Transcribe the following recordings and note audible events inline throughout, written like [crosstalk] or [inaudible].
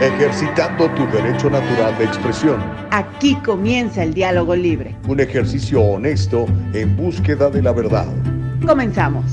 ejercitando tu derecho natural de expresión. Aquí comienza el diálogo libre. Un ejercicio honesto en búsqueda de la verdad. Comenzamos.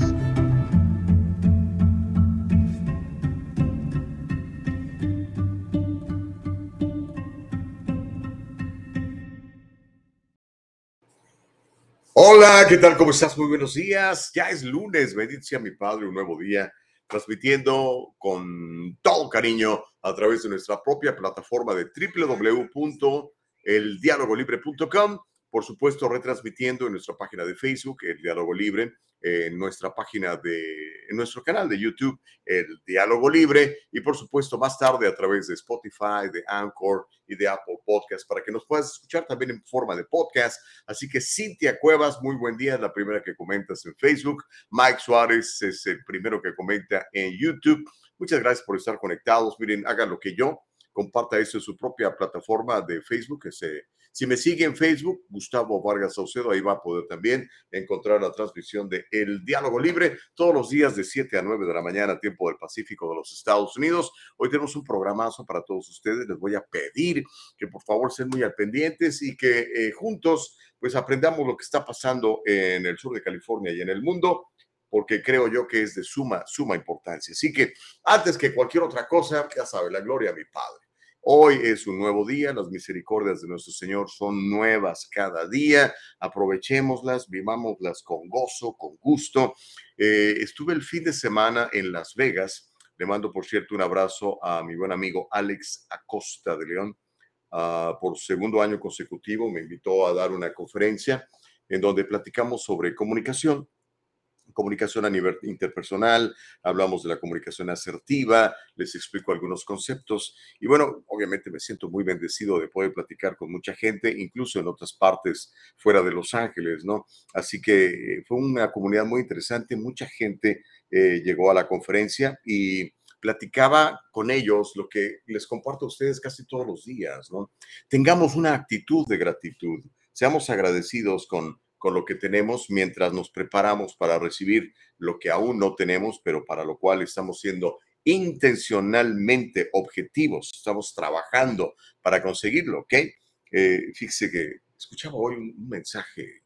Hola, ¿qué tal? ¿Cómo estás? Muy buenos días. Ya es lunes, bendito sea mi Padre, un nuevo día, transmitiendo con todo cariño a través de nuestra propia plataforma de www.eldialogolibre.com. Por supuesto, retransmitiendo en nuestra página de Facebook, El Diálogo Libre, en nuestra página de, en nuestro canal de YouTube, El Diálogo Libre, y por supuesto más tarde a través de Spotify, de Anchor y de Apple Podcast, para que nos puedas escuchar también en forma de podcast. Así que Cintia Cuevas, muy buen día, la primera que comentas en Facebook. Mike Suárez es el primero que comenta en YouTube. Muchas gracias por estar conectados. Miren, hagan lo que yo, comparta esto en su propia plataforma de Facebook, que se si me sigue en Facebook, Gustavo Vargas Saucedo, ahí va a poder también encontrar la transmisión de El Diálogo Libre todos los días de 7 a 9 de la mañana, tiempo del Pacífico de los Estados Unidos. Hoy tenemos un programazo para todos ustedes. Les voy a pedir que por favor sean muy al pendientes y que eh, juntos pues aprendamos lo que está pasando en el sur de California y en el mundo porque creo yo que es de suma, suma importancia. Así que antes que cualquier otra cosa, ya sabe, la gloria a mi Padre. Hoy es un nuevo día, las misericordias de nuestro Señor son nuevas cada día, aprovechémoslas, vivámoslas con gozo, con gusto. Eh, estuve el fin de semana en Las Vegas, le mando por cierto un abrazo a mi buen amigo Alex Acosta de León. Ah, por segundo año consecutivo me invitó a dar una conferencia en donde platicamos sobre comunicación comunicación a nivel interpersonal, hablamos de la comunicación asertiva, les explico algunos conceptos y bueno, obviamente me siento muy bendecido de poder platicar con mucha gente, incluso en otras partes fuera de Los Ángeles, ¿no? Así que eh, fue una comunidad muy interesante, mucha gente eh, llegó a la conferencia y platicaba con ellos lo que les comparto a ustedes casi todos los días, ¿no? Tengamos una actitud de gratitud, seamos agradecidos con con lo que tenemos mientras nos preparamos para recibir lo que aún no tenemos, pero para lo cual estamos siendo intencionalmente objetivos, estamos trabajando para conseguirlo, ¿ok? Eh, fíjese que escuchaba hoy un, mensaje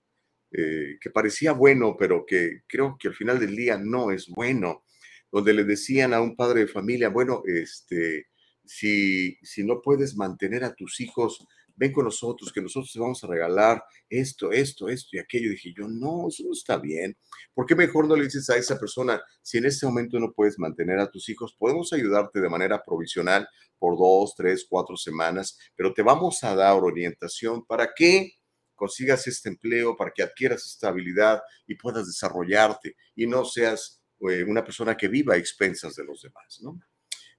eh, que parecía bueno, pero que creo que al final del día no es bueno, donde le decían a un padre de familia, bueno, este, si, si no puedes mantener a tus hijos ven con nosotros, que nosotros te vamos a regalar esto, esto, esto y aquello. dije yo, no, eso no está bien. ¿Por qué mejor no le dices a esa persona, si en este momento no puedes mantener a tus hijos, podemos ayudarte de manera provisional por dos, tres, cuatro semanas, pero te vamos a dar orientación para que consigas este empleo, para que adquieras esta habilidad y puedas desarrollarte y no seas eh, una persona que viva a expensas de los demás, ¿no?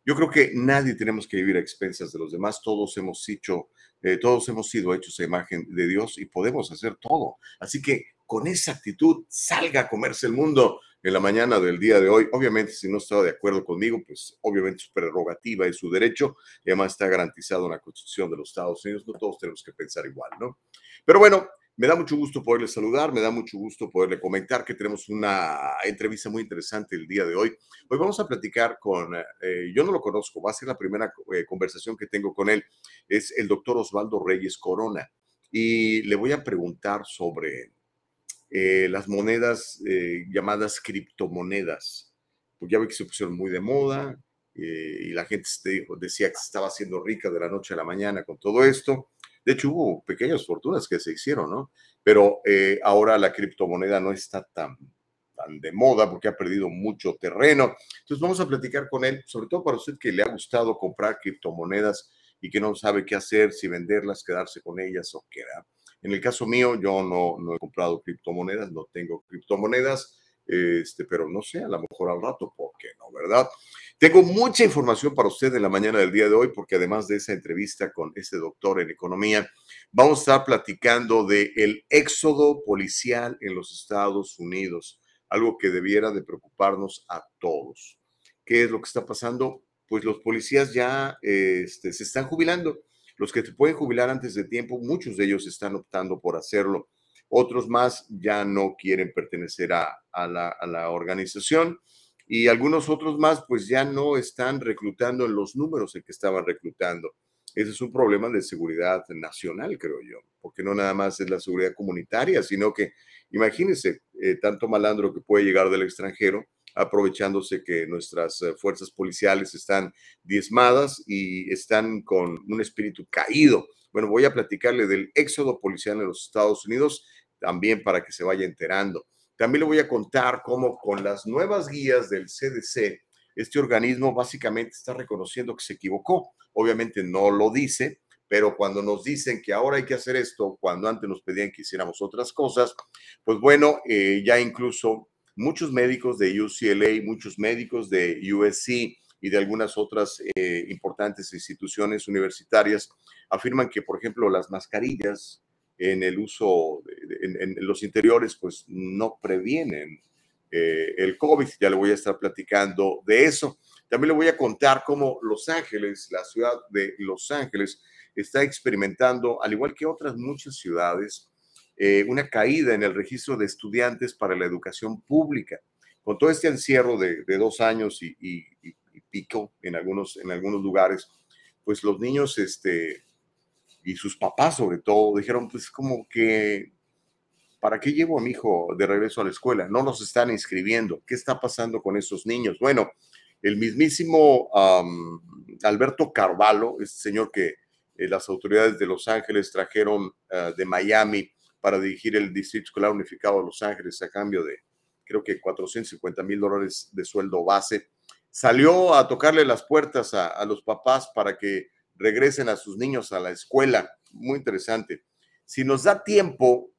Yo creo que nadie tenemos que vivir a expensas de los demás, todos hemos hecho eh, todos hemos sido hechos a imagen de Dios y podemos hacer todo. Así que con esa actitud, salga a comerse el mundo en la mañana del día de hoy. Obviamente, si no estaba de acuerdo conmigo, pues obviamente su prerrogativa y su derecho, y además está garantizado en la Constitución de los Estados Unidos. No todos tenemos que pensar igual, ¿no? Pero bueno, me da mucho gusto poderle saludar, me da mucho gusto poderle comentar que tenemos una entrevista muy interesante el día de hoy. Hoy vamos a platicar con, eh, yo no lo conozco, va a ser la primera eh, conversación que tengo con él, es el doctor Osvaldo Reyes Corona. Y le voy a preguntar sobre eh, las monedas llamadas criptomonedas, porque ya ve que se pusieron muy de moda y la gente decía que se estaba haciendo rica de la noche a la mañana con todo esto. De hecho, hubo pequeñas fortunas que se hicieron, ¿no? Pero eh, ahora la criptomoneda no está tan, tan de moda porque ha perdido mucho terreno. Entonces vamos a platicar con él, sobre todo para usted que le ha gustado comprar criptomonedas y que no sabe qué hacer, si venderlas, quedarse con ellas o qué. En el caso mío, yo no, no he comprado criptomonedas, no tengo criptomonedas este, pero no sé, a lo mejor al rato, ¿por qué no, verdad? Tengo mucha información para usted en la mañana del día de hoy, porque además de esa entrevista con este doctor en economía, vamos a estar platicando de el éxodo policial en los Estados Unidos, algo que debiera de preocuparnos a todos. ¿Qué es lo que está pasando? Pues los policías ya este, se están jubilando. Los que se pueden jubilar antes de tiempo, muchos de ellos están optando por hacerlo. Otros más ya no quieren pertenecer a, la, organización. Y algunos otros más pues ya no están reclutando en los números en que estaban reclutando. Ese es un problema de seguridad nacional, creo yo, porque no nada más es la seguridad comunitaria, sino que imagínense eh, tanto malandro que puede llegar del extranjero aprovechándose que nuestras eh, fuerzas policiales están diezmadas y están con un espíritu caído. Bueno, voy a platicarle del éxodo policial en los Estados Unidos también para que se vaya enterando. También le voy a contar cómo con las nuevas guías del CDC, este organismo básicamente está reconociendo que se equivocó. Obviamente no lo dice, pero cuando nos dicen que ahora hay que hacer esto, cuando antes nos pedían que hiciéramos otras cosas, pues bueno, eh, ya incluso muchos médicos de UCLA, muchos médicos de USC y de algunas otras eh, importantes instituciones universitarias afirman que, por ejemplo, las mascarillas en el uso, en, los interiores, pues no previenen eh, el COVID. Ya le voy a estar platicando de eso. También le voy a contar cómo Los Ángeles, la ciudad de Los Ángeles, está experimentando, al igual que otras muchas ciudades, eh, una caída en el registro de estudiantes para la educación pública. Con todo este encierro de, dos años y, pico en algunos, en algunos lugares, pues los niños este, y sus papás sobre todo dijeron, pues como que, ¿para qué llevo a mi hijo de regreso a la escuela? No nos están inscribiendo. ¿Qué está pasando con esos niños? Bueno, el mismísimo Alberto Carvalho, este señor que eh, las autoridades de Los Ángeles trajeron ah, de Miami para dirigir el Distrito Escolar Unificado de Los Ángeles a cambio de, creo que 450 mil dólares de sueldo base. Salió a tocarle las puertas a, los papás para que regresen a sus niños a la escuela. Muy interesante. Si nos da tiempo,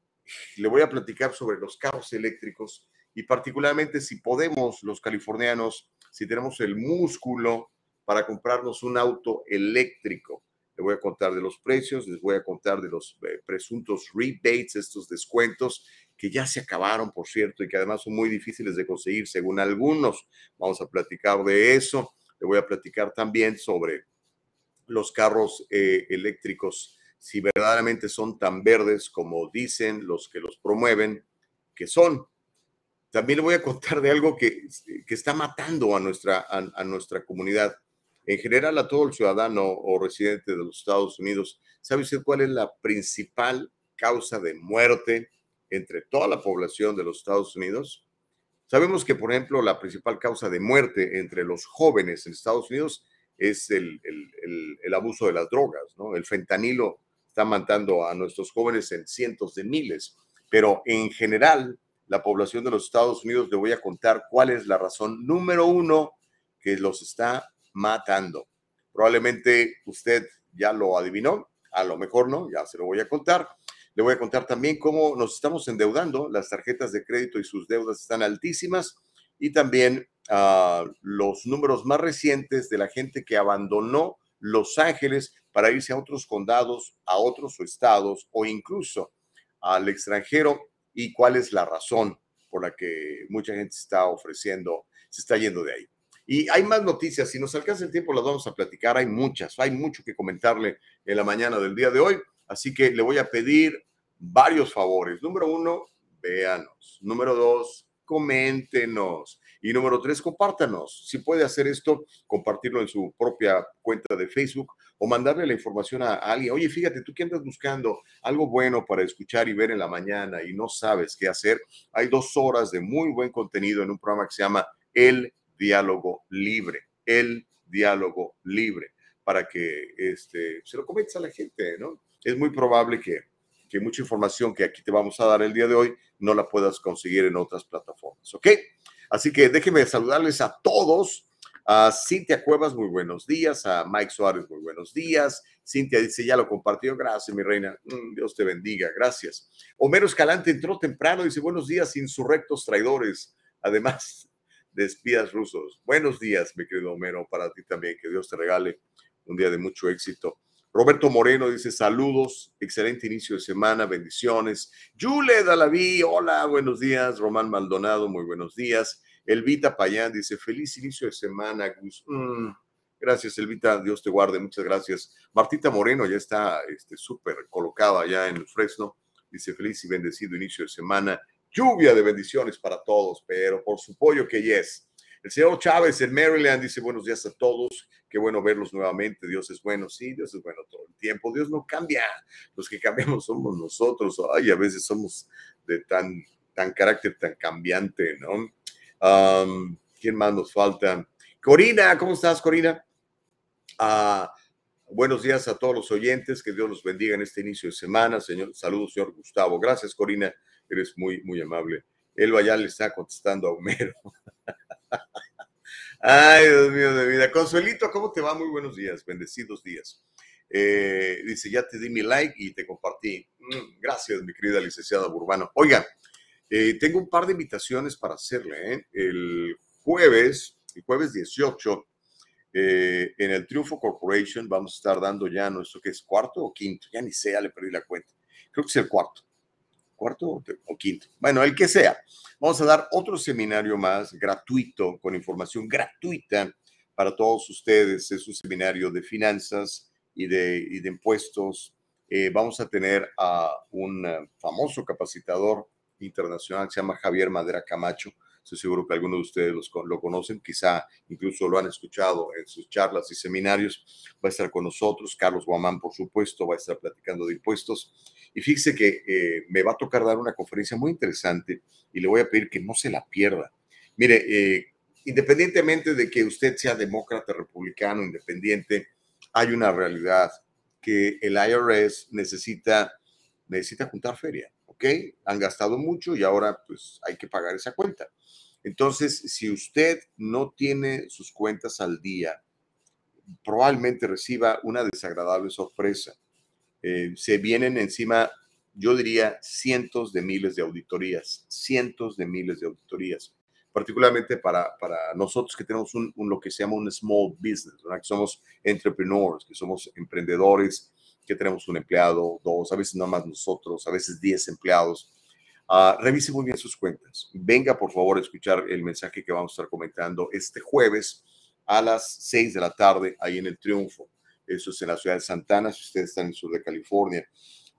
le voy a platicar sobre los carros eléctricos y particularmente si podemos, los californianos, si tenemos el músculo para comprarnos un auto eléctrico. Le voy a contar de los precios, les voy a contar de los eh, presuntos rebates, estos descuentos que ya se acabaron, por cierto, y que además son muy difíciles de conseguir según algunos. Vamos a platicar de eso. Le voy a platicar también sobre los carros eh, eléctricos, si verdaderamente son tan verdes como dicen los que los promueven, que son. También le voy a contar de algo que, que está matando a nuestra, a nuestra comunidad en general a todo el ciudadano o residente de los Estados Unidos, ¿sabe usted cuál es la principal causa de muerte entre toda la población de los Estados Unidos? Sabemos que, por ejemplo, la principal causa de muerte entre los jóvenes en Estados Unidos es el, abuso de las drogas, ¿no? El fentanilo está matando a nuestros jóvenes en cientos de miles, pero en general, la población de los Estados Unidos, le voy a contar cuál es la razón número uno que los está matando. Probablemente usted ya lo adivinó, a lo mejor no, ya se lo voy a contar. Le voy a contar también cómo nos estamos endeudando, las tarjetas de crédito y sus deudas están altísimas y también ah, los números más recientes de la gente que abandonó Los Ángeles para irse a otros condados, a otros estados o incluso al extranjero y cuál es la razón por la que mucha gente está ofreciendo, se está yendo de ahí. Y hay más noticias, si nos alcanza el tiempo las vamos a platicar, hay muchas, hay mucho que comentarle en la mañana del día de hoy, así que le voy a pedir varios favores. Número uno, véanos. Número dos, coméntenos. Y número tres, compártanos. Si puede hacer esto, compartirlo en su propia cuenta de Facebook o mandarle la información a alguien. Oye, fíjate, tú que andas buscando algo bueno para escuchar y ver en la mañana y no sabes qué hacer, hay dos horas de muy buen contenido en un programa que se llama El diálogo libre, el diálogo libre, para que este, se lo comentes a la gente, ¿no? Es muy probable que, que mucha información que aquí te vamos a dar el día de hoy no la puedas conseguir en otras plataformas, ¿ok? Así que déjenme saludarles a todos. A Cintia Cuevas, muy buenos días. A Mike Suárez, muy buenos días. Cintia dice, ya lo compartió. Gracias, mi reina. Mm, Dios te bendiga. Gracias. Homero Escalante entró temprano. Dice, buenos días, insurrectos traidores. Además, de espías rusos. Buenos días, mi querido Homero, para ti también. Que Dios te regale un día de mucho éxito. Roberto Moreno dice saludos, excelente inicio de semana, bendiciones. Yule Dalaví, hola, buenos días. Román Maldonado, muy buenos días. Elvita Payán dice feliz inicio de semana, Gus. Mm, gracias, Elvita, Dios te guarde, muchas gracias. Martita Moreno ya está este, súper colocada allá en el Fresno. Dice feliz y bendecido inicio de semana lluvia de bendiciones para todos, pero por su pollo que yes. El señor Chávez en Maryland dice buenos días a todos. Qué bueno verlos nuevamente. Dios es bueno. Sí, Dios es bueno todo el tiempo. Dios no cambia. Los que cambiamos somos nosotros. Ay, a veces somos de tan, tan carácter tan cambiante, ¿no? ¿Quién más nos falta? Corina, ¿cómo estás, Corina? Ah, buenos días a todos los oyentes. Que Dios los bendiga en este inicio de semana. Señor, saludos, señor Gustavo. Gracias, Corina. Eres muy, muy amable. Elba ya le está contestando a Homero. [laughs] [laughs] Ay, Dios mío de vida. Consuelito, ¿cómo te va? Muy buenos días, bendecidos días. Eh, dice, ya te di mi like y te compartí. Mm, gracias, mi querida licenciada Burbano. Oiga, eh, tengo un par de invitaciones para hacerle. ¿eh? El jueves, el jueves 18, en el Triunfo Corporation vamos a estar dando ya nuestro, que es cuarto o quinto, ya ni sé, le perdí la cuenta. Creo que es el cuarto cuarto o quinto, bueno, el que sea. Vamos a dar otro seminario más gratuito, con información gratuita para todos ustedes. Es un seminario de finanzas y de, y de impuestos. Eh, vamos a tener a un eh, famoso capacitador internacional se llama Javier Madera Camacho. Estoy seguro que algunos de ustedes lo conocen, quizá incluso lo han escuchado en sus charlas y seminarios. Va a estar con nosotros. Carlos Guamán, por supuesto, va a estar platicando de impuestos. Y fíjese que eh, me va a tocar dar una conferencia muy interesante y le voy a pedir que no se la pierda. Mire, eh, independientemente de que usted sea demócrata, republicano, independiente, hay una realidad que el IRS necesita, necesita juntar feria, ¿ok? Han gastado mucho y ahora pues hay que pagar esa cuenta. Entonces, si usted no tiene sus cuentas al día, probablemente reciba una desagradable sorpresa. Eh, se vienen encima, yo diría, cientos de miles de auditorías, cientos de miles de auditorías, particularmente para, para nosotros que tenemos un, lo que se llama un small business, que somos entrepreneurs, que somos emprendedores, que tenemos un empleado, dos, a veces no más nosotros, a veces diez empleados. Uh, revise muy bien sus cuentas. Venga, por favor, a escuchar el mensaje que vamos a estar comentando este jueves a las seis de la tarde ahí en el Triunfo. Eso es en la ciudad de Santana, si ustedes están en el sur de California.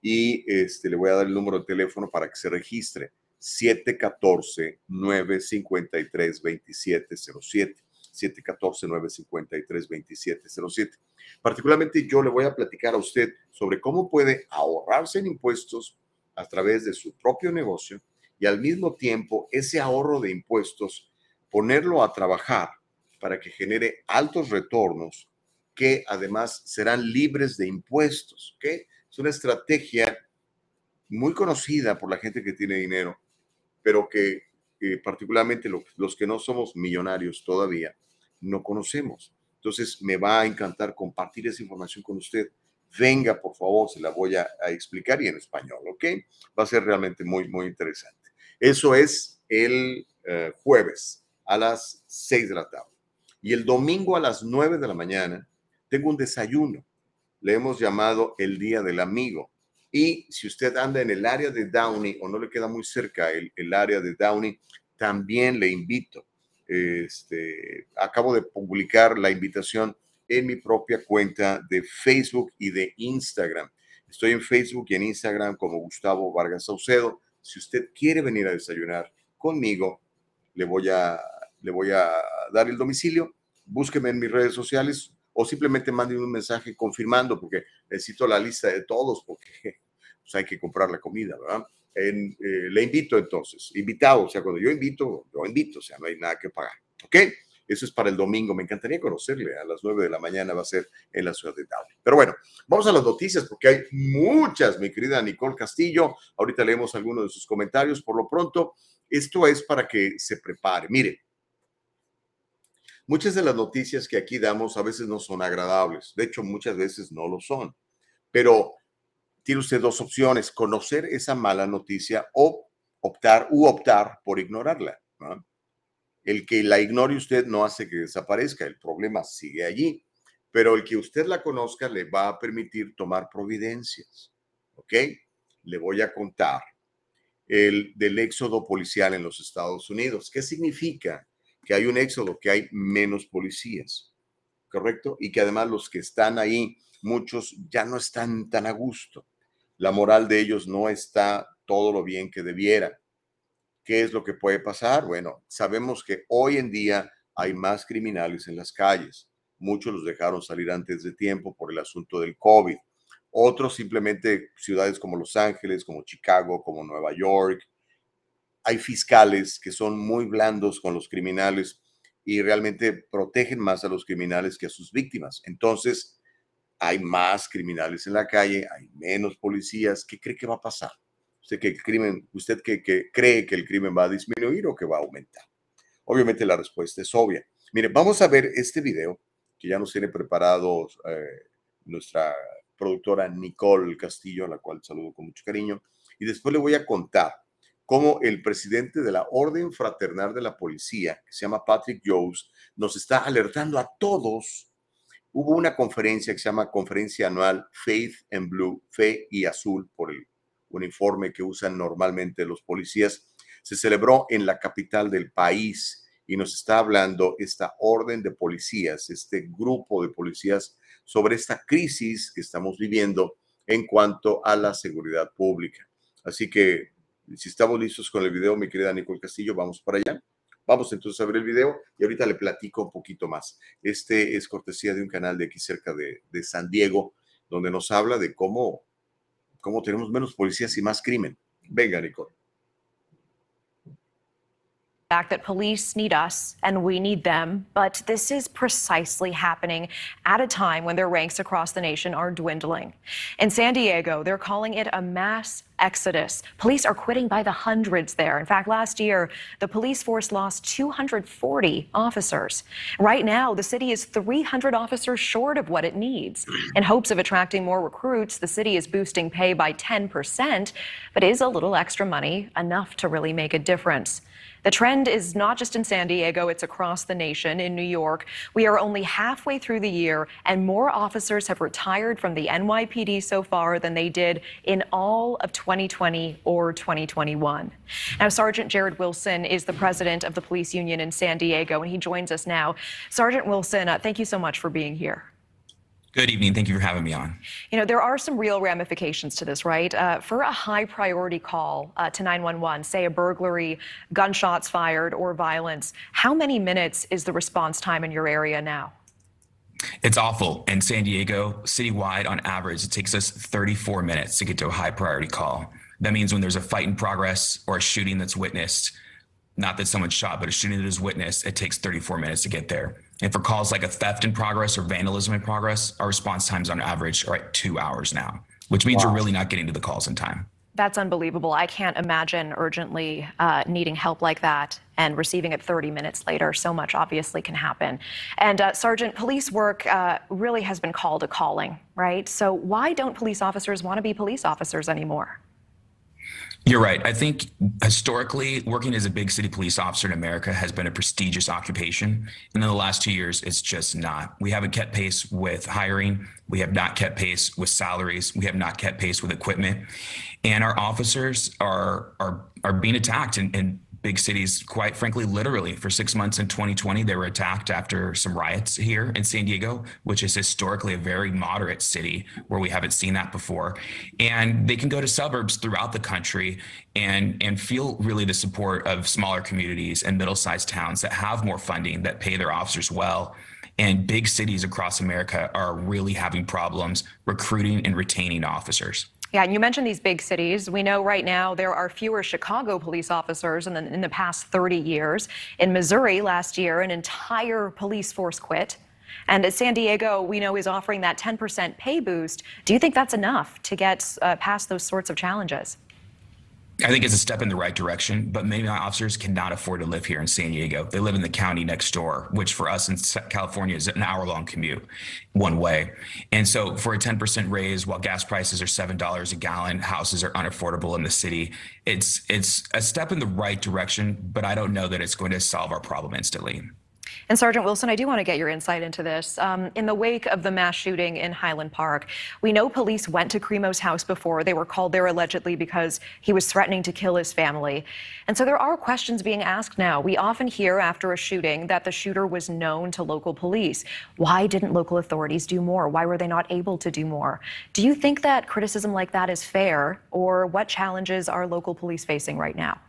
Y este, le voy a dar el número de teléfono para que se registre. 714-953-2707. 714-953-2707. Particularmente yo le voy a platicar a usted sobre cómo puede ahorrarse en impuestos a través de su propio negocio y al mismo tiempo ese ahorro de impuestos ponerlo a trabajar para que genere altos retornos que además serán libres de impuestos. ¿okay? Es una estrategia muy conocida por la gente que tiene dinero, pero que eh, particularmente los que no somos millonarios todavía no conocemos. Entonces me va a encantar compartir esa información con usted. Venga, por favor, se la voy a, explicar y en español, ¿ok? Va a ser realmente muy, muy interesante. Eso es el eh, jueves a las 6 de la tarde. Y el domingo a las 9 de la mañana tengo un desayuno. Le hemos llamado el Día del Amigo. Y si usted anda en el área de Downey o no le queda muy cerca el, el área de Downey, también le invito. Este, acabo de publicar la invitación en mi propia cuenta de Facebook y de Instagram. Estoy en Facebook y en Instagram como Gustavo Vargas Saucedo. Si usted quiere venir a desayunar conmigo, le voy a, le voy a dar el domicilio. Búsqueme en mis redes sociales o simplemente mande un mensaje confirmando porque necesito la lista de todos porque [laughs] pues, hay que comprar la comida, ¿verdad? En, eh, le invito entonces, invitado, o sea, cuando yo invito, yo invito, o sea, no hay nada que pagar, ¿ok? Eso es para el domingo. Me encantaría conocerle. A las 9 de la mañana va a ser en la ciudad de Downey. Pero bueno, vamos a las noticias porque hay muchas, mi querida Nicole Castillo. Ahorita leemos algunos de sus comentarios. Por lo pronto, esto es para que se prepare. Mire, Muchas de las noticias que aquí damos a veces no son agradables, de hecho muchas veces no lo son, pero tiene usted dos opciones, conocer esa mala noticia o optar u optar por ignorarla. El que la ignore usted no hace que desaparezca, el problema sigue allí, pero el que usted la conozca le va a permitir tomar providencias. ¿Ok? Le voy a contar el del éxodo policial en los Estados Unidos. ¿Qué significa? que hay un éxodo, que hay menos policías, ¿correcto? Y que además los que están ahí, muchos ya no están tan a gusto. La moral de ellos no está todo lo bien que debiera. ¿Qué es lo que puede pasar? Bueno, sabemos que hoy en día hay más criminales en las calles. Muchos los dejaron salir antes de tiempo por el asunto del COVID. Otros simplemente ciudades como Los Ángeles, como Chicago, como Nueva York. Hay fiscales que son muy blandos con los criminales y realmente protegen más a los criminales que a sus víctimas. Entonces, hay más criminales en la calle, hay menos policías. ¿Qué cree que va a pasar? ¿Usted, que el crimen, usted que, cree que el crimen va a disminuir o que va a aumentar? Obviamente la respuesta es obvia. Mire, vamos a ver este video que ya nos tiene preparado eh, nuestra productora Nicole Castillo, a la cual saludo con mucho cariño, y después le voy a contar cómo el presidente de la Orden Fraternal de la Policía, que se llama Patrick Jones, nos está alertando a todos. Hubo una conferencia que se llama Conferencia Anual Faith and Blue, Fe y Azul, por el uniforme que usan normalmente los policías. Se celebró en la capital del país y nos está hablando esta orden de policías, este grupo de policías sobre esta crisis que estamos viviendo en cuanto a la seguridad pública. Así que si estamos listos con el video, mi querida Nicole Castillo, vamos para allá. Vamos entonces a ver el video y ahorita le platico un poquito más. Este es cortesía de un canal de aquí cerca de, de San Diego, donde nos habla de cómo, cómo tenemos menos policías y más crimen. Venga, Nicole. Fact that police need us and we need them, but this is precisely happening at a time when their ranks across the nation are dwindling. In San Diego, they're calling it a mass exodus. Police are quitting by the hundreds there. In fact, last year, the police force lost 240 officers. Right now, the city is 300 officers short of what it needs. In hopes of attracting more recruits, the city is boosting pay by 10%, but is a little extra money enough to really make a difference? The trend is not just in San Diego, it's across the nation. In New York, we are only halfway through the year, and more officers have retired from the NYPD so far than they did in all of 2020 or 2021. Now, Sergeant Jared Wilson is the president of the police union in San Diego, and he joins us now. Sergeant Wilson, uh, thank you so much for being here. Good evening. Thank you for having me on. You know, there are some real ramifications to this, right? Uh, for a high priority call uh, to 911, say a burglary, gunshots fired, or violence, how many minutes is the response time in your area now? It's awful. In San Diego, citywide, on average, it takes us 34 minutes to get to a high priority call. That means when there's a fight in progress or a shooting that's witnessed, not that someone's shot, but a shooting that is witnessed, it takes 34 minutes to get there. And for calls like a theft in progress or vandalism in progress, our response times on average are at two hours now, which means wow. you're really not getting to the calls in time. That's unbelievable. I can't imagine urgently uh, needing help like that and receiving it 30 minutes later. So much obviously can happen. And uh, Sergeant, police work uh, really has been called a calling, right? So why don't police officers want to be police officers anymore? You're right. I think historically, working as a big city police officer in America has been a prestigious occupation. And in the last two years, it's just not. We haven't kept pace with hiring. We have not kept pace with salaries. We have not kept pace with equipment. And our officers are are are being attacked and, and big cities, quite frankly, literally for six months in 2020, they were attacked after some riots here in San Diego, which is historically a very moderate city where we haven't seen that before. And they can go to suburbs throughout the country and, and feel really the support of smaller communities and middle sized towns that have more funding, that pay their officers well. And big cities across America are really having problems recruiting and retaining officers. Yeah, and you mentioned these big cities. We know right now there are fewer Chicago police officers in the, in the past 30 years. In Missouri last year, an entire police force quit. And San Diego, we know, is offering that 10% pay boost. Do you think that's enough to get uh, past those sorts of challenges? I think it's a step in the right direction, but many of my officers cannot afford to live here in San Diego. They live in the county next door, which for us in California is an hour long commute one way. And so for a 10% raise while gas prices are $7 a gallon, houses are unaffordable in the city. It's it's a step in the right direction, but I don't know that it's going to solve our problem instantly. And Sergeant Wilson, I do want to get your insight into this. Um, in the wake of the mass shooting in Highland Park, we know police went to Crimo's house before. They were called there allegedly because he was threatening to kill his family. And so there are questions being asked now. We often hear after a shooting that the shooter was known to local police. Why didn't local authorities do more? Why were they not able to do more? Do you think that criticism like that is fair, or what challenges are local police facing right now?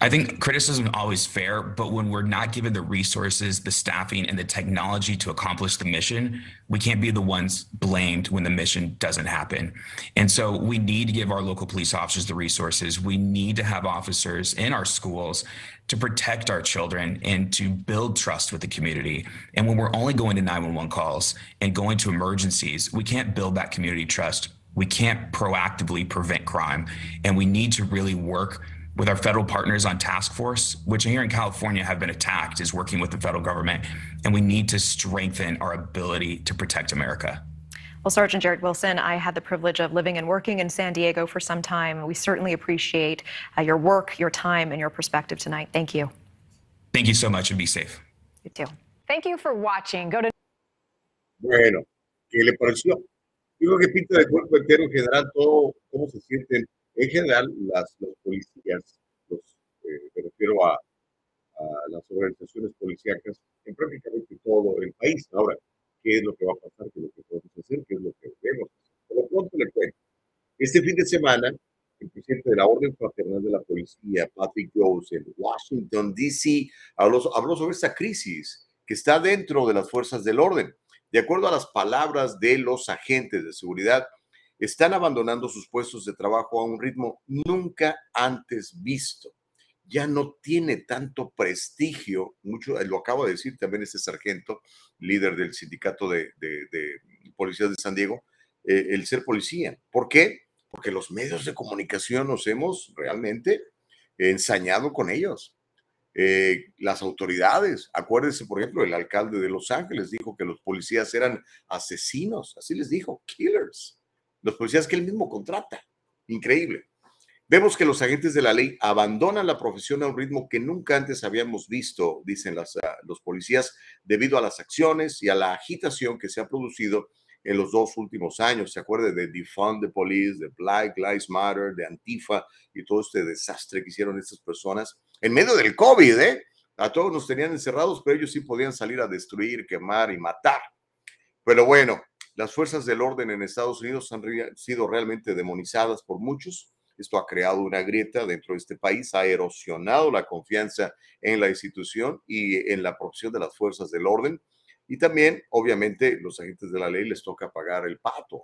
I think criticism is always fair, but when we're not given the resources, the staffing, and the technology to accomplish the mission, we can't be the ones blamed when the mission doesn't happen. And so we need to give our local police officers the resources. We need to have officers in our schools to protect our children and to build trust with the community. And when we're only going to 911 calls and going to emergencies, we can't build that community trust. We can't proactively prevent crime. And we need to really work with our federal partners on task force, which here in California have been attacked, is working with the federal government. And we need to strengthen our ability to protect America. Well, Sergeant Jared Wilson, I had the privilege of living and working in San Diego for some time. We certainly appreciate uh, your work, your time, and your perspective tonight. Thank you. Thank you so much and be safe. You too. Thank you for watching. Go to Bueno, ¿qué le pareció? Yo creo que pinta de cuerpo entero en general todo, cómo se sienten En general, las, policías, eh, me refiero a, las organizaciones policíacas en prácticamente todo el país. Ahora, ¿qué es lo que va a pasar? ¿Qué es lo que podemos hacer? ¿Qué es lo que debemos? Por lo pronto le cuento. Este fin de semana, el presidente de la Orden Fraternal de la Policía, Patrick Rose, en Washington, D.C., habló, habló sobre esta crisis que está dentro de las fuerzas del orden. De acuerdo a las palabras de los agentes de seguridad, están abandonando sus puestos de trabajo a un ritmo nunca antes visto. Ya no tiene tanto prestigio, mucho, lo acabo de decir también este sargento, líder del sindicato de, policías de San Diego, eh, el ser policía. ¿Por qué? Porque los medios de comunicación nos hemos realmente ensañado con ellos. Eh, las autoridades, acuérdense, por ejemplo, el alcalde de Los Ángeles dijo que los policías eran asesinos, así les dijo, killers los policías que él mismo contrata. Increíble. Vemos que los agentes de la ley abandonan la profesión a un ritmo que nunca antes habíamos visto, dicen las, ah, los policías, debido a las acciones y a la agitación que se ha producido en los dos últimos años. Se acuerde de Defund the Police, de Black Lives Matter, de Antifa y todo este desastre que hicieron estas personas en medio del COVID, ¿eh? A todos nos tenían encerrados, pero ellos sí podían salir a destruir, quemar y matar. Pero bueno, las fuerzas del orden en Estados Unidos han sido realmente demonizadas por muchos. Esto ha creado una grieta dentro de este país, ha erosionado la confianza en la institución y en la profesión de las fuerzas del orden. Y también, obviamente, los agentes de la ley les toca pagar el pato.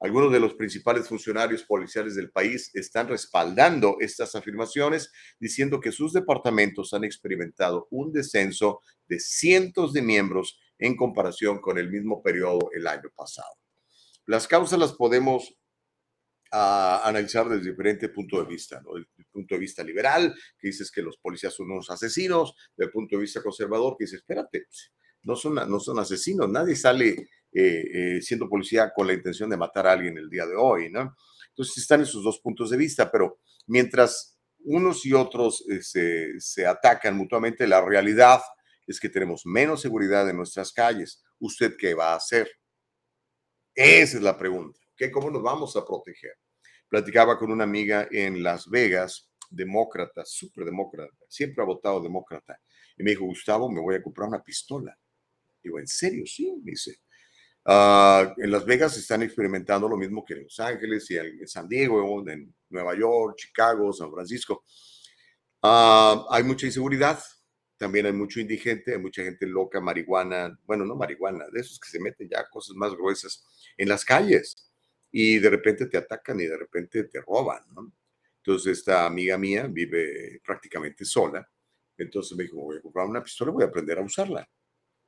Algunos de los principales funcionarios policiales del país están respaldando estas afirmaciones, diciendo que sus departamentos han experimentado un descenso de cientos de miembros en comparación con el mismo periodo el año pasado. Las causas las podemos ah, analizar desde diferentes puntos de vista, ¿no? Desde el punto de vista liberal, que dices que los policías son unos asesinos, del punto de vista conservador, que dice, espérate, pues, no son, no son asesinos, nadie sale eh, eh, siendo policía con la intención de matar a alguien el día de hoy, ¿no? Entonces están esos dos puntos de vista, pero mientras unos y otros eh, se, atacan mutuamente, la realidad es que tenemos menos seguridad en nuestras calles. ¿Usted qué va a hacer? Esa es la pregunta. ¿Qué, ¿Cómo nos vamos a proteger? Platicaba con una amiga en Las Vegas, demócrata, súper demócrata, siempre ha votado demócrata. Y me dijo, Gustavo, me voy a comprar una pistola. Digo, ¿en serio? Sí, me dice. Ah, en Las Vegas están experimentando lo mismo que en Los Ángeles y en San Diego, en Nueva York, Chicago, San Francisco. Ah, hay mucha inseguridad, también hay mucho indigente, hay mucha gente loca, marihuana, bueno, no marihuana, de esos que se meten ya cosas más gruesas en las calles y de repente te atacan y de repente te roban, ¿no? Entonces esta amiga mía vive prácticamente sola, entonces me dijo, voy a comprar una pistola, voy a aprender a usarla.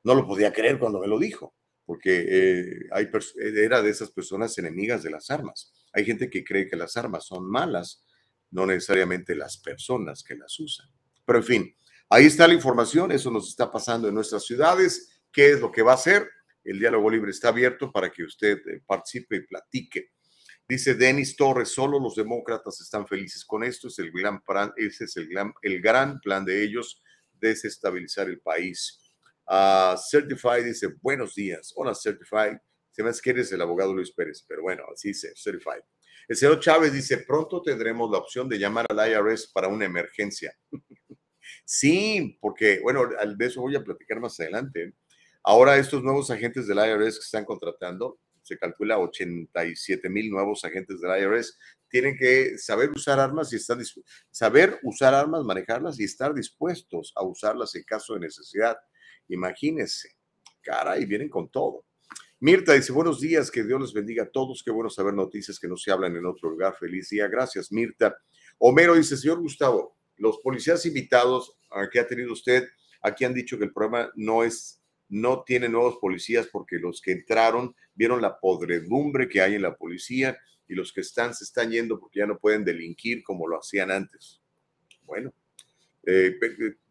No lo podía creer cuando me lo dijo, porque eh, hay era de esas personas enemigas de las armas. Hay gente que cree que las armas son malas, no necesariamente las personas que las usan. Pero en fin, Ahí está la información, eso nos está pasando en nuestras ciudades, qué es lo que va a hacer. El diálogo libre está abierto para que usted eh, participe y platique. Dice Denis Torres, solo los demócratas están felices con esto, es el gran plan, ese es el gran, el gran plan de ellos, desestabilizar el país. Uh, Certified dice, buenos días. Hola Certified, se me hace que eres el abogado Luis Pérez, pero bueno, así dice, Certified. El señor Chávez dice, pronto tendremos la opción de llamar al IRS para una emergencia. [laughs] Sí, porque, bueno, de eso voy a platicar más adelante. Ahora estos nuevos agentes del IRS que están contratando, se calcula 87 mil nuevos agentes del IRS, tienen que saber usar armas y estar saber usar armas, manejarlas y estar dispuestos a usarlas en caso de necesidad. Imagínense, cara, y vienen con todo. Mirta dice, buenos días, que Dios les bendiga a todos, qué bueno saber noticias que no se hablan en otro lugar. Feliz día, gracias, Mirta. Homero dice, señor Gustavo, los policías invitados que ha tenido usted, aquí han dicho que el problema no es, no tiene nuevos policías porque los que entraron vieron la podredumbre que hay en la policía y los que están se están yendo porque ya no pueden delinquir como lo hacían antes. Bueno, eh,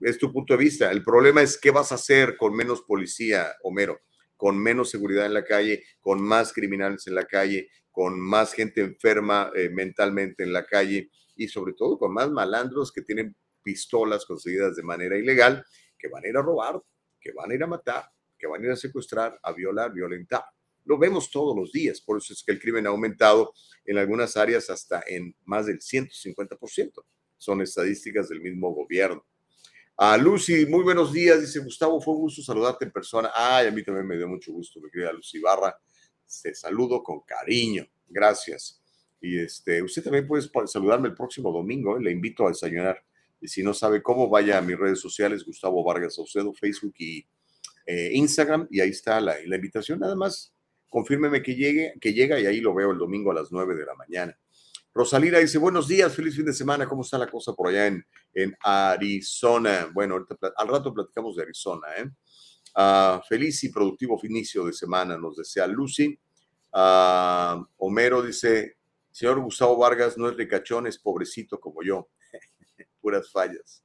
es tu punto de vista. El problema es qué vas a hacer con menos policía, Homero con menos seguridad en la calle, con más criminales en la calle, con más gente enferma eh, mentalmente en la calle y sobre todo con más malandros que tienen pistolas conseguidas de manera ilegal, que van a ir a robar, que van a ir a matar, que van a ir a secuestrar, a violar, violentar. Lo vemos todos los días, por eso es que el crimen ha aumentado en algunas áreas hasta en más del 150%. Son estadísticas del mismo gobierno. A Lucy, muy buenos días. Dice Gustavo, fue un gusto saludarte en persona. Ay, a mí también me dio mucho gusto, mi querida Lucy Barra. Te saludo con cariño. Gracias. Y este, usted también puede saludarme el próximo domingo. ¿eh? Le invito a desayunar. Y si no sabe cómo, vaya a mis redes sociales, Gustavo Vargas Saucedo, Facebook y eh, Instagram. Y ahí está la, invitación. Nada más confírmeme que llegue, que llega y ahí lo veo el domingo a las 9 de la mañana. Rosalina dice, buenos días, feliz fin de semana, ¿cómo está la cosa por allá en, en Arizona? Bueno, ahorita, al rato platicamos de Arizona, ¿eh? Ah, feliz y productivo inicio de semana, nos desea Lucy. Ah, Homero dice, señor Gustavo Vargas no es ricachón, es pobrecito como yo. [laughs] Puras fallas.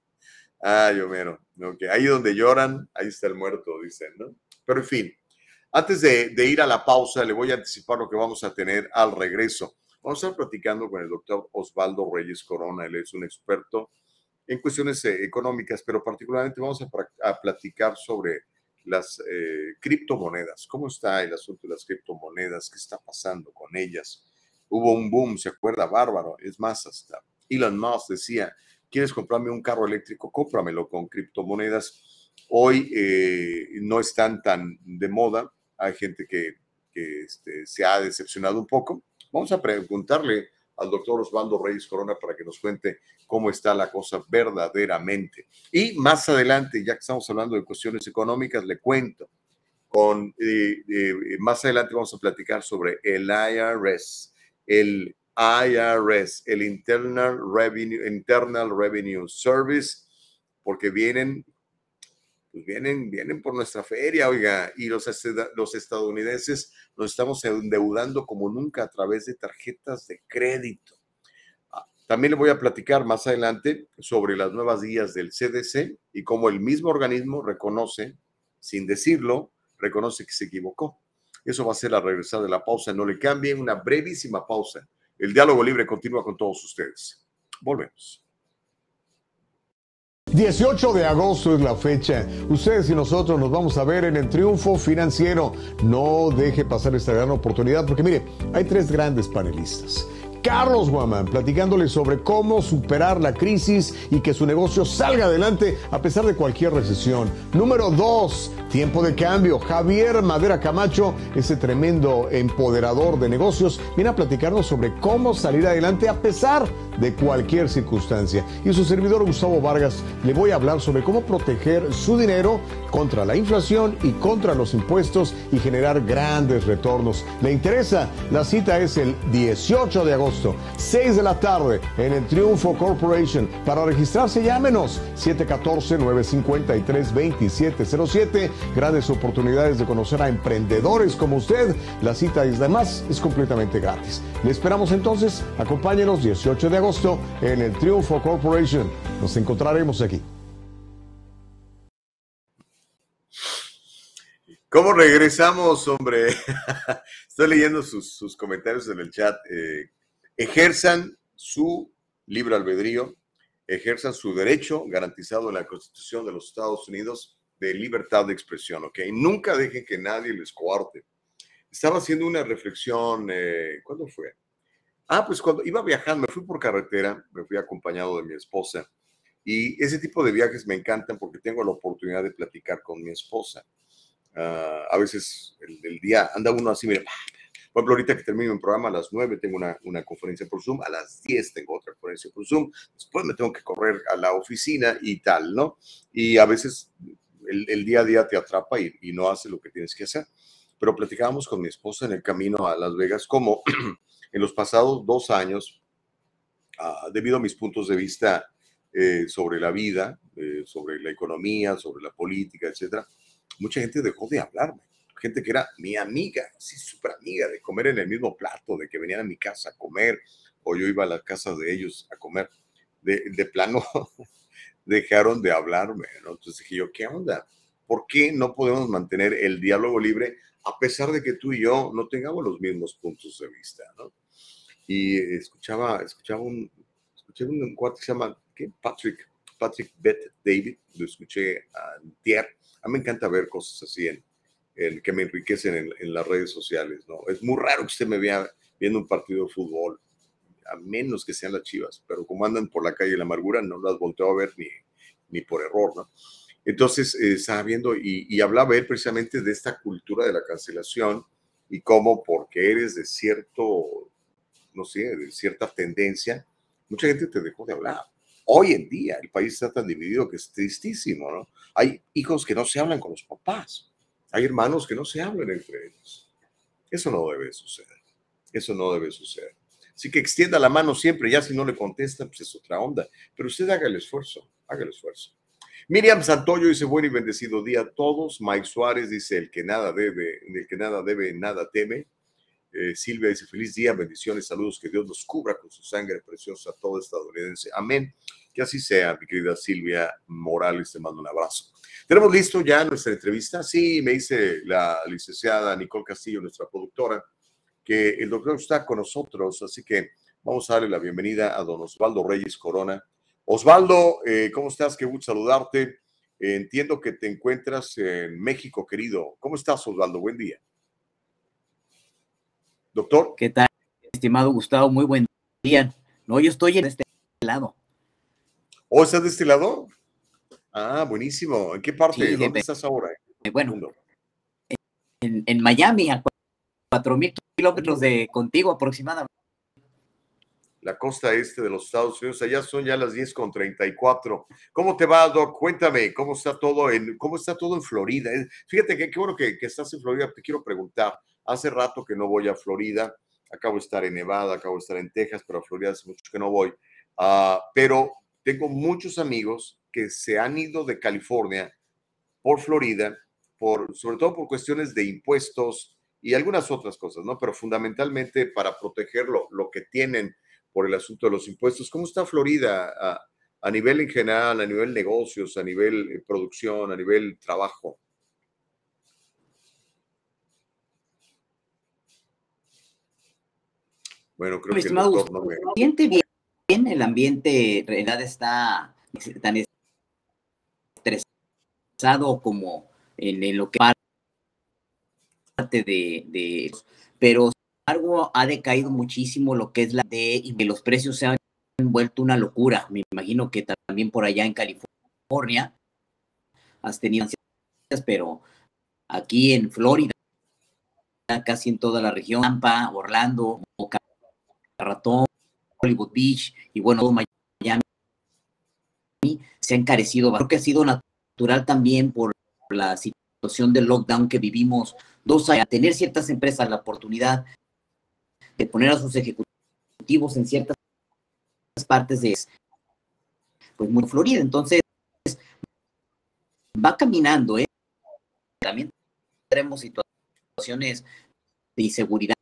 Ay, Homero, okay. ahí donde lloran, ahí está el muerto, dicen, ¿no? Pero en fin, antes de, de ir a la pausa, le voy a anticipar lo que vamos a tener al regreso. Vamos a estar platicando con el doctor Osvaldo Reyes Corona, él es un experto en cuestiones eh, económicas, pero particularmente vamos a, platicar sobre las eh, criptomonedas. ¿Cómo está el asunto de las criptomonedas? ¿Qué está pasando con ellas? Hubo un boom, ¿se acuerda? Bárbaro. Es más, hasta Elon Musk decía, ¿quieres comprarme un carro eléctrico? Cómpramelo con criptomonedas. Hoy eh, no están tan de moda. Hay gente que, este, se ha decepcionado un poco Vamos a preguntarle al doctor Osvaldo Reyes Corona para que nos cuente cómo está la cosa verdaderamente. Y más adelante, ya que estamos hablando de cuestiones económicas, le cuento. Con, eh, eh, más adelante vamos a platicar sobre el IRS, el IRS, el Internal Revenue, Internal Revenue Service, porque vienen pues vienen, vienen por nuestra feria, oiga, y los, los estadounidenses nos estamos endeudando como nunca a través de tarjetas de crédito. Ah, también le voy a platicar más adelante sobre las nuevas guías del CDC y cómo el mismo organismo reconoce, sin decirlo, reconoce que se equivocó. Eso va a ser la regresar de la pausa. No le cambien una brevísima pausa. El diálogo libre continúa con todos ustedes. Volvemos. 18 de agosto es la fecha. Ustedes y nosotros nos vamos a ver en el triunfo financiero. No deje pasar esta gran oportunidad porque mire, hay tres grandes panelistas. Carlos Guamán, platicándole sobre cómo superar la crisis y que su negocio salga adelante a pesar de cualquier recesión. Número dos, tiempo de cambio. Javier Madera Camacho, ese tremendo empoderador de negocios, viene a platicarnos sobre cómo salir adelante a pesar de cualquier circunstancia. Y su servidor Gustavo Vargas le voy a hablar sobre cómo proteger su dinero contra la inflación y contra los impuestos y generar grandes retornos. ¿Le interesa? La cita es el 18 de agosto 6 de la tarde, en el Triunfo Corporation. Para registrarse, llámenos 714-953-2707. Grandes oportunidades de conocer a emprendedores como usted. La cita, además, es completamente gratis. Le esperamos entonces. Acompáñenos 18 de agosto en el Triunfo Corporation. Nos encontraremos aquí. ¿Cómo regresamos, hombre? [laughs] Estoy leyendo sus, comentarios en el chat. Eh, ejerzan su libre albedrío, ejerzan su derecho garantizado en la Constitución de los Estados Unidos de libertad de expresión, ¿ok? Nunca dejen que nadie les coarte. Estaba haciendo una reflexión, eh, ¿cuándo fue? Ah, pues cuando iba viajando, fui por carretera, me fui acompañado de mi esposa. Y ese tipo de viajes me encantan porque tengo la oportunidad de platicar con mi esposa. Ah, a veces el, día anda uno así, mira, Por ejemplo, ahorita que termino un programa a las 9 tengo una, una conferencia por Zoom, a las 10 tengo otra conferencia por Zoom, después me tengo que correr a la oficina y tal, ¿no? Y a veces el, día a día te atrapa y, y no hace lo que tienes que hacer. Pero platicábamos con mi esposa en el camino a Las Vegas cómo [clears throat] en los pasados dos años, ah, debido a mis puntos de vista eh, sobre la vida, eh, sobre la economía, sobre la política, etcétera, mucha gente dejó de hablarme. Gente que era mi amiga, sí, súper amiga, de comer en el mismo plato, de que venían a mi casa a comer, o yo iba a la casa de ellos a comer. De, de plano, [laughs] dejaron de hablarme, ¿no? Entonces dije yo, ¿qué onda? ¿Por qué no podemos mantener el diálogo libre a pesar de que tú y yo no tengamos los mismos puntos de vista, ¿no? Y escuchaba, escuchaba un, escuché un cuate que se llama ¿qué? Patrick, Patrick Beth David, lo escuché a Tier. A mí me encanta ver cosas así en, en que me enriquecen en, en, las redes sociales, ¿no? Es muy raro que usted me vea viendo un partido de fútbol, a menos que sean las chivas, pero como andan por la calle de la amargura, no las volteo a ver ni, ni por error, ¿no? Entonces, eh, estaba viendo y, y, hablaba él precisamente de esta cultura de la cancelación y cómo porque eres de cierto, no sé, de cierta tendencia, mucha gente te dejó de hablar. Hoy en día el país está tan dividido que es tristísimo, ¿no? Hay hijos que no se hablan con los papás, hay hermanos que no se hablan entre ellos. Eso no debe suceder, eso no debe suceder. Así que extienda la mano siempre, ya si no le contesta, pues es otra onda, pero usted haga el esfuerzo, haga el esfuerzo. Miriam Santoyo dice buen y bendecido día a todos. Mike Suárez dice el que nada debe, el que nada debe, nada teme. Eh, Silvia dice feliz día, bendiciones, saludos, que Dios nos cubra con su sangre preciosa a todo estadounidense. Amén. Que así sea, mi querida Silvia Morales, te mando un abrazo. ¿Tenemos listo ya nuestra entrevista? Sí, me dice la licenciada Nicole Castillo, nuestra productora, que el doctor está con nosotros, así que vamos a darle la bienvenida a don Osvaldo Reyes Corona Osvaldo, eh, ¿cómo estás? Qué gusto saludarte. Entiendo que te encuentras en México, querido. ¿Cómo estás, Osvaldo? Buen día. Doctor. ¿Qué tal, estimado Gustavo? Muy buen día. No, yo estoy en este lado. ¿Oh, estás de este lado? Ah, buenísimo. ¿En qué parte? Sí, ¿Dónde de- estás ahora? Eh, bueno, en, en Miami, a cuatro mil kilómetros de contigo aproximadamente. La costa este de los Estados Unidos. Allá son ya las 10 con 34. ¿Cómo te va, Doc? Cuéntame, ¿cómo está todo en, cómo está todo en Florida? Eh, Fíjate qué bueno que, estás en Florida. Te quiero preguntar. Hace rato que no voy a Florida. Acabo de estar en Nevada, acabo de estar en Texas, pero a Florida hace mucho que no voy. Ah, pero tengo muchos amigos que se han ido de California por Florida, por, sobre todo por cuestiones de impuestos y algunas otras cosas, ¿no? Pero fundamentalmente para proteger lo que tienen por el asunto de los impuestos. ¿Cómo está Florida a, a nivel en general, a nivel negocios, a nivel eh, producción, a nivel trabajo? Bueno, creo que el doctor no me... El ambiente bien, el ambiente en realidad está tan estresado como en, en lo que parte de, de pero embargo ha decaído muchísimo lo que es la de y que los precios se han vuelto una locura. Me imagino que también por allá en California has tenido pero aquí en Florida, casi en toda la región, Tampa, Orlando, Boca Ratón, Hollywood Beach y bueno, Miami se ha encarecido. Creo que ha sido natural también por la situación del lockdown que vivimos dos años, a tener ciertas empresas la oportunidad de poner a sus ejecutivos en ciertas partes de pues muy Florida. Entonces va caminando, ¿eh? También tenemos situaciones de inseguridad.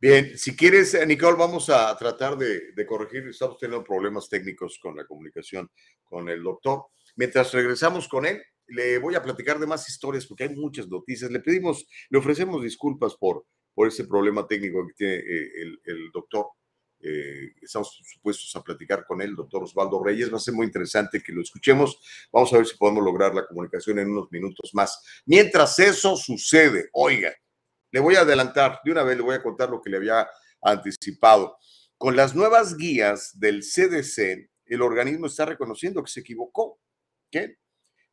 Bien, si quieres, eh, Nicole, vamos a tratar de, de, corregir. Estamos teniendo problemas técnicos con la comunicación con el doctor. Mientras regresamos con él, le voy a platicar de más historias porque hay muchas noticias. Le pedimos, le ofrecemos disculpas por, por ese problema técnico que tiene eh, el, el, doctor. Eh, estamos supuestos a platicar con él, doctor Osvaldo Reyes. Va a ser muy interesante que lo escuchemos. Vamos a ver si podemos lograr la comunicación en unos minutos más. Mientras eso sucede, oiga, le voy a adelantar, de una vez le voy a contar lo que le había anticipado. Con las nuevas guías del CDC, el organismo está reconociendo que se equivocó. ¿Qué?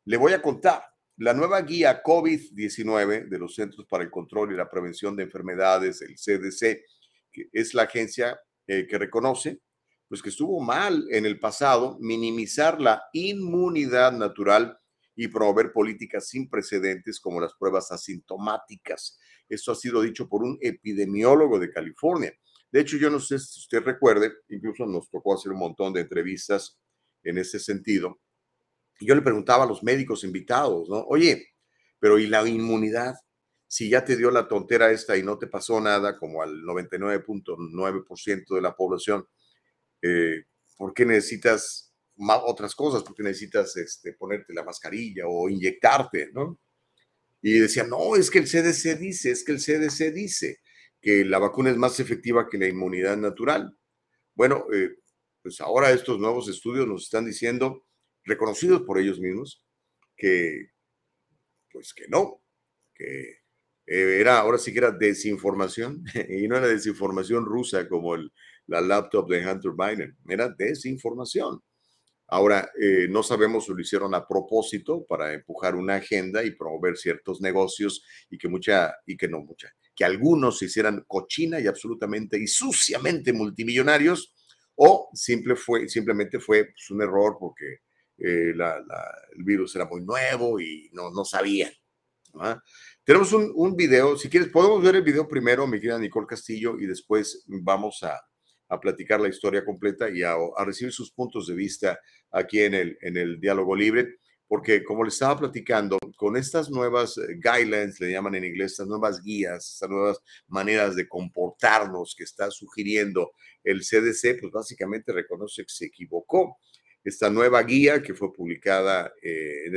Le voy a contar. la nueva guía COVID-19 de los Centros para el Control y la Prevención de Enfermedades, el CDC, que es la agencia eh, que reconoce pues que estuvo mal en el pasado minimizar la inmunidad natural y promover políticas sin precedentes como las pruebas asintomáticas. Esto ha sido dicho por un epidemiólogo de California. De hecho, yo no sé si usted recuerde, incluso nos tocó hacer un montón de entrevistas en ese sentido. Yo le preguntaba a los médicos invitados, ¿no? Oye, pero ¿y la inmunidad? Si ya te dio la tontera esta y no te pasó nada, como al 99.9% de la población, eh, ¿por qué necesitas más, otras cosas? ¿Por qué necesitas este, ponerte la mascarilla o inyectarte? ¿no? Y decían, no, es que el CDC dice, es que el CDC dice que la vacuna es más efectiva que la inmunidad natural. Bueno, eh, pues ahora estos nuevos estudios nos están diciendo, reconocidos por ellos mismos, que pues que no, que eh, era ahora sí que era desinformación [laughs] y no era desinformación rusa como el, la laptop de Hunter Biden. Era desinformación. Ahora, eh, no sabemos si lo hicieron a propósito para empujar una agenda y promover ciertos negocios y que mucha, y que no mucha, que algunos se hicieran cochina y absolutamente y suciamente multimillonarios, o simple fue, simplemente fue pues, un error porque eh, el virus era muy nuevo y no, no sabían. Tenemos un, un video, si quieres, podemos ver el video primero, mi querida Nicole Castillo, y después vamos a, a platicar la historia completa y a, recibir sus puntos de vista aquí en el, en el diálogo libre, porque como les estaba platicando, con estas nuevas eh, guidelines, le llaman en inglés, estas nuevas guías, estas nuevas maneras de comportarnos que está sugiriendo el CDC, pues básicamente reconoce que se equivocó. Esta nueva guía que fue publicada eh,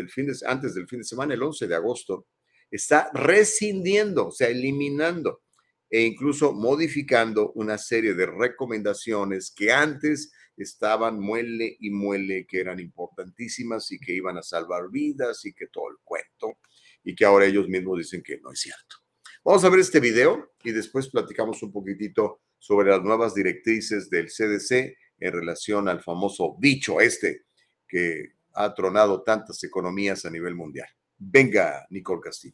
antes del fin de semana, el 11 de agosto, está rescindiendo, o sea, eliminando e incluso modificando una serie de recomendaciones que antes estaban muele y muele, que eran importantísimas y que iban a salvar vidas y que todo el cuento, y que ahora ellos mismos dicen que no es cierto. Vamos a ver este video y después platicamos un poquitito sobre las nuevas directrices del CDC en relación al famoso bicho este que ha tronado tantas economías a nivel mundial. Venga, Nicole Castillo.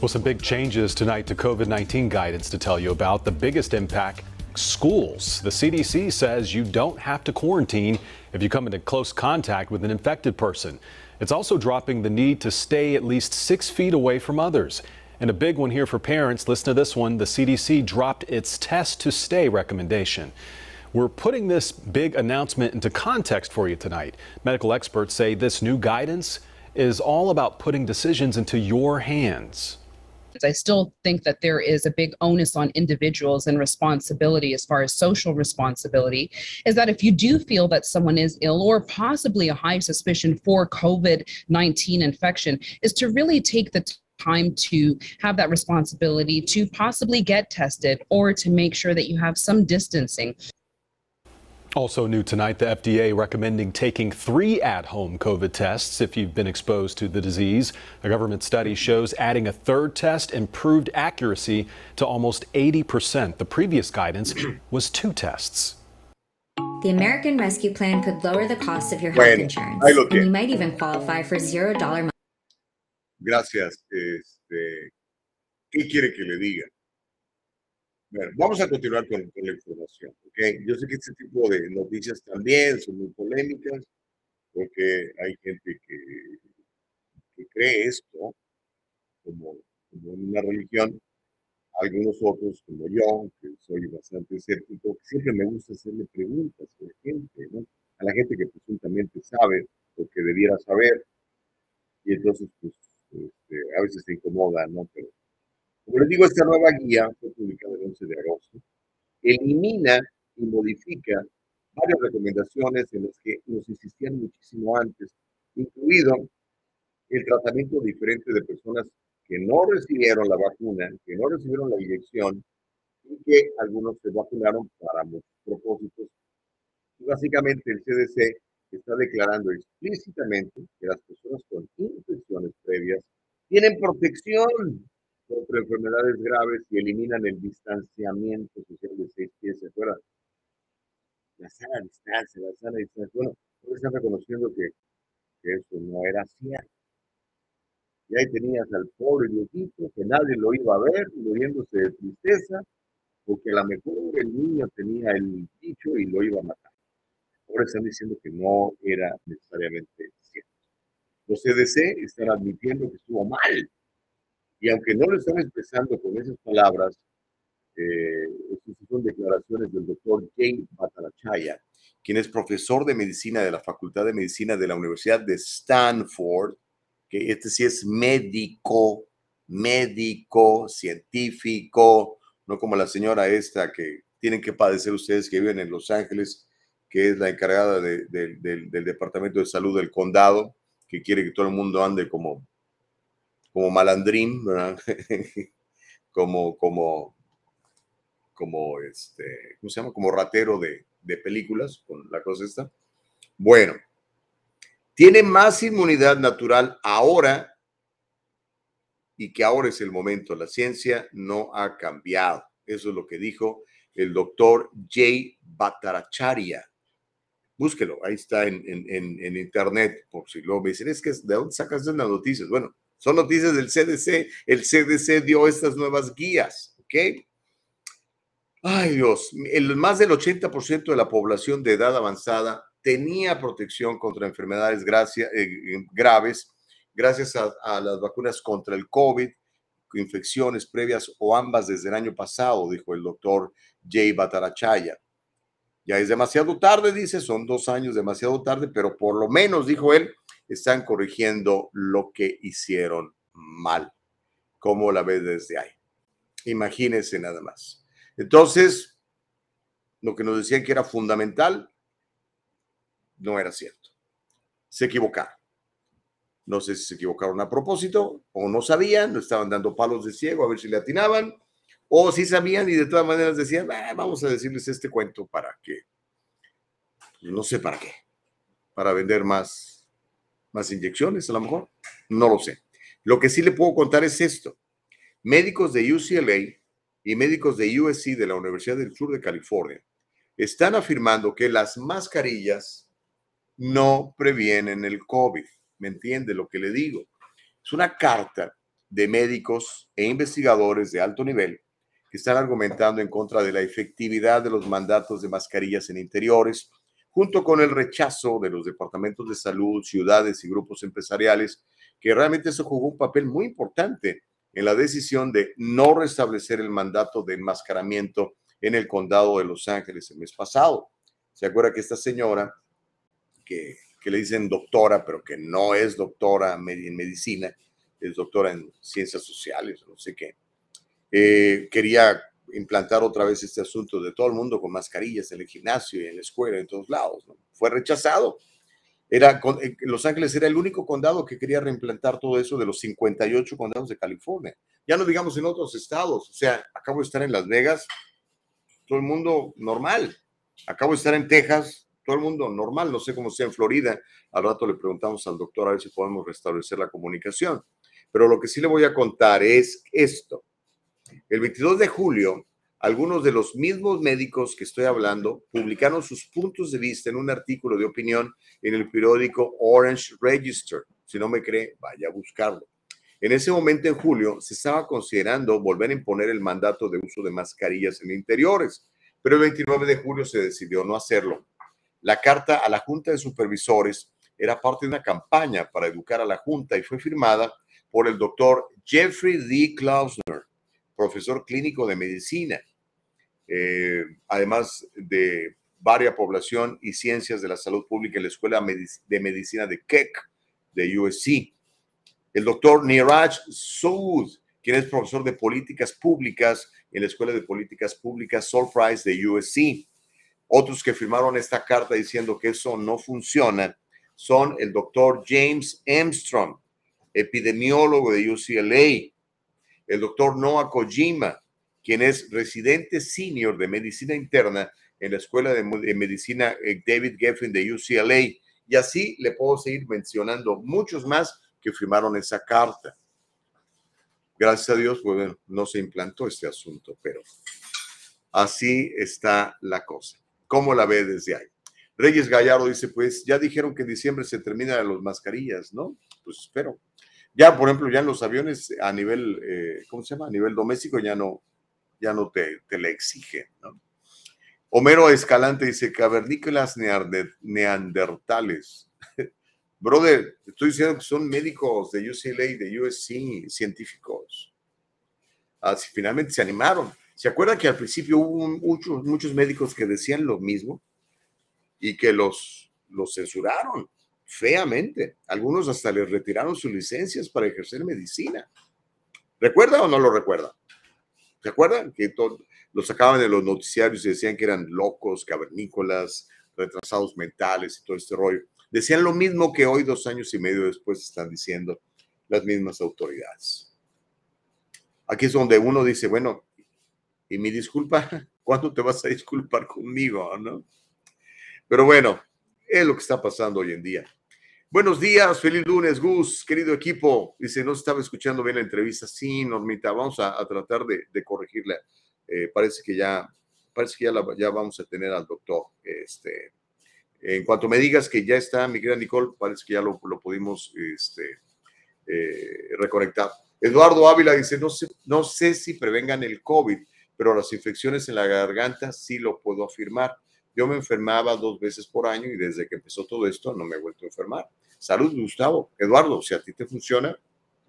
Well, some big changes tonight to COVID 19 guidance to tell you about. The biggest impact schools. The CDC says you don't have to quarantine if you come into close contact with an infected person. It's also dropping the need to stay at least six feet away from others. And a big one here for parents. Listen to this one the CDC dropped its test to stay recommendation. We're putting this big announcement into context for you tonight. Medical experts say this new guidance is all about putting decisions into your hands. I still think that there is a big onus on individuals and responsibility as far as social responsibility is that if you do feel that someone is ill or possibly a high suspicion for COVID 19 infection, is to really take the time to have that responsibility to possibly get tested or to make sure that you have some distancing. Also new tonight, the FDA recommending taking three at-home COVID tests if you've been exposed to the disease. A government study shows adding a third test improved accuracy to almost 80%. The previous guidance [clears throat] was two tests. The American Rescue Plan could lower the cost of your health Bueno, insurance, ahí lo and you might even qualify for zero dollar Gracias. Este, ¿Qué quiere que le diga? Bueno, vamos a continuar con, con la información. ¿ok? Yo sé que este tipo de noticias también son muy polémicas, porque hay gente que, que cree esto como, como una religión. Algunos otros, como yo, que soy bastante escéptico, siempre me gusta hacerle preguntas a la gente, ¿no? A la gente que presuntamente sabe lo que debiera saber. Y entonces, pues, este, a veces se incomoda, ¿no? Pero, como les digo, esta nueva guía fue publicada el 11 de agosto. Elimina y modifica varias recomendaciones en las que nos insistían muchísimo antes, incluido el tratamiento diferente de personas que no recibieron la vacuna, que no recibieron la inyección y que algunos se vacunaron para muchos propósitos. Y básicamente el CDC está declarando explícitamente que las personas con infecciones previas tienen protección contra enfermedades graves y eliminan el distanciamiento social de seis pies afuera. La sana distancia, la sana distancia. Bueno, todos están reconociendo que, que eso no era cierto. Y ahí tenías al pobre viejito que nadie lo iba a ver, muriéndose de tristeza, porque a lo mejor el niño tenía el bicho y lo iba a matar. Ahora están diciendo que no era necesariamente cierto. Los CDC están admitiendo que estuvo mal. Y aunque no lo están expresando con esas palabras, eh, son declaraciones del doctor Jay Batarachaya, quien es profesor de medicina de la Facultad de Medicina de la Universidad de Stanford, que este sí es médico, médico, científico, no como la señora esta que tienen que padecer ustedes que viven en Los Ángeles, que es la encargada del Departamento de Salud del condado, que quiere que todo el mundo ande como, como malandrín, [laughs] como, como, como, este, ¿cómo se llama? Como ratero de, de películas, con la cosa esta. Bueno, tiene más inmunidad natural ahora y que ahora es el momento. La ciencia no ha cambiado. Eso es lo que dijo el doctor Jay Bhattacharya. Búsquelo, ahí está en, en, internet, por si lo me dicen, es que ¿de dónde sacas las noticias? Bueno, son noticias del CDC. El CDC dio estas nuevas guías, ¿ok? Ay Dios, el, más del 80% de la población de edad avanzada tenía protección contra enfermedades eh, graves gracias a, las vacunas contra el COVID, infecciones previas o ambas desde el año pasado, dijo el doctor Jay Batarachaya. Ya es demasiado tarde, dice, son dos años demasiado tarde, pero por lo menos, dijo él, están corrigiendo lo que hicieron mal. ¿Cómo la ves desde ahí? Imagínense nada más. Entonces, lo que nos decían que era fundamental, no era cierto. Se equivocaron. No sé si se equivocaron a propósito o no sabían, no estaban dando palos de ciego a ver si le atinaban, o si sabían y de todas maneras decían, ah, vamos a decirles este cuento para que, no sé para qué, para vender más, más inyecciones a lo mejor, no lo sé. Lo que sí le puedo contar es esto. Médicos de UCLA y médicos de USC de la Universidad del Sur de California están afirmando que las mascarillas no previenen el COVID. ¿Me entiende lo que le digo? Es una carta de médicos e investigadores de alto nivel que están argumentando en contra de la efectividad de los mandatos de mascarillas en interiores, junto con el rechazo de los departamentos de salud, ciudades y grupos empresariales, que realmente se jugó un papel muy importante en la decisión de no restablecer el mandato de enmascaramiento en el condado de Los Ángeles el mes pasado. ¿Se acuerda que esta señora, que, le dicen doctora, pero que no es doctora en medicina, es doctora en ciencias sociales, no sé qué, eh, quería implantar otra vez este asunto de todo el mundo con mascarillas en el gimnasio y en la escuela, en todos lados. Fue rechazado. Era, eh, Los Ángeles era el único condado que quería reimplantar todo eso de los 58 condados de California. Ya no digamos en otros estados. O sea, acabo de estar en Las Vegas, todo el mundo normal. Acabo de estar en Texas, todo el mundo normal. No sé cómo sea en Florida. Al rato le preguntamos al doctor a ver si podemos restablecer la comunicación. Pero lo que sí le voy a contar es esto. El 22 de julio, algunos de los mismos médicos que estoy hablando publicaron sus puntos de vista en un artículo de opinión en el periódico Orange Register. Si no me cree, vaya a buscarlo. En ese momento, en julio, se estaba considerando volver a imponer el mandato de uso de mascarillas en interiores, pero el 29 de julio se decidió no hacerlo. La carta a la Junta de Supervisores era parte de una campaña para educar a la Junta y fue firmada por el doctor Jeffrey D. Klausner, profesor clínico de medicina eh, además de varia población y ciencias de la salud pública en la Escuela de Medicina de Keck, de USC. El doctor Niraj Soud, quien es profesor de políticas públicas en la Escuela de Políticas Públicas Sol Price de USC. Otros que firmaron esta carta diciendo que eso no funciona son el doctor James Armstrong, epidemiólogo de UCLA, el doctor Noah Kojima, quien es residente senior de medicina interna en la Escuela de, Medicina eh, David Geffen de UCLA. Y así le puedo seguir mencionando muchos más que firmaron esa carta. Gracias a Dios, bueno, no se implantó este asunto, pero así está la cosa. ¿Cómo la ve desde ahí? Reyes Gallardo dice, pues ya dijeron que en diciembre se terminan las mascarillas, ¿no? Pues espero. Ya, por ejemplo, ya en los aviones a nivel, eh, ¿cómo se llama? A nivel doméstico ya no, ya no te, te le exigen, ¿no? Homero Escalante dice, cavernícolas neandertales. [laughs] Brother, estoy diciendo que son médicos de UCLA, de USC, científicos. Así finalmente se animaron. ¿Se acuerdan que al principio hubo muchos, muchos médicos que decían lo mismo y que los, los censuraron feamente? Algunos hasta les retiraron sus licencias para ejercer medicina. ¿Recuerda o no lo recuerda? ¿Se acuerdan? Que los sacaban de los noticiarios y decían que eran locos, cavernícolas, retrasados mentales y todo este rollo. Decían lo mismo que hoy, dos años y medio después, están diciendo las mismas autoridades. Aquí es donde uno dice, bueno, y mi disculpa, [laughs] ¿cuándo te vas a disculpar conmigo? ¿no? Pero bueno, es lo que está pasando hoy en día. Buenos días, feliz lunes, Gus, querido equipo. Dice, no estaba escuchando bien la entrevista. Sí, Normita, vamos a, tratar de, corregirla. Eh, parece que ya, parece que ya, vamos a tener al doctor. Este, en cuanto me digas que ya está, mi querida Nicole, parece que ya lo, lo pudimos este, eh, reconectar. Eduardo Ávila dice, no sé, no sé si prevengan el COVID, pero las infecciones en la garganta sí lo puedo afirmar. Yo me enfermaba dos veces por año y desde que empezó todo esto no me he vuelto a enfermar. Salud, Gustavo. Eduardo, si a ti te funciona,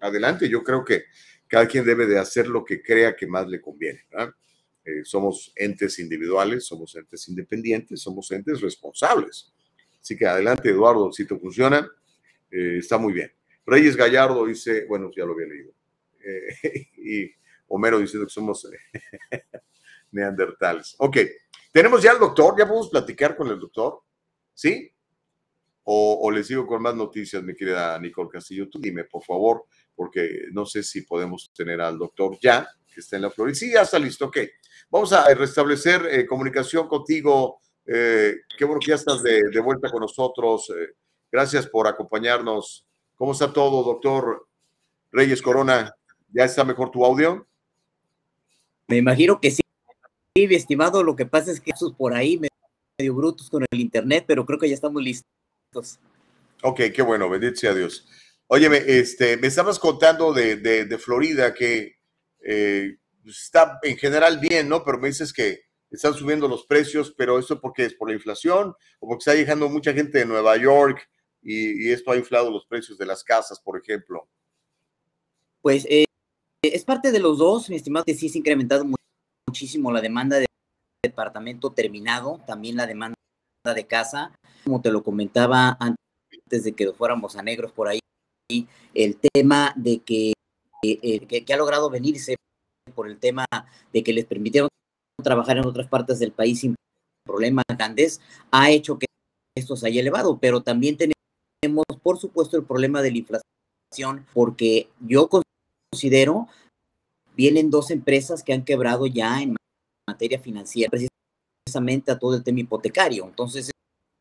adelante. Yo creo que cada quien debe de hacer lo que crea que más le conviene. Eh, somos entes individuales, somos entes independientes, somos entes responsables. Así que adelante, Eduardo, si te funciona, eh, está muy bien. Reyes Gallardo dice, bueno, ya lo había leído. Eh, [laughs] y Homero diciendo que somos [laughs] neandertales. Ok, tenemos ya al doctor, ya podemos platicar con el doctor, ¿sí? O, les sigo con más noticias, mi querida Nicole Castillo. Tú dime, por favor, porque no sé si podemos tener al doctor ya, que está en la Florida. Sí, ya está listo, ok. Vamos a restablecer eh, comunicación contigo. Eh, qué bueno que ya estás de, vuelta con nosotros. Eh, gracias por acompañarnos. ¿Cómo está todo, doctor Reyes Corona? ¿Ya está mejor tu audio? Me imagino que sí. Sí, mi estimado, lo que pasa es que esos por ahí medio brutos con el internet, pero creo que ya estamos listos. Ok, qué bueno, bendito sea Dios. Óyeme, este, me estabas contando de, Florida que eh, está en general bien, ¿no? Pero me dices que están subiendo los precios, pero ¿eso porque es por la inflación o porque está llegando mucha gente de Nueva York y, esto ha inflado los precios de las casas, por ejemplo? Pues eh, es parte de los dos, mi estimado, que sí se ha incrementado muchísimo la demanda de departamento terminado, también la demanda de casa, como te lo comentaba antes de que fuéramos a negros por ahí, el tema de que, eh, que, ha logrado venirse por el tema de que les permitieron trabajar en otras partes del país sin problemas grandes, ha hecho que esto se haya elevado, pero también tenemos, por supuesto, el problema de la inflación, porque yo considero, vienen dos empresas que han quebrado ya en materia financiera, precisamente a todo el tema hipotecario. Entonces,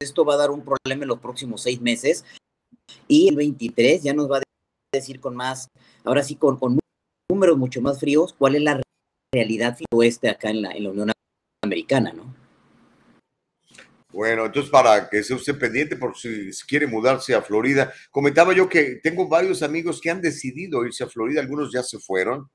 esto va a dar un problema en los próximos seis meses y el 23 ya nos va a decir con más, ahora sí, con, con números mucho más fríos, cuál es la realidad oeste acá en la, en la Unión Americana, ¿no? Bueno, entonces para que se usted pendiente por si quiere mudarse a Florida. Comentaba yo que tengo varios amigos que han decidido irse a Florida, algunos ya se fueron,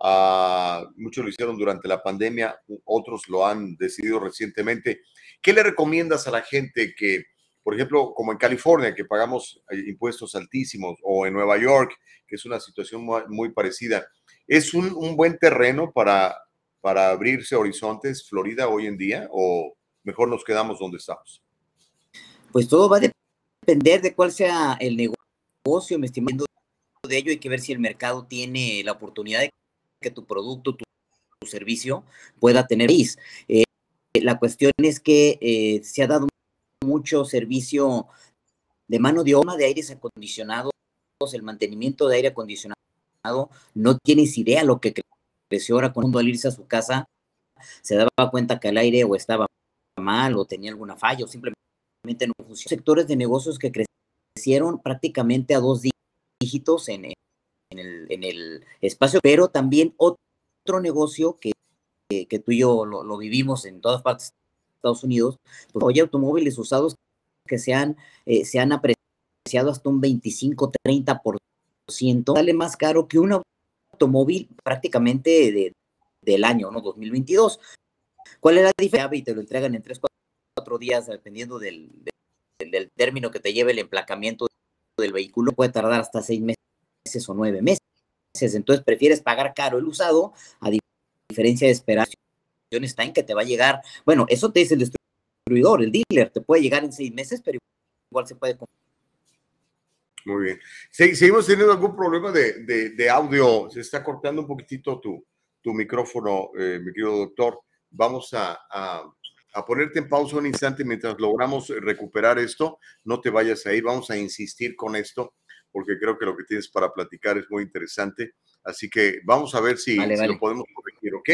uh, muchos lo hicieron durante la pandemia, otros lo han decidido recientemente. ¿Qué le recomiendas a la gente que por ejemplo, como en California, que pagamos eh, impuestos altísimos, o en Nueva York, que es una situación muy, parecida, ¿es un, buen terreno para, para abrirse horizontes Florida hoy en día o mejor nos quedamos donde estamos? Pues todo va a depender de cuál sea el negocio, me estimando de ello, hay que ver si el mercado tiene la oportunidad de que tu producto, tu, servicio pueda tener eh, la cuestión es que eh, se ha dado mucho servicio de mano de obra de aires acondicionados, el mantenimiento de aire acondicionado. No tienes idea lo que creció ahora cuando al irse a su casa se daba cuenta que el aire o estaba mal o tenía alguna falla o simplemente no funcionaba. Sectores de negocios que crecieron prácticamente a dos dígitos en, el, en el, espacio, pero también otro negocio que, que, tú y yo lo, vivimos en todas partes Estados Unidos, pues hay automóviles usados que se han, eh, se han apreciado hasta un 25-30% sale más caro que un automóvil prácticamente de, del año, ¿no? 2022. ¿Cuál es la diferencia? Y te lo entregan en 3, 4 días, dependiendo del, del, del término que te lleve el emplacamiento del vehículo. Puede tardar hasta 6 meses o 9 meses. Entonces prefieres pagar caro el usado a diferencia de esperar está en que te va a llegar. Bueno, eso te dice el distribuidor, el dealer, te puede llegar en seis meses, pero igual se puede muy bien. seguimos teniendo algún problema de, de, audio. Se está cortando un poquitito tu, tu micrófono, eh, mi querido doctor. Vamos a, a, a, ponerte en pausa un instante mientras logramos recuperar esto. No te vayas a ir. Vamos a insistir con esto porque creo que lo que tienes para platicar es muy interesante. Así que vamos a ver si, lo podemos corregir, ¿ok?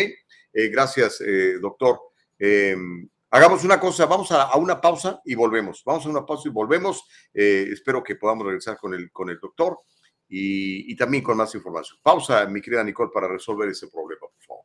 Eh, gracias, eh, doctor. Em, Hagamos una cosa, vamos a, una pausa y volvemos. Vamos a una pausa y volvemos. Eh, espero que podamos regresar con el, con el doctor y, y, también con más información. Pausa, mi querida Nicole, para resolver ese problema, por favor.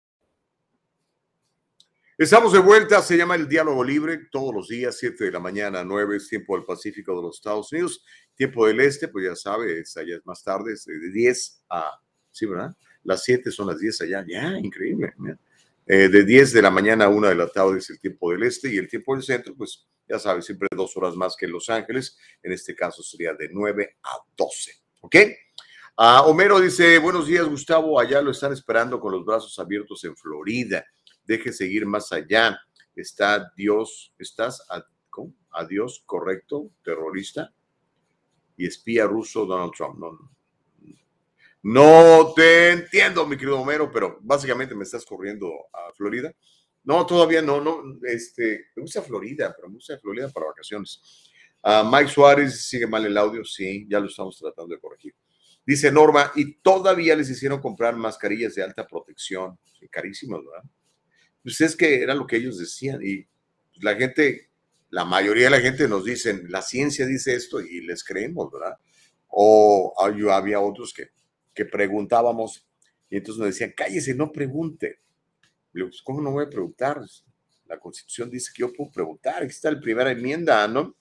Estamos de vuelta, se llama el Diálogo Libre, todos los días, 7 de la mañana, 9 es tiempo del Pacífico de los Estados Unidos, tiempo del Este, pues ya sabes, allá es más tarde, es de 10 a, sí, ¿verdad? Las 7 son las 10 allá, ya, increíble. Eh, de 10 de la mañana a 1 de la tarde es el tiempo del Este y el tiempo del Centro, pues ya sabes, siempre dos horas más que en Los Ángeles, en este caso sería de 9 a 12, ¿ok? Uh, Homero dice, buenos días Gustavo, allá lo están esperando con los brazos abiertos en Florida deje seguir más allá. Está Dios, estás a. Dios correcto, terrorista y espía ruso Donald Trump. No, no te entiendo, mi querido Homero, pero básicamente me estás corriendo a Florida. No, todavía no, no, este, me gusta Florida, pero me gusta Florida para vacaciones. Uh, Mike Suárez sigue mal el audio, sí, ya lo estamos tratando de corregir. Dice Norma, y todavía les hicieron comprar mascarillas de alta protección, carísimas, ¿verdad? Pues es que era lo que ellos decían y la gente, la mayoría de la gente nos dicen, la ciencia dice esto y les creemos, ¿verdad? O había otros que, que preguntábamos y entonces nos decían, cállese, no pregunte. Pues, ¿cómo no voy a preguntar? La constitución dice que yo puedo preguntar, aquí está la primera enmienda, ¿no?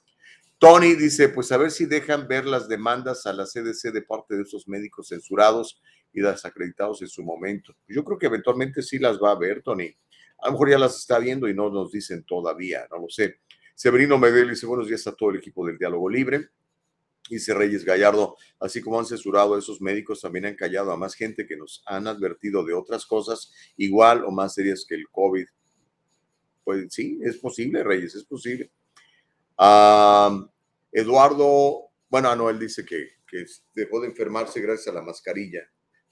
Tony dice, pues a ver si dejan ver las demandas a la CDC de parte de esos médicos censurados y desacreditados en su momento. Yo creo que eventualmente sí las va a ver, Tony. A lo mejor ya las está viendo y no nos dicen todavía, no lo sé. Severino Medel dice, buenos días a todo el equipo del Diálogo Libre. Dice Reyes Gallardo, así como han censurado a esos médicos, también han callado a más gente que nos han advertido de otras cosas igual o más serias que el COVID. Pues sí, es posible, Reyes, es posible. Eduardo, bueno, no, él dice que, dejó de enfermarse gracias a la mascarilla,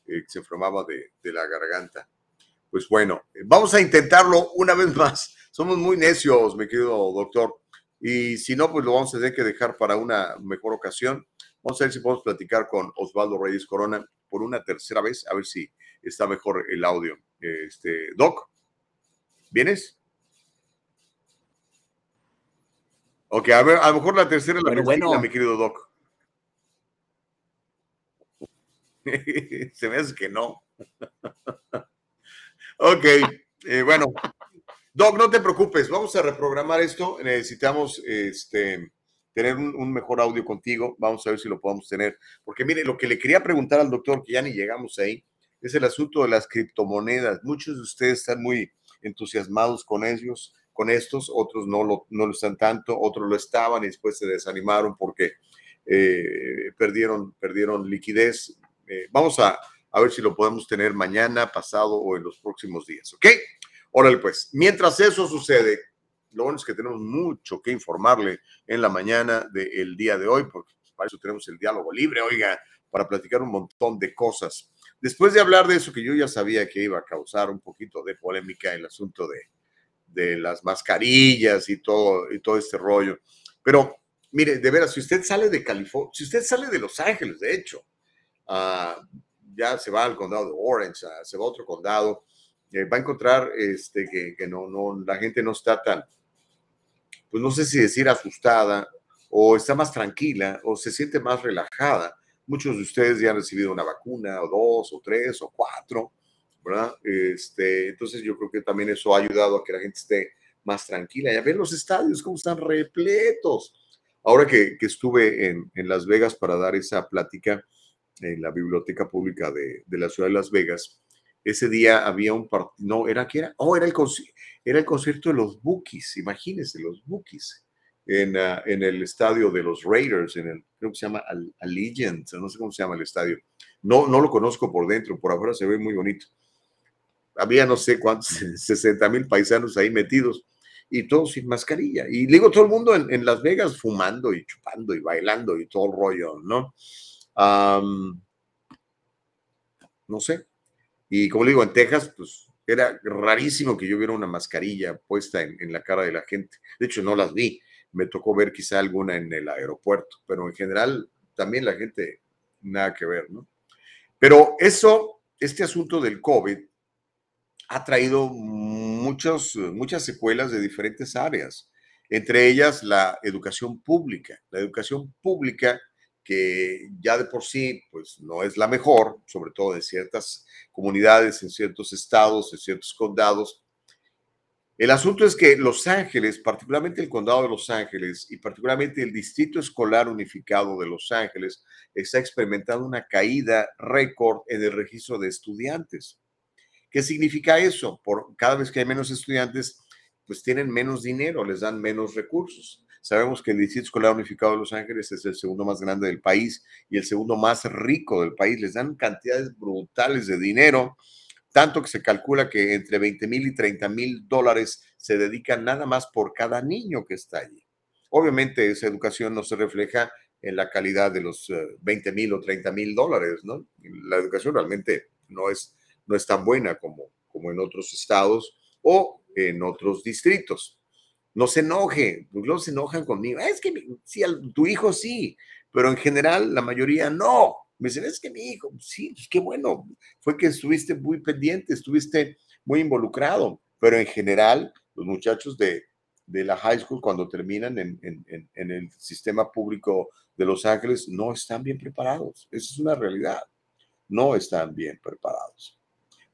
eh, que se enfermaba de, de la garganta pues bueno, vamos a intentarlo una vez más. [laughs] Somos muy necios, mi querido doctor. Y si no, pues lo vamos a tener que dejar para una mejor ocasión. Vamos a ver si podemos platicar con Osvaldo Reyes Corona por una tercera vez, a ver si está mejor el audio. Este, Doc, ¿vienes? Ok, a ver, a lo mejor la tercera es la bueno, mi querido Doc. [laughs] Se me hace que no. [laughs] Ok, eh, bueno. Doc, no te preocupes, vamos a reprogramar esto. Necesitamos este, tener un, mejor audio contigo. Vamos a ver si lo podemos tener. Porque mire, lo que le quería preguntar al doctor, que ya ni llegamos ahí, es el asunto de las criptomonedas. Muchos de ustedes están muy entusiasmados con ellos, con estos, otros no lo, están tanto, otros lo estaban y después se desanimaron porque eh, perdieron, perdieron liquidez. Eh, vamos a, a ver si lo podemos tener mañana, pasado o en los próximos días, ¿ok? Órale, pues, mientras eso sucede, lo bueno es que tenemos mucho que informarle en la mañana del día de hoy, porque para eso tenemos el diálogo libre, oiga, para platicar un montón de cosas. Después de hablar de eso que yo ya sabía que iba a causar un poquito de polémica el asunto de, de las mascarillas y todo, y todo este rollo, pero mire, de veras, si usted sale de California, si usted sale de Los Ángeles, de hecho, ah, ya se va al condado de Orange, ah, se va a otro condado, eh, va a encontrar este, que, que no, no, la gente no está tan, pues no sé si decir asustada o está más tranquila o se siente más relajada. Muchos de ustedes ya han recibido una vacuna o dos o tres o cuatro, ¿verdad? Este, entonces yo creo que también eso ha ayudado a que la gente esté más tranquila. Ya ven los estadios cómo están repletos. Ahora que, que estuve en, en, Las Vegas para dar esa plática en la biblioteca pública de, de la ciudad de Las Vegas, ese día había un partido, no, ¿era qué era? Oh, era el, era el concierto de los Bookies, imagínense, los Bookies, en, uh, en, el estadio de los Raiders, en el, creo que se llama Allegiant, no sé cómo se llama el estadio. No, no lo conozco por dentro, por afuera se ve muy bonito. Había no sé cuántos, 60 [laughs] mil paisanos ahí metidos y todos sin mascarilla. Y digo, todo el mundo en, en, Las Vegas fumando y chupando y bailando y todo el rollo, ¿no? No sé. Y como digo, en Texas, pues era rarísimo que yo viera una mascarilla puesta en, en, la cara de la gente. De hecho, no las vi. Me tocó ver quizá alguna en el aeropuerto, pero en general también la gente nada que ver, ¿no? Pero eso, este asunto del COVID ha traído muchos, muchas secuelas de diferentes áreas, entre ellas la educación pública. La educación pública que ya de por sí pues no es la mejor, sobre todo en ciertas comunidades, en ciertos estados, en ciertos condados. El asunto es que Los Ángeles, particularmente el condado de Los Ángeles y particularmente el Distrito Escolar Unificado de Los Ángeles, está experimentando una caída récord en el registro de estudiantes. ¿Qué significa eso? Por cada vez que hay menos estudiantes, pues tienen menos dinero, les dan menos recursos. Sabemos que el Distrito Escolar Unificado de Los Ángeles es el segundo más grande del país y el segundo más rico del país. Les dan cantidades brutales de dinero, tanto que se calcula que entre 20 mil y 30 mil dólares se dedican nada más por cada niño que está allí. Obviamente esa educación no se refleja en la calidad de los 20 mil o 30 mil dólares, ¿no? La educación realmente no es, no es tan buena como, como en otros estados o en otros distritos no se enoje, porque luego se enojan conmigo. Es que sí, tu hijo sí, pero en general la mayoría no. Me dicen, es que mi hijo, sí, pues qué bueno, fue que estuviste muy pendiente, estuviste muy involucrado, pero en general los muchachos de, de la high school cuando terminan en, en, en, el sistema público de Los Ángeles no están bien preparados. Esa es una realidad. No están bien preparados.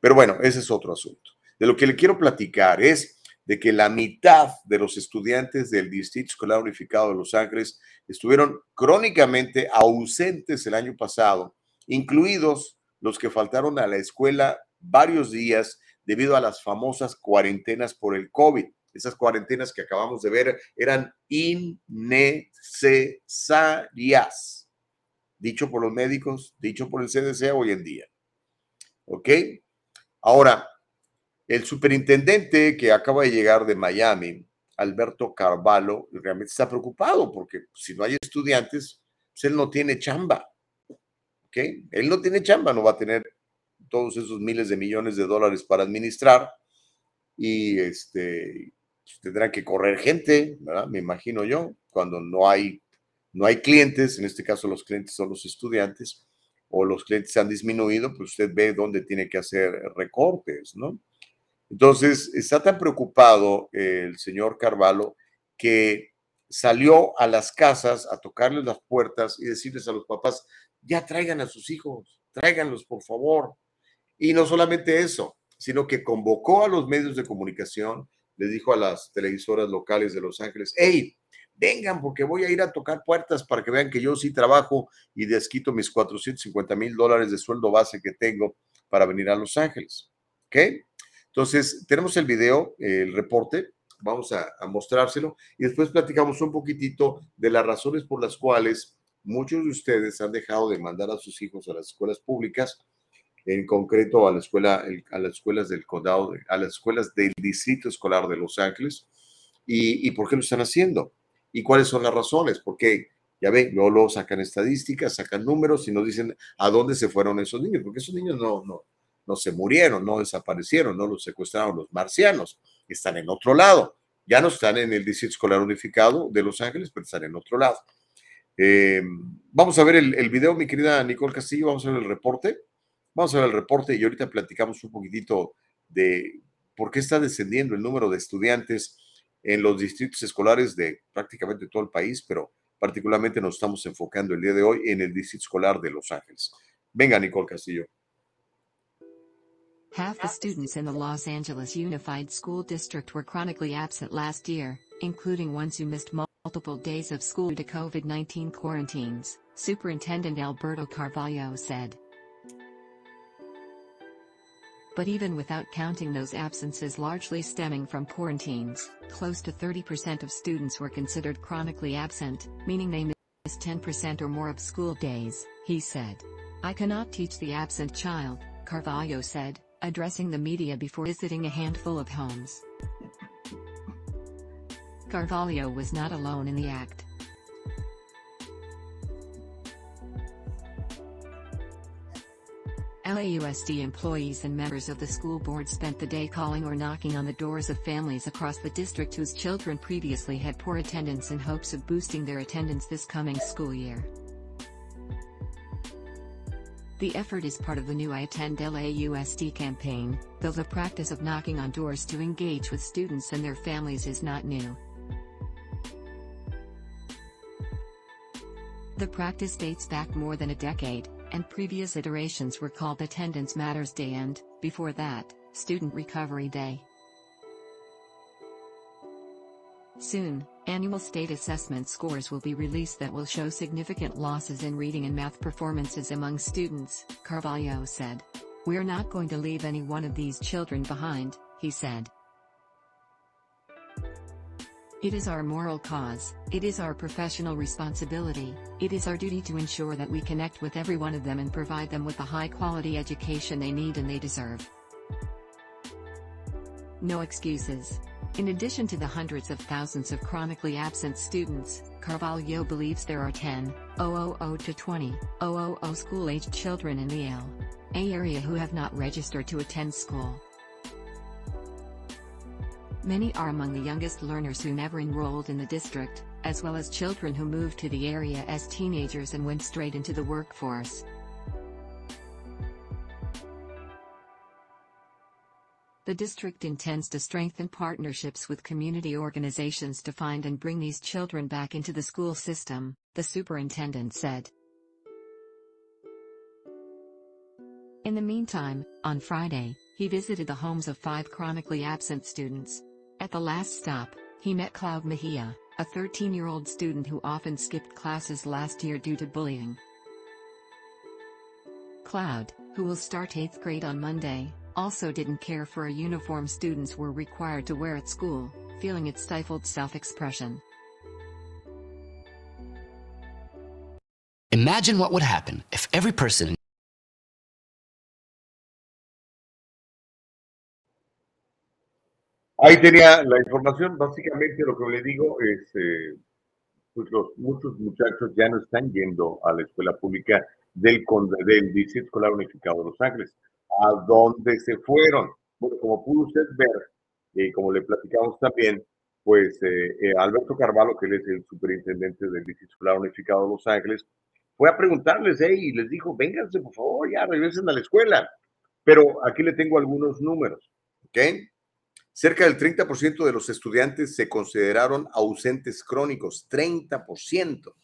Pero bueno, ese es otro asunto. De lo que le quiero platicar es de que la mitad de los estudiantes del Distrito Escolar Unificado de Los Ángeles estuvieron crónicamente ausentes el año pasado, incluidos los que faltaron a la escuela varios días debido a las famosas cuarentenas por el COVID. Esas cuarentenas que acabamos de ver eran innecesarias, dicho por los médicos, dicho por el CDC hoy en día. ¿Ok? Ahora, el superintendente que acaba de llegar de Miami, Alberto Carvalho, realmente está preocupado porque si no hay estudiantes, pues él no tiene chamba. ¿Ok? Él no tiene chamba, no va a tener todos esos miles de millones de dólares para administrar y este pues tendrán que correr gente, ¿verdad? Me imagino yo, cuando no hay no hay clientes, en este caso los clientes son los estudiantes o los clientes han disminuido, pues usted ve dónde tiene que hacer recortes, ¿no? Entonces, está tan preocupado el señor Carvalho que salió a las casas a tocarles las puertas y decirles a los papás, ya traigan a sus hijos, tráiganlos por favor. Y no solamente eso, sino que convocó a los medios de comunicación, les dijo a las televisoras locales de Los Ángeles, hey, vengan porque voy a ir a tocar puertas para que vean que yo sí trabajo y desquito mis 450 mil dólares de sueldo base que tengo para venir a Los Ángeles. ¿Ok? Entonces, tenemos el video, el reporte, vamos a, mostrárselo y después platicamos un poquitito de las razones por las cuales muchos de ustedes han dejado de mandar a sus hijos a las escuelas públicas, en concreto a, la escuela, a las escuelas del condado, a las escuelas del Distrito Escolar de Los Ángeles, y, por qué lo están haciendo, y cuáles son las razones, porque ya ven, luego, sacan estadísticas, sacan números y nos dicen a dónde se fueron esos niños, porque esos niños no, no, no se murieron, no desaparecieron, no los secuestraron los marcianos, están en otro lado. Ya no están en el Distrito Escolar Unificado de Los Ángeles, pero están en otro lado. Eh, vamos a ver el, el, video, mi querida Nicole Castillo, vamos a ver el reporte. Vamos a ver el reporte y ahorita platicamos un poquitito de por qué está descendiendo el número de estudiantes en los distritos escolares de prácticamente todo el país, pero particularmente nos estamos enfocando el día de hoy en el distrito escolar de Los Ángeles. Venga, Nicole Castillo. Half the students in the Los Angeles Unified School District were chronically absent last year, including ones who missed multiple days of school due to COVID 19 quarantines, Superintendent Alberto Carvalho said. But even without counting those absences largely stemming from quarantines, close to 30% of students were considered chronically absent, meaning they missed 10% or more of school days, he said. I cannot teach the absent child, Carvalho said, addressing the media before visiting a handful of homes. Carvalho was not alone in the act. LAUSD employees and members of the school board spent the day calling or knocking on the doors of families across the district whose children previously had poor attendance in hopes of boosting their attendance this coming school year. The effort is part of the new I Attend LAUSD campaign, though the practice of knocking on doors to engage with students and their families is not new. The practice dates back more than a decade, and previous iterations were called Attendance Matters Day and, before that, Student Recovery Day. Soon, annual state assessment scores will be released that will show significant losses in reading and math performances among students, Carvalho said. We're not going to leave any one of these children behind, he said. It is our moral cause, it is our professional responsibility, it is our duty to ensure that we connect with every one of them and provide them with the high quality education they need and they deserve. No excuses. In addition to the hundreds of thousands of chronically absent students, Carvalho believes there are 10, 000 to 20, 000 school-aged children in the LA area who have not registered to attend school. Many are among the youngest learners who never enrolled in the district, as well as children who moved to the area as teenagers and went straight into the workforce. The district intends to strengthen partnerships with community organizations to find and bring these children back into the school system, the superintendent said. In the meantime, on Friday, he visited the homes of five chronically absent students. At the last stop, he met Cloud Mejia, a 13-year-old student who often skipped classes last year due to bullying. Cloud, who will start 8th grade on Monday, also didn't care for a uniform students were required to wear at school, feeling it stifled self-expression. Imagine what would happen if every person Ahí tenía la información. Básicamente lo que le digo es, eh, pues los, muchos muchachos ya no están yendo a la escuela pública del, del Distrito Escolar Unificado de Los Ángeles. ¿A dónde se fueron? Bueno, como pudo usted ver, y como le platicamos también, pues eh, eh, Alberto Carvalho, que él es el superintendente del Distrito Escolar Unificado de Los Ángeles, fue a preguntarles, ¿eh? y les dijo, vénganse, por favor, ya regresen a la escuela. Pero aquí le tengo algunos números, ¿ok? Cerca del 30% de los estudiantes se consideraron ausentes crónicos, 30%,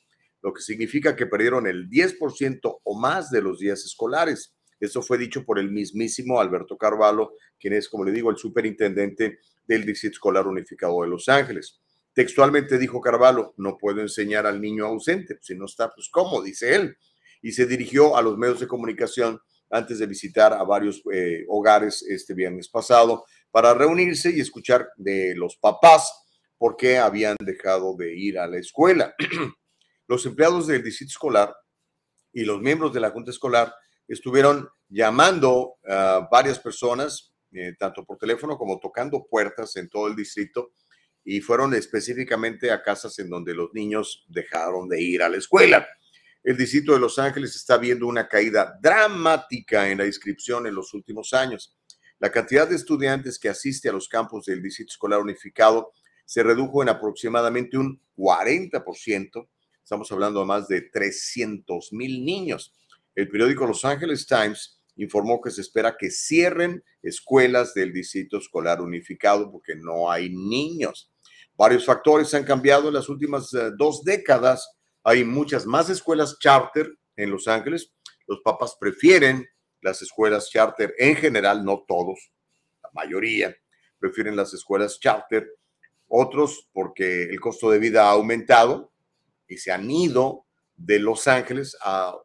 lo que significa que perdieron el 10% o más de los días escolares. Eso fue dicho por el mismísimo Alberto Carvalho, quien es, como le digo, el superintendente del Distrito Escolar Unificado de Los Ángeles. Textualmente dijo Carvalho, no puedo enseñar al niño ausente, si no está, pues cómo, dice él. Y se dirigió a los medios de comunicación antes de visitar a varios eh, hogares este viernes pasado para reunirse y escuchar de los papás por qué habían dejado de ir a la escuela. [clears throat] los empleados del distrito escolar y los miembros de la junta escolar estuvieron llamando a varias personas, eh, tanto por teléfono como tocando puertas en todo el distrito, y fueron específicamente a casas en donde los niños dejaron de ir a la escuela. El distrito de Los Ángeles está viendo una caída dramática en la inscripción en los últimos años. La cantidad de estudiantes que asiste a los campos del Distrito Escolar Unificado se redujo en aproximadamente un 40%. Estamos hablando de más de 300 mil niños. El periódico Los Angeles Times informó que se espera que cierren escuelas del Distrito Escolar Unificado porque no hay niños. Varios factores han cambiado en las últimas eh, dos décadas. Hay muchas más escuelas charter en Los Ángeles. Los papás prefieren las escuelas charter en general, no todos, la mayoría prefieren las escuelas charter. Otros porque el costo de vida ha aumentado y se han ido de Los Ángeles a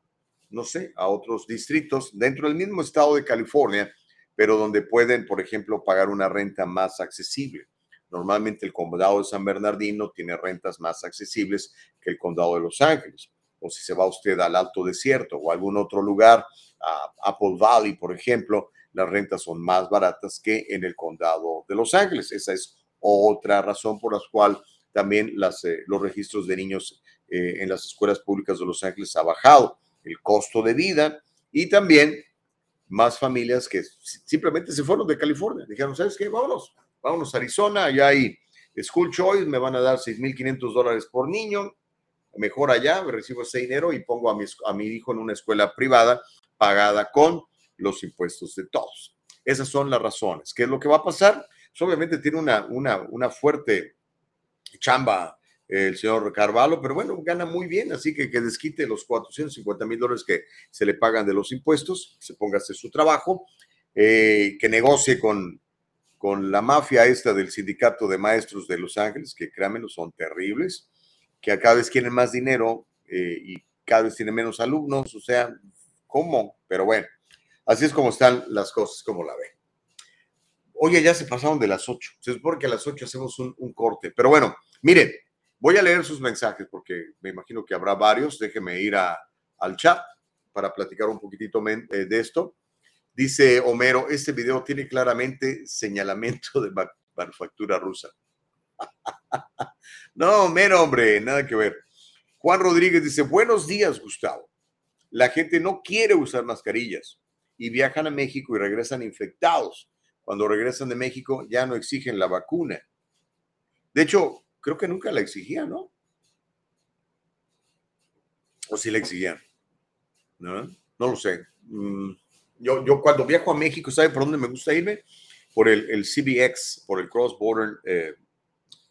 no sé, a otros distritos dentro del mismo estado de California, pero donde pueden, por ejemplo, pagar una renta más accesible. Normalmente el condado de San Bernardino tiene rentas más accesibles que el condado de Los Ángeles. O si se va usted al Alto Desierto o a algún otro lugar, a Apple Valley, por ejemplo, las rentas son más baratas que en el condado de Los Ángeles. Esa es otra razón por la cual también eh, los registros de niños eh, en las escuelas públicas de Los Ángeles ha bajado el costo de vida y también más familias que simplemente se fueron de California. Dijeron, ¿sabes qué? Vámonos, vámonos a Arizona, allá hay School Choice, me van a dar 6.500 dólares por niño, mejor allá, recibo ese dinero y pongo a mi, a mi hijo en una escuela privada pagada con los impuestos de todos. Esas son las razones. ¿Qué es lo que va a pasar? Pues obviamente tiene una, una, una fuerte chamba el señor Carvalho, pero bueno, gana muy bien, así que que desquite los 450 mil dólares que se le pagan de los impuestos, se ponga a hacer su trabajo, eh, que negocie con, con la mafia esta del sindicato de maestros de Los Ángeles, que créanme, son terribles, que cada vez tienen más dinero eh, y cada vez tienen menos alumnos, o sea, ¿cómo? Pero bueno, así es como están las cosas, como la ven. Oye, ya se pasaron de las 8, se supone que a las 8 hacemos un, un corte, pero bueno, miren, Voy a leer sus mensajes porque me imagino que habrá varios. Déjeme ir al chat para platicar un poquitito eh, de esto. Dice Homero, este video tiene claramente señalamiento de manufactura rusa. [laughs] no, Homero, hombre, nada que ver. Juan Rodríguez dice, buenos días, Gustavo. La gente no quiere usar mascarillas y viajan a México y regresan infectados. Cuando regresan de México ya no exigen la vacuna. De hecho, creo que nunca la exigían, ¿no? O sí la exigían. ¿No? No lo sé. Mm, yo, yo cuando viajo a México, ¿sabe por dónde me gusta irme? Por el, el CBX, por el Cross Border eh,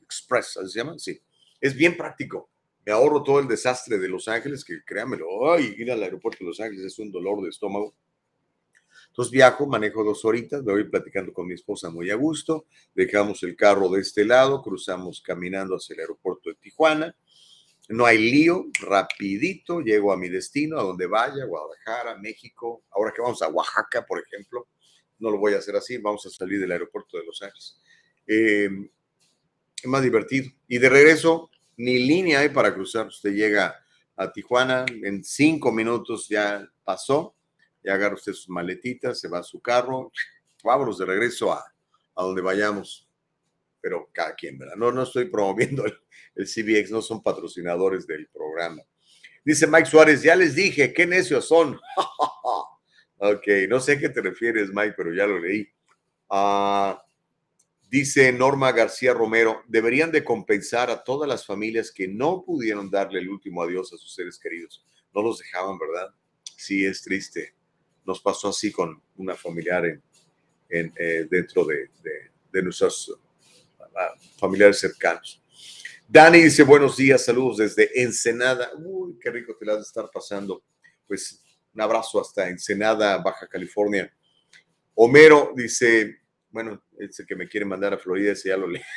Express, ¿así se llama? Sí. Es bien práctico. Me ahorro todo el desastre de Los Ángeles, que créanmelo, ay, ir al aeropuerto de Los Ángeles es un dolor de estómago. Entonces viajo, manejo dos horitas, me voy platicando con mi esposa muy a gusto, dejamos el carro de este lado, cruzamos caminando hacia el aeropuerto de Tijuana, no hay lío, rapidito llego a mi destino, a donde vaya, Guadalajara, México, ahora que vamos a Oaxaca, por ejemplo, no lo voy a hacer así, vamos a salir del aeropuerto de Los Ángeles. Eh, es más divertido. Y de regreso, ni línea hay para cruzar. Usted llega a Tijuana, en cinco minutos ya pasó y agarra usted sus maletitas, se va a su carro, vámonos de regreso a, a donde vayamos. Pero cada quien, ¿verdad? No, no estoy promoviendo el, el CBX, no son patrocinadores del programa. Dice Mike Suárez, ya les dije, qué necios son. [laughs] ok, no sé a qué te refieres, Mike, pero ya lo leí. Ah, dice Norma García Romero, deberían de compensar a todas las familias que no pudieron darle el último adiós a sus seres queridos. No los dejaban, ¿verdad? Sí, es triste nos pasó así con una familiar eh, dentro de, de, nuestros ah, familiares cercanos. Dani dice buenos días, saludos desde Ensenada. Uy, qué rico te la has de estar pasando. Pues un abrazo hasta Ensenada, Baja California. Homero dice, bueno, ese que me quiere mandar a Florida, ese ya lo leí. [laughs]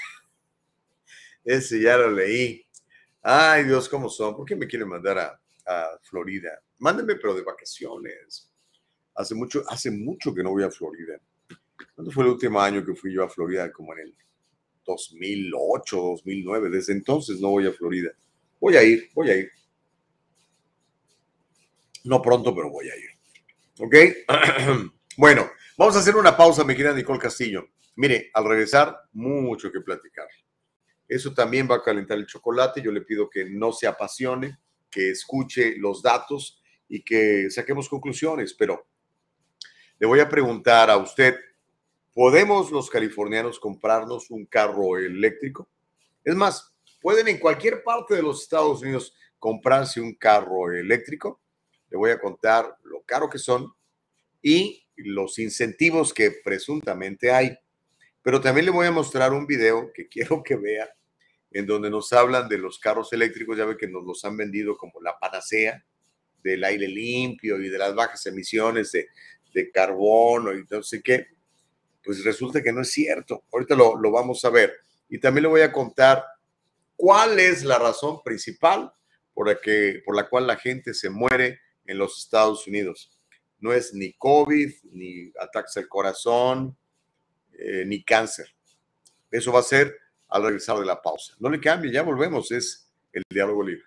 Ese ya lo leí. Ay, Dios, ¿cómo son? ¿Por qué me quieren mandar a, a Florida? Mándenme, pero de vacaciones. Hace mucho, hace mucho que no voy a Florida. ¿Cuándo fue el último año que fui yo a Florida? Como en el 2008, 2009. Desde entonces no voy a Florida. Voy a ir, voy a ir. No pronto, pero voy a ir. ¿Ok? [clears throat] bueno, vamos a hacer una pausa, mi querida Nicole Castillo. Mire, al regresar, mucho que platicar. Eso también va a calentar el chocolate. Yo le pido que no se apasione, que escuche los datos y que saquemos conclusiones, pero le voy a preguntar a usted, ¿podemos los californianos comprarnos un carro eléctrico? Es más, pueden en cualquier parte de los Estados Unidos comprarse un carro eléctrico. Le voy a contar lo caro que son y los incentivos que presuntamente hay. Pero también le voy a mostrar un video que [laughs] quiero que vea, en donde nos hablan de los carros eléctricos. Ya ve que nos los han vendido como la panacea del aire limpio y de las bajas emisiones de, de carbono y no sé qué. Pues resulta que no es cierto. Ahorita lo, lo vamos a ver. Y también le voy a contar cuál es la razón principal por la, que, por la cual la gente se muere en los Estados Unidos. No es ni COVID, ni ataques al corazón, eh, ni cáncer. Eso va a ser al regresar de la pausa. No le cambie, ya volvemos, es el diálogo libre.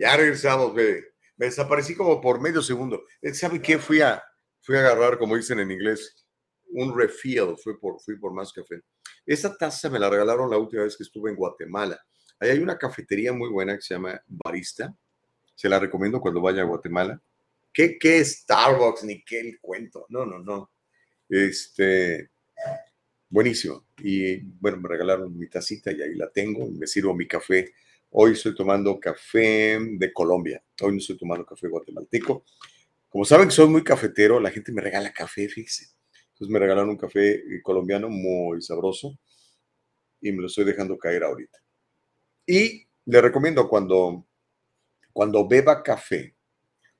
Ya regresamos, Me desaparecí como por medio segundo. ¿Sabe qué? Fui a, fui a agarrar, como dicen en inglés, un refill. Fui por, fui por más café. Esa taza me la regalaron la última vez que estuve en Guatemala. Ahí hay una cafetería muy buena que se llama Barista. Se la recomiendo cuando vaya a Guatemala. ¿Qué, qué Starbucks ni qué el cuento? No, no, no. Este, buenísimo. Y bueno, me regalaron mi tacita y ahí la tengo. Me sirvo mi café Hoy estoy tomando café de Colombia. Hoy no estoy tomando café guatemalteco. Como saben que soy muy cafetero, la gente me regala café, fíjense. Entonces me regalaron un café eh, colombiano muy sabroso y me lo estoy dejando caer ahorita. Y le recomiendo cuando, cuando beba café,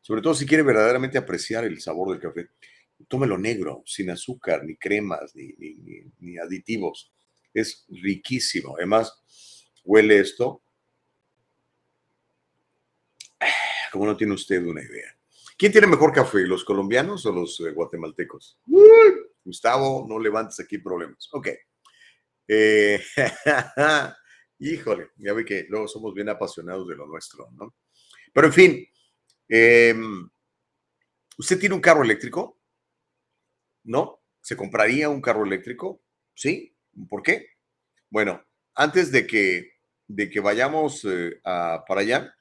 sobre todo si quiere verdaderamente apreciar el sabor del café, tómelo negro, sin azúcar, ni cremas, ni, ni, ni aditivos. Es riquísimo. Además, huele esto como no tiene usted una idea. ¿Quién tiene mejor café, los colombianos o los eh, guatemaltecos? Gustavo, no levantes aquí problemas. Ok. Eh, [laughs] híjole, ya ve que luego somos bien apasionados de lo nuestro, ¿no? Pero en fin, em, ¿usted tiene un carro eléctrico? ¿No? ¿Se compraría un carro eléctrico? ¿Sí? ¿Por qué? Bueno, antes de que, de que vayamos eh, para allá,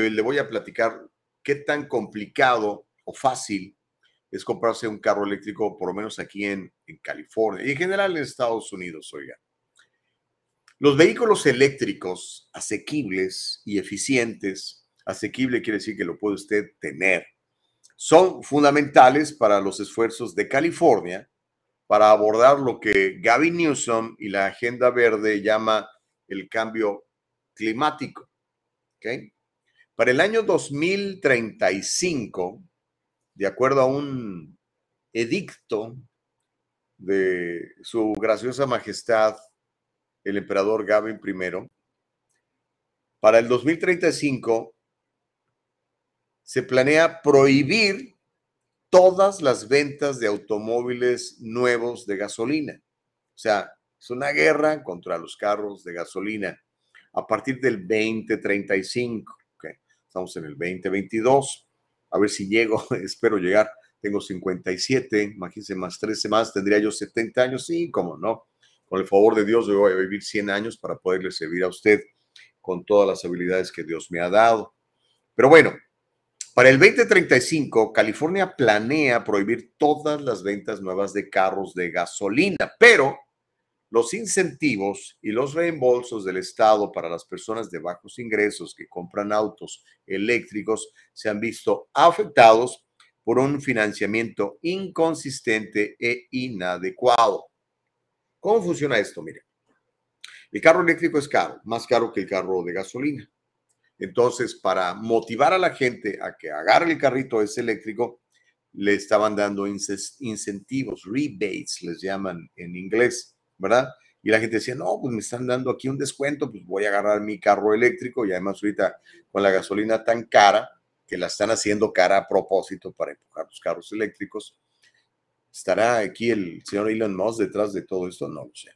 le, voy a platicar qué tan complicado o fácil es comprarse un carro eléctrico, por lo menos aquí en, en California y en general en Estados Unidos, oiga. Los vehículos eléctricos asequibles y eficientes, asequible quiere decir que lo puede usted tener, son fundamentales para los esfuerzos de California para abordar lo que Gavin Newsom y la Agenda Verde llama el cambio climático. ¿okay? Para el año 2035, de acuerdo a un edicto de su graciosa majestad, el emperador Gavin I, para el 2035 se planea prohibir todas las ventas de automóviles nuevos de gasolina. O sea, es una guerra contra los carros de gasolina a partir del 2035. Estamos en el 2022. A ver si llego, [laughs] espero llegar. Tengo 57, imagínense, más 13 más, tendría yo 70 años. Sí, cómo no. Con el favor de Dios, voy a vivir 100 años para poderle servir a usted con todas las habilidades que Dios me ha dado. Pero bueno, para el 2035, California planea prohibir todas las ventas nuevas de carros de gasolina, pero los incentivos y los reembolsos del Estado para las personas de bajos ingresos que compran autos eléctricos se han visto afectados por un financiamiento inconsistente e inadecuado. ¿Cómo funciona esto? Mire, el carro eléctrico es caro, más caro que el carro de gasolina. Entonces, para motivar a la gente a que agarre el carrito ese eléctrico, le estaban dando incentivos, rebates, les llaman en inglés ¿verdad? Y la gente decía, no, pues me están dando aquí un descuento, pues voy a agarrar mi carro eléctrico y además ahorita con la gasolina tan cara, que la están haciendo cara a propósito para empujar los carros eléctricos. ¿Estará aquí el señor Elon Musk detrás de todo esto? No lo sé.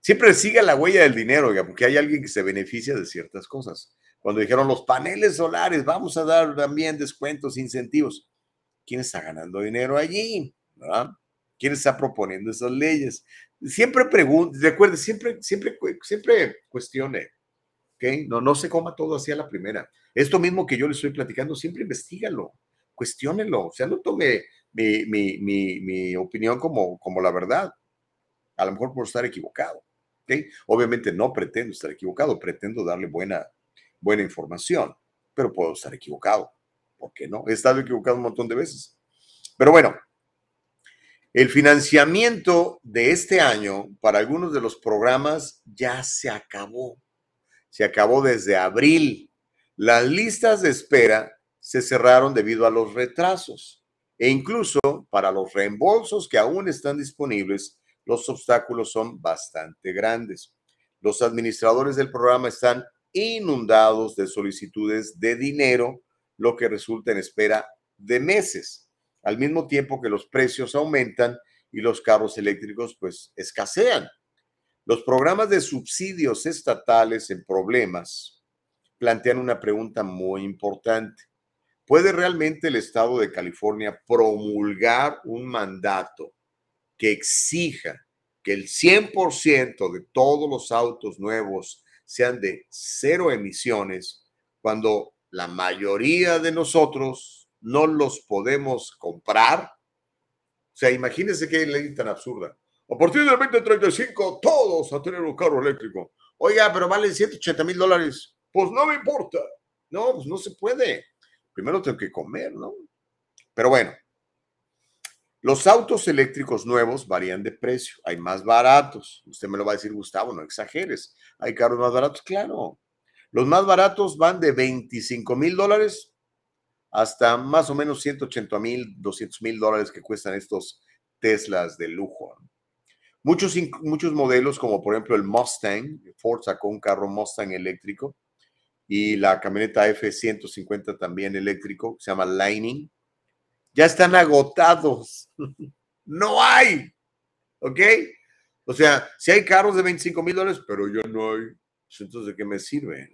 Siempre sigue la huella del dinero, porque hay alguien que se beneficia de ciertas cosas. Cuando dijeron los paneles solares, vamos a dar también descuentos, incentivos. ¿Quién está ganando dinero allí? ¿Quién está proponiendo esas leyes? Siempre pregunte, recuerde, siempre, siempre, cuestione. ¿okay? No, no se coma todo así a la primera. Esto mismo que yo le estoy platicando, siempre investigalo, cuestiónelo. O sea, no tome mi, mi, mi, mi opinión como, como la verdad. A lo mejor por estar equivocado. ¿okay? Obviamente no pretendo estar equivocado, pretendo darle buena, buena información, pero puedo estar equivocado. ¿Por qué no? He estado equivocado un montón de veces. Pero bueno, el financiamiento de este año para algunos de los programas ya se acabó. Se acabó desde abril. Las listas de espera se cerraron debido a los retrasos e incluso para los reembolsos que aún están disponibles, los obstáculos son bastante grandes. Los administradores del programa están inundados de solicitudes de dinero, lo que resulta en espera de meses, al mismo tiempo que los precios aumentan y los carros eléctricos pues escasean. Los programas de subsidios estatales en problemas plantean una pregunta muy importante. ¿Puede realmente el Estado de California promulgar un mandato que exija que el 100% de todos los autos nuevos sean de cero emisiones cuando la mayoría de nosotros no los podemos comprar? O sea, imagínense qué ley tan absurda. A partir del 2035, todos a tener un carro eléctrico. Oiga, pero valen 180 mil dólares. Pues no me importa. No, pues no se puede. Primero tengo que comer, ¿no? Pero bueno, los autos eléctricos nuevos varían de precio. Hay más baratos. Usted me lo va a decir, Gustavo, no exageres. Hay carros más baratos, claro. Los más baratos van de 25 mil dólares hasta más o menos 180 mil, 200 mil dólares que cuestan estos Teslas de lujo. Muchos, muchos modelos, como por ejemplo el Mustang, Ford sacó un carro Mustang eléctrico y la camioneta F-150 también eléctrico, se llama Lightning ya están agotados. [laughs] no hay. ¿Ok? O sea, si hay carros de 25 mil dólares, pero yo no hay. Pues, entonces, ¿de qué me sirve?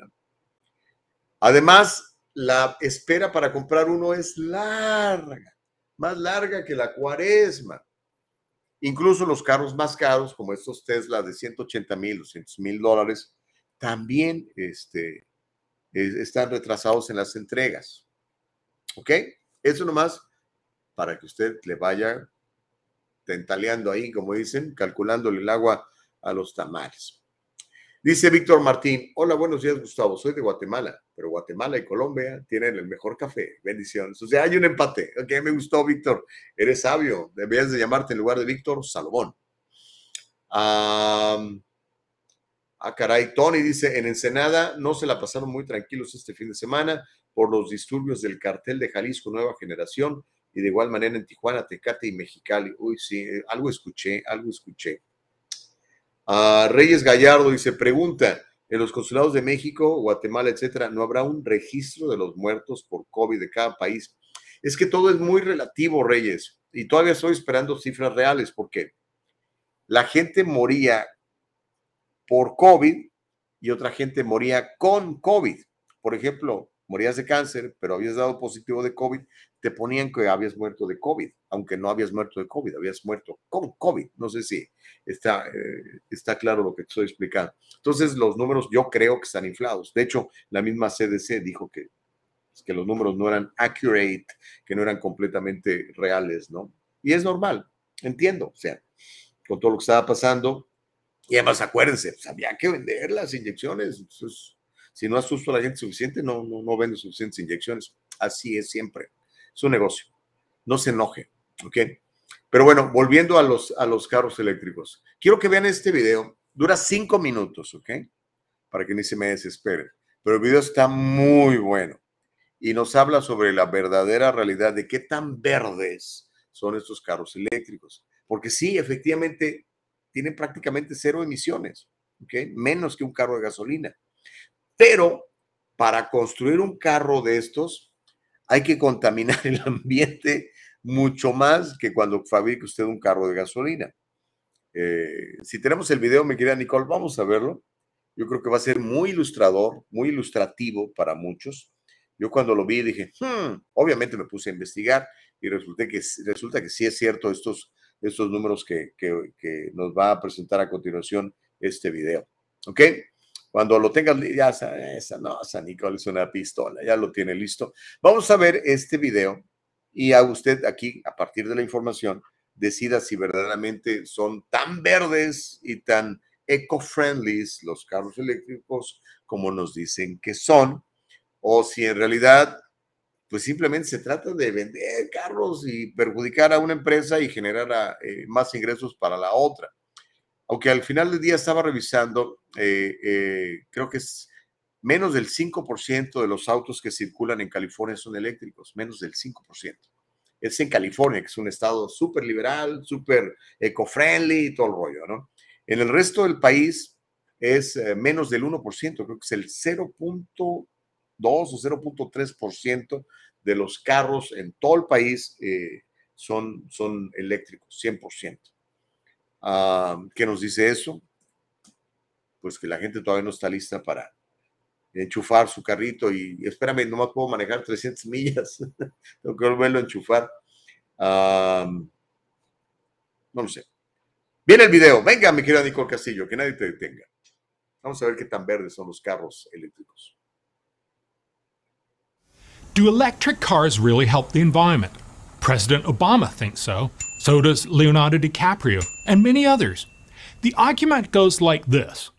Además, la espera para comprar uno es larga, más larga que la cuaresma. Incluso los carros más caros, como estos Tesla de 180 mil, 200 mil dólares, también este, están retrasados en las entregas. ¿Ok? Eso nomás para que usted le vaya tentaleando ahí, como dicen, calculándole el agua a los tamales. Dice Víctor Martín, hola, buenos días Gustavo, soy de Guatemala, pero Guatemala y Colombia tienen el mejor café, bendiciones. O sea, hay un empate, ok, me gustó Víctor, eres sabio, debías de llamarte en lugar de Víctor Salomón. ah, caray, Tony dice, en Ensenada no se la pasaron muy tranquilos este fin de semana por los disturbios del cartel de Jalisco Nueva Generación y de igual manera en Tijuana, Tecate y Mexicali. Uy, sí, eh, algo escuché, algo escuché. Ah, Reyes Gallardo dice, pregunta, en los consulados de México, Guatemala, etcétera, ¿no habrá un registro de los muertos por COVID de cada país? Es que todo es muy relativo, Reyes, y todavía estoy esperando cifras reales porque la gente moría por COVID y otra gente moría con COVID. Por ejemplo, morías de cáncer, pero habías dado positivo de COVID, te ponían que habías muerto de COVID, aunque no habías muerto de COVID, habías muerto con COVID. No sé si está, eh, está claro lo que estoy explicando. Entonces, los números yo creo que están inflados. De hecho, la misma CDC dijo que, que los números no eran accurate, que no eran completamente reales, ¿no? Y es normal, entiendo, o sea, con todo lo que estaba pasando. Y además, acuérdense, pues, había que vender las inyecciones. Entonces, si no asusto a la gente suficiente, no, no, no vende suficientes inyecciones. Así es siempre. Es un negocio. No se enoje. ¿Ok? Pero bueno, volviendo a los, a los carros eléctricos. Quiero que vean este video. Dura cinco minutos, ¿ok? Para que ni se me desesperen. Pero el video está muy bueno y nos habla sobre la verdadera realidad de qué tan verdes son estos carros eléctricos. Porque sí, efectivamente, tienen prácticamente cero emisiones, ¿ok? Menos que un carro de gasolina. Pero para construir un carro de estos hay que contaminar [laughs] el ambiente mucho más que cuando fabrique usted un carro de gasolina. Eh, si tenemos el video, me querida Nicole, vamos a verlo. Yo creo que va a ser muy ilustrador, muy ilustrativo para muchos. Yo cuando lo vi dije, hmm", obviamente me puse a investigar y resulta que, resulta que sí es cierto estos, estos números que, que, nos va a presentar a continuación este video. ¿Ok? Cuando lo tengas, ya esa no, San Nicole es una pistola, ya lo tiene listo. Vamos a ver este video y a usted aquí, a partir de la información, decida si verdaderamente son tan verdes y tan eco-friendly los carros eléctricos como nos dicen que son, o si en realidad, pues simplemente se trata de vender carros y perjudicar a una empresa y generar eh, más ingresos para la otra. Aunque al final del día estaba revisando, eh, eh, creo que es menos del 5% de los autos que circulan en California son eléctricos, menos del 5% es en California, que es un estado súper liberal, súper eco-friendly y todo el rollo, ¿no? En el resto del país es eh, menos del 1%, creo que es el 0.2 o 0.3% de los carros en todo el país son, son eléctricos, 100%. ¿Qué nos dice eso? Pues que la gente todavía no está lista para enchufar su carrito y espérame, no más puedo manejar 300 millas, [laughs] tengo que volverlo a enchufar. no lo sé. Viene el video, venga mi querido Nicole Castillo, que nadie te detenga. Vamos a ver qué tan verdes son los carros eléctricos. Do electric cars really help the environment? President Obama thinks so. So does Leonardo DiCaprio and many others. The argument goes like this.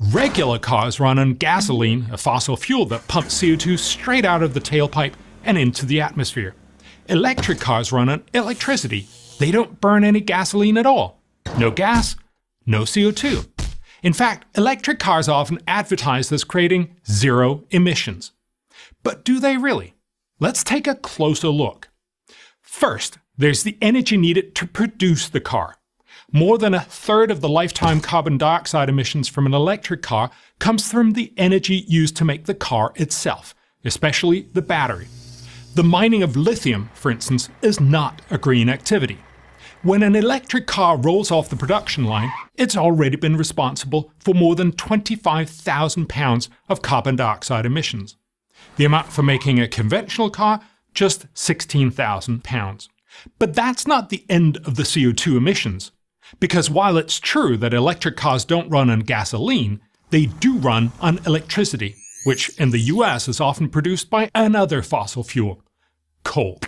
Regular cars run on gasoline, a fossil fuel that pumps CO2 straight out of the tailpipe and into the atmosphere. Electric cars run on electricity. They don't burn any gasoline at all. No gas, no CO2. In fact, electric cars are often advertised as creating zero emissions. But do they really? Let's take a closer look. First, there's the energy needed to produce the car. More than a third of the lifetime carbon dioxide emissions from an electric car comes from the energy used to make the car itself, especially the battery. The mining of lithium, for instance, is not a green activity. When an electric car rolls off the production line, it's already been responsible for more than 25,000 pounds of carbon dioxide emissions. The amount for making a conventional car, just 16,000 pounds. But that's not the end of the CO2 emissions. Because while it's true that electric cars don't run on gasoline, they do run on electricity, which in the US is often produced by another fossil fuel coal.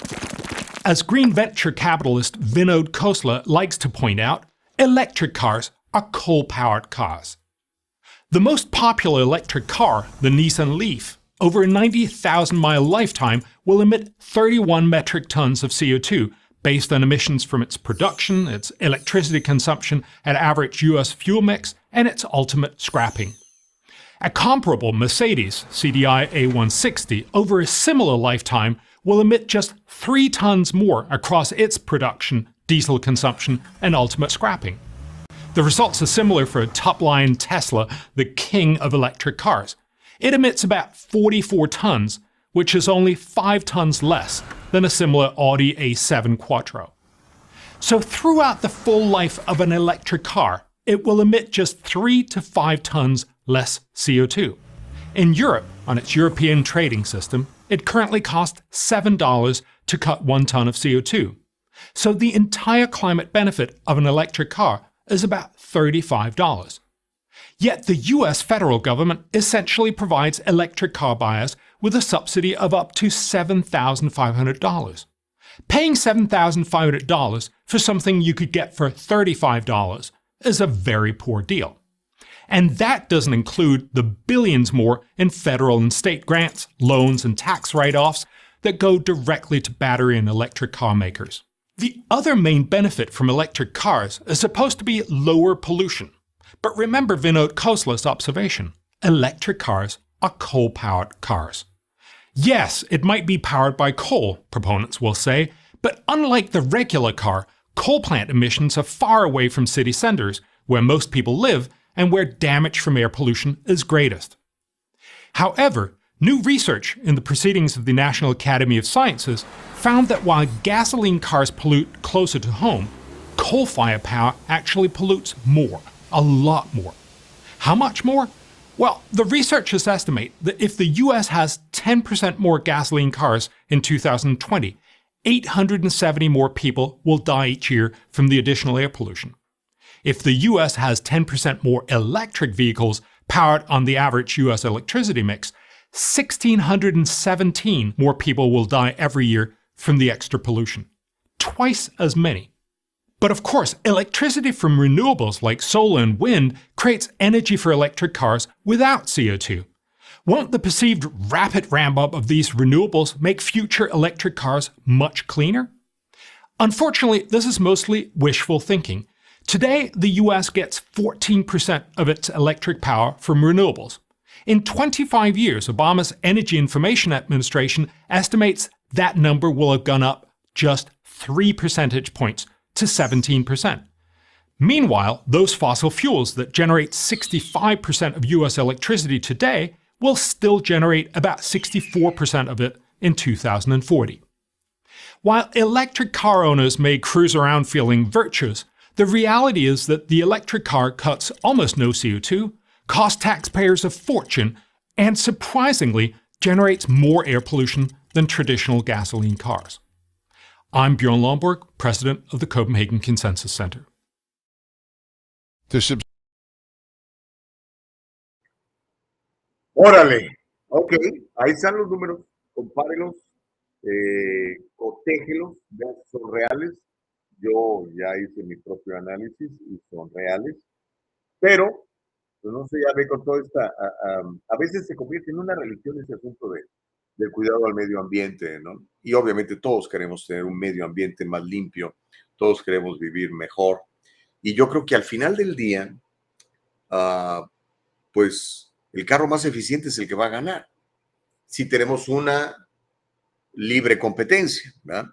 As green venture capitalist Vinod Khosla likes to point out, electric cars are coal powered cars. The most popular electric car, the Nissan Leaf, over a 90,000 mile lifetime, will emit 31 metric tons of CO2 based on emissions from its production, its electricity consumption at average US fuel mix, and its ultimate scrapping. A comparable Mercedes CDI A160 over a similar lifetime will emit just 3 tons more across its production, diesel consumption, and ultimate scrapping. The results are similar for a top line Tesla, the king of electric cars. It emits about 44 tons, which is only 5 tons less than a similar Audi A7 Quattro. So, throughout the full life of an electric car, it will emit just 3 to 5 tons less CO2. In Europe, on its European trading system, it currently costs $7 to cut 1 ton of CO2. So, the entire climate benefit of an electric car is about $35. Yet the US federal government essentially provides electric car buyers with a subsidy of up to $7,500. Paying $7,500 for something you could get for $35 is a very poor deal. And that doesn't include the billions more in federal and state grants, loans, and tax write offs that go directly to battery and electric car makers. The other main benefit from electric cars is supposed to be lower pollution. But remember Vinod Khosla's observation electric cars are coal powered cars. Yes, it might be powered by coal, proponents will say, but unlike the regular car, coal plant emissions are far away from city centers, where most people live and where damage from air pollution is greatest. However, New research in the proceedings of the National Academy of Sciences found that while gasoline cars pollute closer to home, coal fired power actually pollutes more, a lot more. How much more? Well, the researchers estimate that if the US has 10% more gasoline cars in 2020, 870 more people will die each year from the additional air pollution. If the US has 10% more electric vehicles powered on the average US electricity mix, 1,617 more people will die every year from the extra pollution. Twice as many. But of course, electricity from renewables like solar and wind creates energy for electric cars without CO2. Won't the perceived rapid ramp up of these renewables make future electric cars much cleaner? Unfortunately, this is mostly wishful thinking. Today, the US gets 14% of its electric power from renewables. In 25 years, Obama's Energy Information Administration estimates that number will have gone up just 3 percentage points to 17%. Meanwhile, those fossil fuels that generate 65% of US electricity today will still generate about 64% of it in 2040. While electric car owners may cruise around feeling virtuous, the reality is that the electric car cuts almost no CO2, costs taxpayers a fortune, and surprisingly generates more air pollution than traditional gasoline cars. I'm Bjorn Lomborg, president of the Copenhagen Consensus Center. Órale, ok, ahí están los números, compárelos, eh, cotégelos, vean si son reales. Yo ya hice mi propio análisis y son reales, pero pues no sé, ya ve con toda esta, a, a, veces se convierte en una religión ese asunto de, del cuidado al medio ambiente, ¿no? Y obviamente todos queremos tener un medio ambiente más limpio, todos queremos vivir mejor. Y yo creo que al final del día, uh, pues el carro más eficiente es el que va a ganar. Si tenemos una libre competencia, ¿verdad?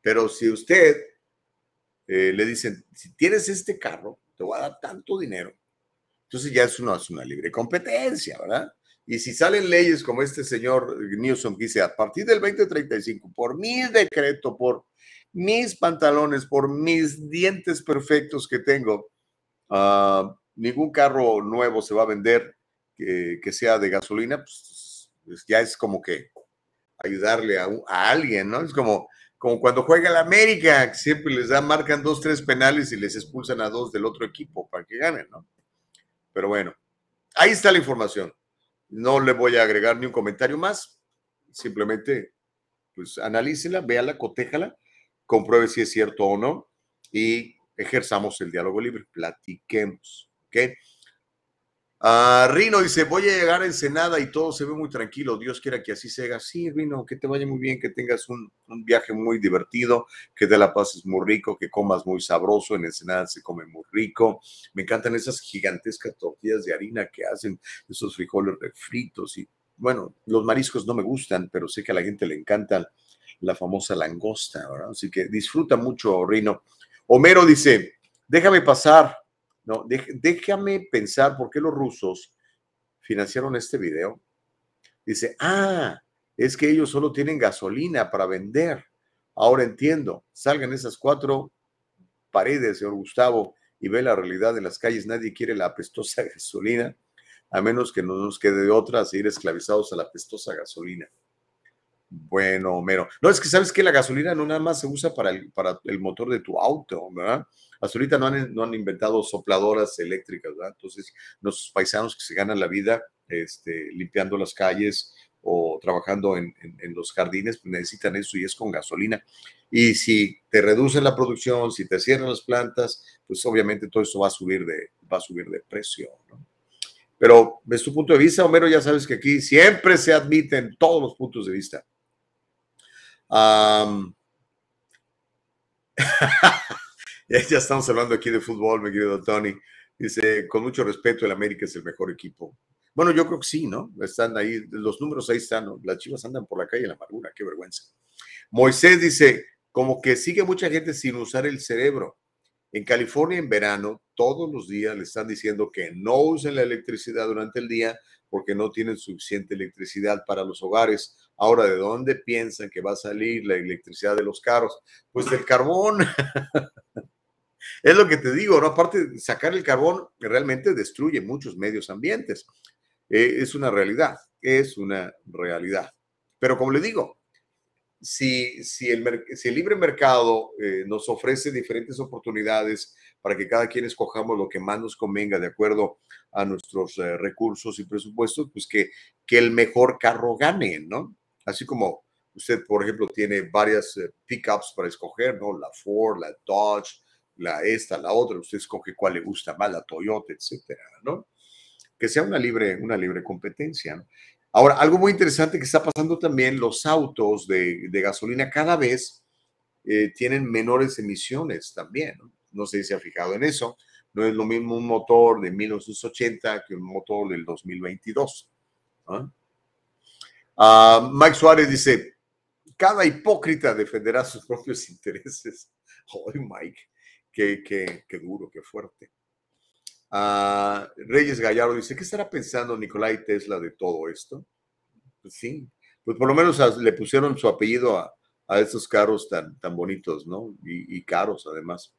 Pero si usted eh, le dicen, si tienes este carro, te voy a dar tanto dinero, entonces ya es una, es una libre competencia, ¿verdad? Y si salen leyes como este señor Newsom que dice, a partir del 2035, por mi decreto, por mis pantalones, por mis dientes perfectos que tengo, uh, ningún carro nuevo se va a vender que, que sea de gasolina, pues, pues, ya es como que ayudarle a, a, alguien, ¿no? Es como, como cuando juega la América, siempre les dan, marcan dos, tres penales y les expulsan a dos del otro equipo para que ganen, ¿no? Pero bueno, ahí está la información. No le voy a agregar ni un comentario más. Simplemente, pues analícela, véala, cotéjala, compruebe si es cierto o no y ejerzamos el diálogo libre, platiquemos. ¿Ok? Uh, Rino dice, voy a llegar a Ensenada y todo se ve muy tranquilo. Dios quiera que así se haga. Sí, Rino, que te vaya muy bien, que tengas un, viaje muy divertido, que te la pases muy rico, que comas muy sabroso. En Ensenada se come muy rico. Me encantan esas gigantescas tortillas de harina que hacen, esos frijoles refritos. Y bueno, los mariscos no me gustan, pero sé que a la gente le encanta la famosa langosta, ¿verdad? Así que disfruta mucho, Rino. Homero dice, déjame pasar no, déjame pensar por qué los rusos financiaron este video. Dice, ah, es que ellos solo tienen gasolina para vender. Ahora entiendo. Salgan esas cuatro paredes, señor Gustavo, y ve la realidad en las calles. Nadie quiere la apestosa [laughs] gasolina, a menos que no nos quede de otra seguir esclavizados a la apestosa gasolina. Bueno, Homero. No, es que sabes que la gasolina no nada más se usa para el, para el motor de tu auto, ¿verdad? Hasta ahorita no han, no han inventado sopladoras eléctricas, ¿verdad? Entonces, los paisanos que se ganan la vida este, limpiando las calles o trabajando en, en, los jardines, pues necesitan eso y es con gasolina. Y si te reducen la producción, si te cierran las plantas, pues obviamente todo eso va a subir de, va a subir de precio, ¿no? Pero desde tu punto de vista, Homero, ya sabes que aquí siempre se admiten todos los puntos de vista. Um, [laughs] ya estamos hablando aquí de fútbol, mi querido Tony. Dice, con mucho respeto, el América es el mejor equipo. Bueno, yo creo que sí, ¿no? Están ahí, los números ahí están, ¿no? Las chivas andan por la calle en la amargura, qué vergüenza. Moisés dice, como que sigue mucha gente sin usar el cerebro. En California, en verano, todos los días le están diciendo que no usen la electricidad durante el día porque no tienen suficiente electricidad para los hogares. Ahora, ¿de dónde piensan que va a salir la electricidad de los carros? Pues del carbón. [laughs] es lo que te digo, ¿no? Aparte, sacar el carbón realmente destruye muchos medios ambientes. Eh, es una realidad, es una realidad. Pero como le digo, si, si el libre mercado eh, nos ofrece diferentes oportunidades para que cada quien escojamos lo que más nos convenga de acuerdo a nuestros eh, recursos y presupuestos, pues que, que el mejor carro gane, ¿no? Así como usted, por ejemplo, tiene varias eh, pickups para escoger, ¿no? La Ford, la Dodge, la esta, la otra, usted escoge cuál le gusta más, la Toyota, etcétera, ¿no? Que sea una libre, una libre competencia, ¿no? Ahora, algo muy interesante que está pasando también, los autos de, gasolina cada vez eh, tienen menores emisiones también. ¿no? no sé si se ha fijado en eso. No es lo mismo un motor de 1980 que un motor del 2022. Ah, Mike Suárez dice, cada hipócrita defenderá sus propios [laughs] intereses. Ay, Mike, qué duro, qué fuerte. Ah, Reyes Gallardo dice, ¿qué estará pensando Nicolai Tesla de todo esto? Pues sí, pues por lo menos le pusieron su apellido a, a estos carros tan, tan bonitos, ¿no? Y, caros además.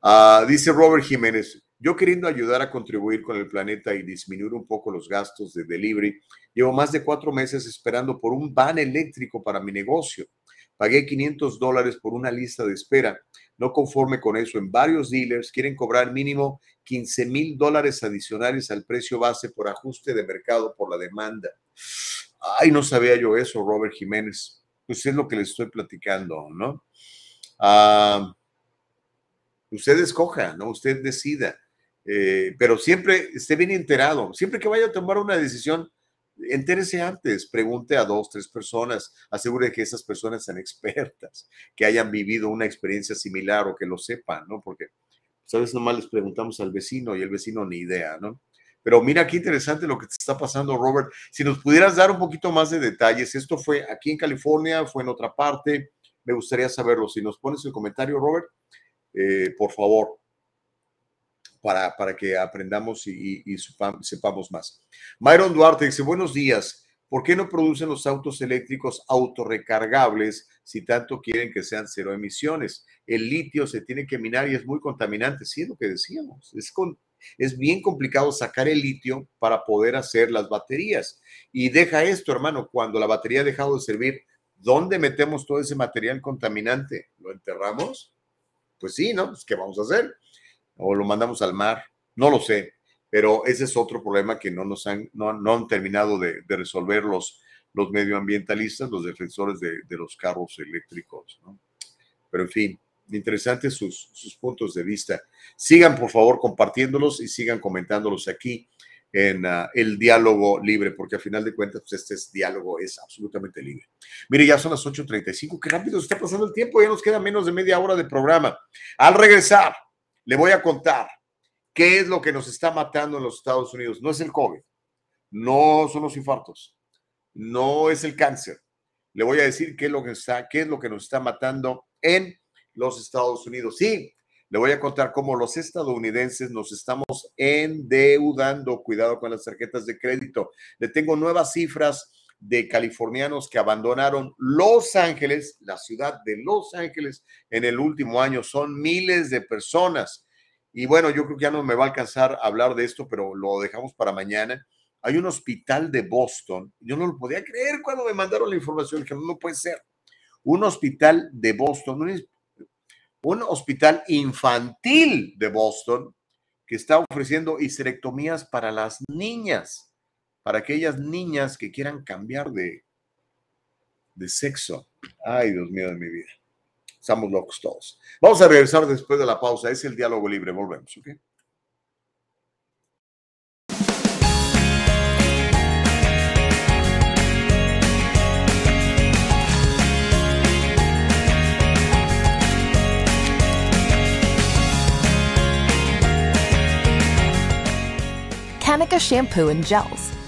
Ah, dice Robert Jiménez, yo queriendo ayudar a contribuir con el planeta y disminuir un poco los gastos de delivery, llevo más de cuatro meses esperando por un van eléctrico para mi negocio. Pagué 500 dólares por una lista de espera. No conforme con eso, en varios dealers quieren cobrar mínimo 15 mil dólares adicionales al precio base por ajuste de mercado por la demanda. Ay, no sabía yo eso, Robert Jiménez. Pues es lo que le estoy platicando, ¿no? Ah, usted escoja, ¿no? Usted decida. Eh, pero siempre esté bien enterado. Siempre que vaya a tomar una decisión, entérese antes, pregunte a dos, tres personas, asegure que esas personas sean [laughs] expertas, que hayan vivido una experiencia similar o que lo sepan, ¿no? Porque ¿sabes? Nomás les preguntamos al vecino y el vecino ni idea, ¿no? Pero mira qué interesante lo que te está pasando, Robert. Si nos pudieras dar un poquito más de detalles, esto fue aquí en California, fue en otra parte, me gustaría saberlo. Si nos pones el comentario, Robert, eh, por favor, para, para que aprendamos y, sepamos más. Myron Duarte dice, buenos días. ¿Por qué no producen los autos eléctricos autorrecargables si tanto quieren que sean cero emisiones? El litio se tiene que minar y es muy contaminante, sí es lo que decíamos. Es, con, es bien complicado sacar el litio para poder hacer las baterías. Y deja esto, hermano, cuando la batería ha dejado de servir, ¿dónde metemos todo ese material contaminante? ¿Lo enterramos? Pues sí, ¿no? Pues, ¿Qué vamos a hacer? ¿O lo mandamos al mar? No lo sé pero ese es otro problema que no nos han, no, han terminado de, resolver los, los medioambientalistas, los defensores de, los carros eléctricos. ¿no? Pero en fin, interesantes sus, sus puntos de vista. Sigan por favor compartiéndolos y sigan comentándolos aquí en ah, el diálogo libre, porque al final de cuentas, pues este es, diálogo es absolutamente libre. Mire, ya son las 8.35, qué rápido se está pasando el tiempo, ya nos queda menos de media hora de programa. Al regresar, le voy a contar ¿Qué es lo que nos está matando en los Estados Unidos? No es el COVID, no son los infartos, no es el cáncer. Le voy a decir qué es lo que, está, qué es lo que nos está matando en los Estados Unidos. Sí, le voy a contar cómo los estadounidenses nos estamos endeudando. Cuidado con las tarjetas de crédito. Le tengo nuevas cifras de californianos que abandonaron Los Ángeles, la ciudad de Los Ángeles, en el último año. Son miles de personas. Y bueno, yo creo que ya no me va a alcanzar a hablar de esto, pero lo dejamos para mañana. Hay un hospital de Boston. Yo no lo podía creer cuando me mandaron la información. Dije, no, puede ser. Un hospital de Boston, un, un hospital infantil de Boston que está ofreciendo histerectomías para las niñas, para aquellas niñas que quieran cambiar de, de sexo. Ay, Dios mío de mi vida. Estamos locos todos. Vamos a regresar después de la pausa. Es el diálogo libre. Volvemos, ¿ok? Kanika shampoo and gels,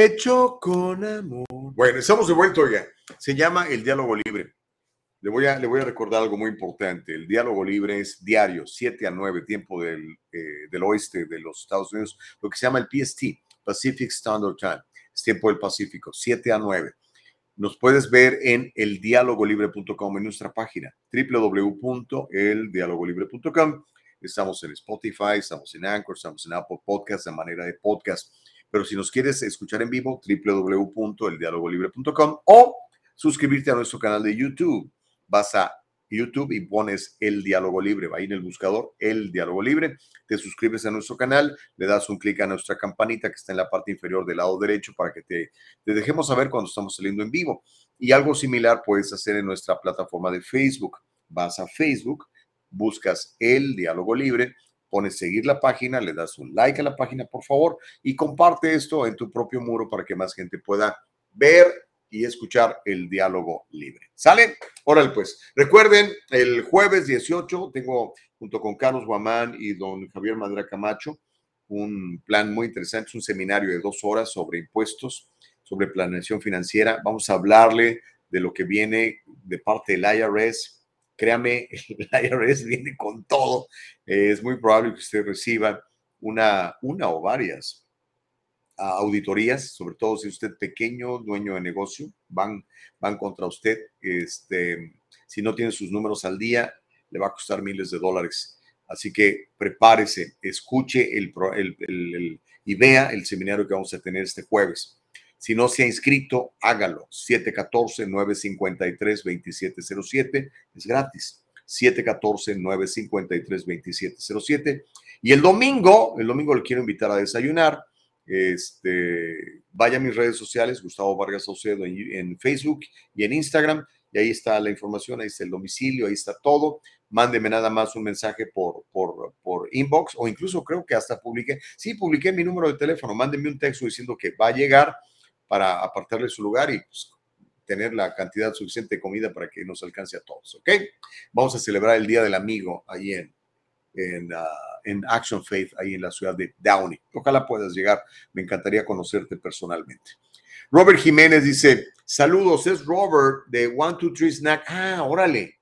Hecho con amor. Bueno, estamos de vuelta, oiga. Se llama el diálogo libre. Le voy, a, le voy a recordar algo muy importante. El diálogo libre es diario, 7 a 9, tiempo del, eh, del oeste de los Estados Unidos, lo que se llama el PST, Pacific Standard Time. Es tiempo del Pacífico, 7 a 9. Nos puedes ver en eldialogolibre.com, en nuestra página, www.eldialogolibre.com. Estamos en Spotify, estamos en Anchor, estamos en Apple Podcasts de manera de podcast. Pero si nos quieres escuchar en vivo, www.eldialogolibre.com o suscribirte a nuestro canal de YouTube. Vas a YouTube y pones El Diálogo Libre, ahí en el buscador El Diálogo Libre, te suscribes a nuestro canal, le das un clic a nuestra campanita que está en la parte inferior del lado derecho para que te, te dejemos saber cuando estamos saliendo en vivo. Y algo similar puedes hacer en nuestra plataforma de Facebook. Vas a Facebook, buscas El Diálogo Libre, pones seguir la página, le das un like a la página, por favor, y comparte esto en tu propio muro para que más gente pueda ver y escuchar el diálogo libre. ¿Sale? Órale, pues. Recuerden, el jueves 18 tengo junto con Carlos Guamán y don Javier Madera Camacho un plan muy interesante, es un seminario de dos horas sobre impuestos, sobre planeación financiera. Vamos a hablarle de lo que viene de parte del IRS. Créame, [laughs] el IRS viene con todo. Eh, es muy probable que usted reciba una, una o varias a auditorías, sobre todo si usted pequeño, dueño de negocio, van, van contra usted. Este, si no tiene sus números al día, le va a costar miles de dólares. Así que prepárese, escuche el, el, el, y vea el seminario que vamos a tener este jueves. Si no se ha inscrito, hágalo. 714-953-2707. Es gratis. 714-953-2707. Y el domingo, el domingo le quiero invitar a desayunar este, vaya a mis redes sociales, Gustavo Vargas en, en, Facebook y en Instagram, y ahí está la información, ahí está el domicilio, ahí está todo. Mándeme nada más un mensaje por, por, por inbox o incluso creo que hasta publiqué, sí, publiqué mi número de teléfono, mándenme un texto diciendo que va a llegar para apartarle su lugar y pues, tener la cantidad suficiente de comida para que nos alcance a todos, ¿ok? Vamos a celebrar el Día del Amigo ahí en, en, uh, en, Action Faith, ahí en la ciudad de Downey. Ojalá puedas llegar, me encantaría conocerte personalmente. Robert Jiménez dice, saludos, es Robert de One, Two, Three Snack. Ah, órale,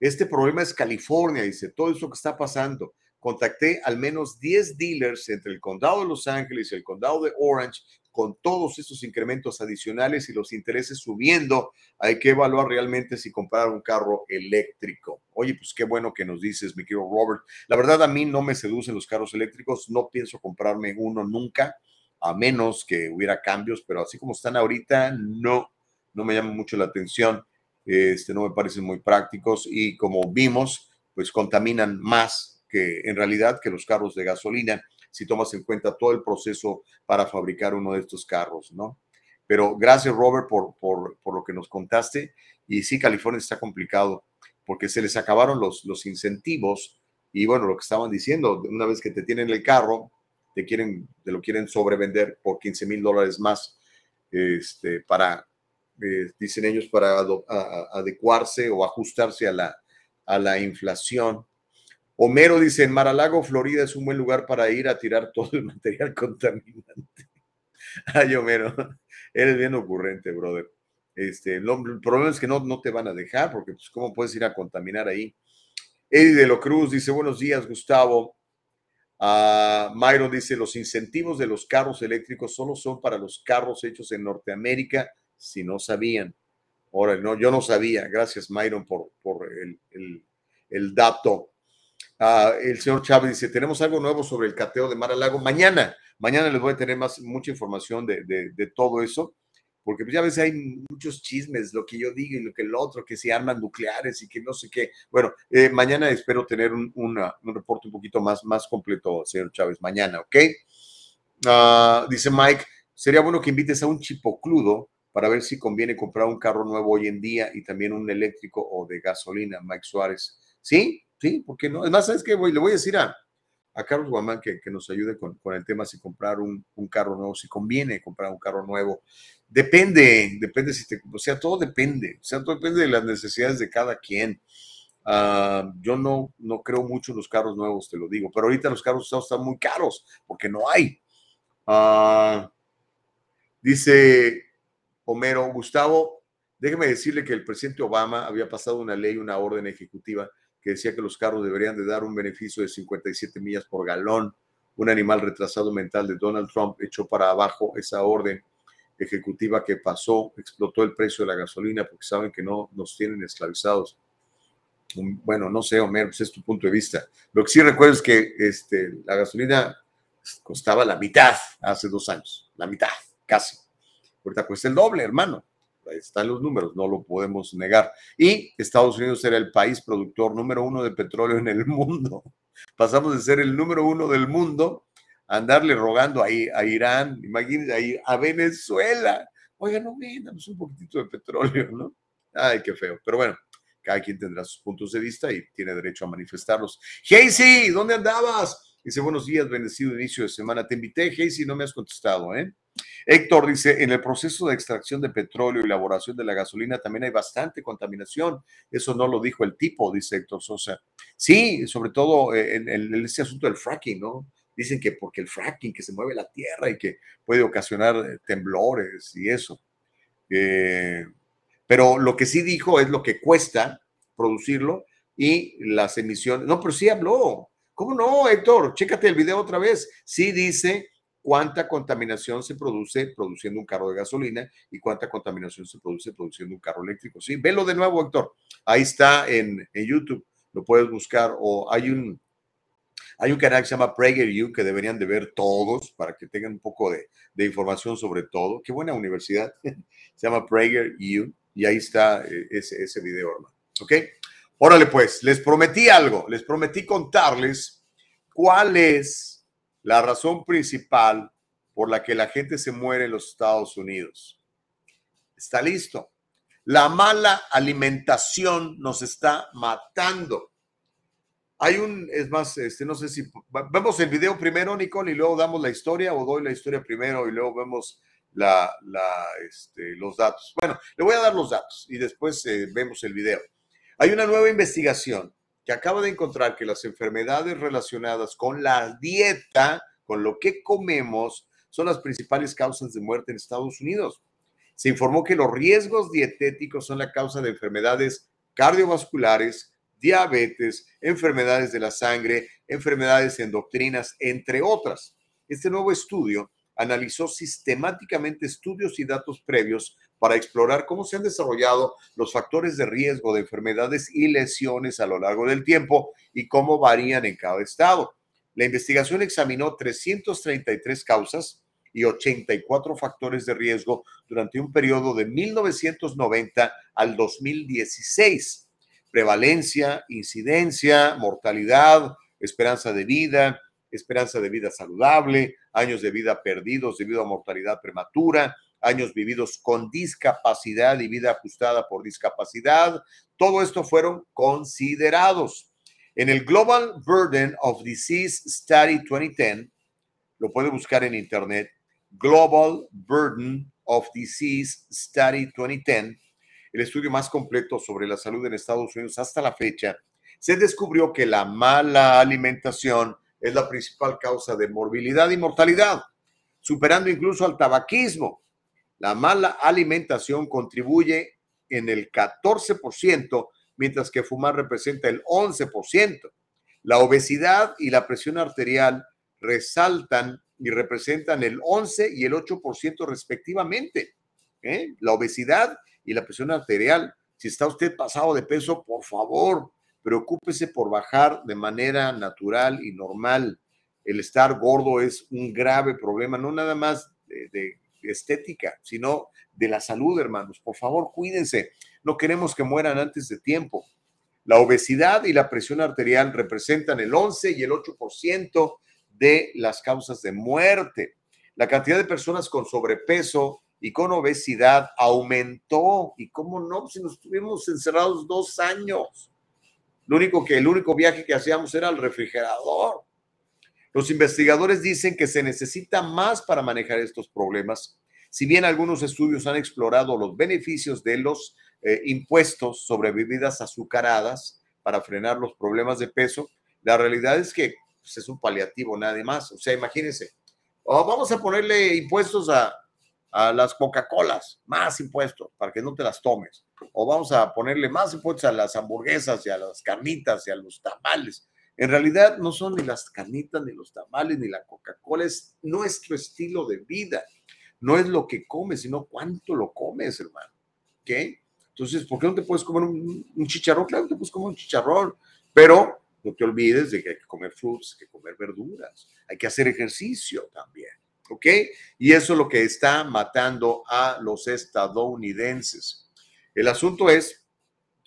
este problema es California, dice, todo eso que está pasando. Contacté al menos 10 dealers entre el condado de Los Ángeles y el condado de Orange con todos estos incrementos adicionales y los intereses subiendo, hay que evaluar realmente si comprar un carro eléctrico. Oye, pues qué bueno que nos dices, mi querido Robert. La verdad, a mí no me seducen los carros eléctricos, no pienso comprarme uno nunca, a menos que hubiera cambios, pero así como están ahorita, no, no me llama mucho la atención. Este, no me parecen muy prácticos y como vimos, pues contaminan más que en realidad que los carros de gasolina si tomas en cuenta todo el proceso para fabricar uno de estos carros, ¿no? Pero gracias, Robert, por, por, por lo que nos contaste. Y sí, California está complicado porque se les acabaron los, los incentivos y bueno, lo que estaban diciendo, una vez que te tienen el carro, te quieren, te lo quieren sobrevender por 15 mil dólares más este, para, eh, dicen ellos, para adecuarse o ajustarse a la, a la inflación. Homero dice, en Maralago, Florida es un buen lugar para ir a tirar todo el [laughs] material contaminante. [laughs] Ay, Homero, eres bien ocurrente, brother. Este, el, problema es que no, no te van a dejar, porque pues, ¿cómo puedes ir a contaminar ahí? Eddie de lo Cruz dice, buenos días, Gustavo. Uh, Myron dice, los incentivos de los carros eléctricos solo son para los carros hechos en Norteamérica, si no sabían. Ahora, no, yo no sabía. Gracias, Myron, por, por el, el, el dato. Uh, el señor Chávez dice, tenemos algo nuevo sobre el cateo de Mar a Lago. Mañana, mañana les voy a tener más, mucha información de, de, todo eso, porque pues ya ves, hay muchos chismes, lo que yo digo y lo que el otro, que se arman nucleares y que no sé qué. Bueno, eh, mañana espero tener un, un, reporte un poquito más, más completo, señor Chávez, mañana, ¿ok? Uh, dice Mike, sería bueno que invites a un chipocludo para ver si conviene comprar un carro nuevo hoy en día y también un eléctrico o de gasolina, Mike Suárez. ¿Sí? ¿Sí? ¿Por qué no? Es más, ¿sabes qué? Voy, le voy a decir a, Carlos Guamán que, que nos ayude con, con, el tema si comprar un, un, carro nuevo, si conviene comprar un carro nuevo. Depende, depende si te, o sea, todo depende, o sea, todo depende de las necesidades de cada quien. Uh, yo no, no creo mucho en los carros nuevos, te lo digo, pero ahorita los carros usados están muy caros porque no hay. Uh, dice Homero, Gustavo, déjeme decirle que el presidente Obama había pasado una ley, una orden ejecutiva que decía que los carros deberían de dar un beneficio de 57 millas por galón. Un animal retrasado mental de Donald Trump echó para abajo esa orden ejecutiva que pasó, explotó el precio de la gasolina porque saben que no nos tienen esclavizados. Bueno, no sé, Homero, pues es tu punto de vista. Lo que sí recuerdo es que este, la gasolina costaba la mitad hace dos años, la mitad, casi. Ahorita cuesta el doble, hermano están los números, no lo podemos negar. Y Estados Unidos era el país productor número uno de petróleo en el [laughs] mundo. Pasamos de ser el número uno del mundo a andarle rogando ahí a Irán, imagínense, ahí a Venezuela. Oiga, no vendamos un poquitito de petróleo, ¿no? Ay, qué feo. Pero bueno, cada quien tendrá sus puntos de vista y tiene derecho a manifestarlos. Casey, ¿dónde andabas? Dice, buenos días, bendecido inicio de semana. Te invité, Casey, no me has contestado, ¿eh? Héctor dice, en el proceso de extracción de petróleo y elaboración de la gasolina también hay bastante contaminación. Eso no lo dijo el tipo, dice Héctor Sosa. Sí, sobre todo eh, en, ese asunto del fracking, ¿no? Dicen que porque el fracking, que se mueve la tierra y que puede ocasionar eh, temblores y eso. Eh, pero lo que sí dijo es lo que cuesta producirlo y las emisiones. No, pero sí habló. ¿Cómo no, Héctor? Chécate el video otra vez. Sí dice cuánta contaminación se produce produciendo un carro de gasolina y cuánta contaminación se produce produciendo un carro eléctrico. Sí, velo de nuevo, Héctor. Ahí está en, YouTube, lo puedes buscar o hay un, hay un canal que se llama PragerU que deberían de ver todos para que tengan un poco de, de información sobre todo. Qué buena universidad. [laughs] se llama PragerU y ahí está eh, ese, ese video, hermano. ¿Ok? Órale pues, les prometí algo, les prometí contarles cuál es la razón principal por la que la gente se muere en los Estados Unidos. Está listo. La mala alimentación nos está matando. Hay un, es más, este, no sé si vemos el video primero, Nicole, y luego damos la historia, o doy la historia primero y luego vemos la, este, los datos. Bueno, le voy a dar los datos y después eh, vemos el video. Hay una nueva investigación que acaba de encontrar que las enfermedades relacionadas con la dieta, con lo que comemos, son las principales causas de muerte en Estados Unidos. Se informó que los riesgos dietéticos son la causa de enfermedades cardiovasculares, diabetes, enfermedades de la sangre, enfermedades endocrinas, entre otras. Este nuevo estudio analizó sistemáticamente estudios y datos previos para explorar cómo se han desarrollado los factores de riesgo de enfermedades y lesiones a lo largo del tiempo y cómo varían en cada estado. La investigación examinó 333 causas y 84 factores de riesgo durante un periodo de 1990 al 2016. Prevalencia, incidencia, mortalidad, esperanza de vida, esperanza de vida saludable, años de vida perdidos debido a mortalidad prematura, años vividos con discapacidad y vida ajustada por discapacidad. Todo esto fueron considerados. En el Global Burden of Disease Study 2010, lo puede buscar en internet, Global Burden of Disease Study 2010, el estudio más completo sobre la salud en Estados Unidos hasta la fecha, se descubrió que la mala alimentación es la principal causa de morbilidad y mortalidad, superando incluso al tabaquismo. La mala alimentación contribuye en el 14%, mientras que fumar representa el 11%. La obesidad y la presión arterial resaltan y representan el 11 y el 8% respectivamente. ¿eh? La obesidad y la presión arterial. Si está usted pasado de peso, por favor, preocúpese por bajar de manera natural y normal. El estar gordo es un grave problema, no nada más de, de estética, sino de la salud, hermanos. Por favor, cuídense. No queremos que mueran antes de tiempo. La obesidad y la presión arterial representan el 11 y el 8% de las causas de muerte. La cantidad de personas con sobrepeso y con obesidad aumentó. ¿Y cómo no? Si nos estuvimos encerrados dos años. Lo único que, el único viaje que hacíamos era al refrigerador. Los investigadores dicen que se necesita más para manejar estos problemas. Si bien algunos estudios han explorado los beneficios de los eh, impuestos sobre bebidas azucaradas para frenar los problemas de peso, la realidad es que pues, es un paliativo nada más. O sea, imagínense, oh, vamos a ponerle impuestos a, a las Coca-Colas, más impuestos para que no te las tomes. O vamos a ponerle más impuestos a las hamburguesas y a las carnitas y a los tamales. En realidad no son ni las carnitas, ni los tamales, ni la Coca-Cola, es nuestro estilo de vida. No es lo que comes, sino cuánto lo comes, hermano. ¿Ok? Entonces, ¿por qué no te puedes comer un, chicharrón? Claro, te puedes comer un chicharrón, pero no te olvides de que hay que comer frutas, hay que comer verduras, hay que hacer ejercicio también. ¿Ok? Y eso es lo que está matando a los estadounidenses. El asunto es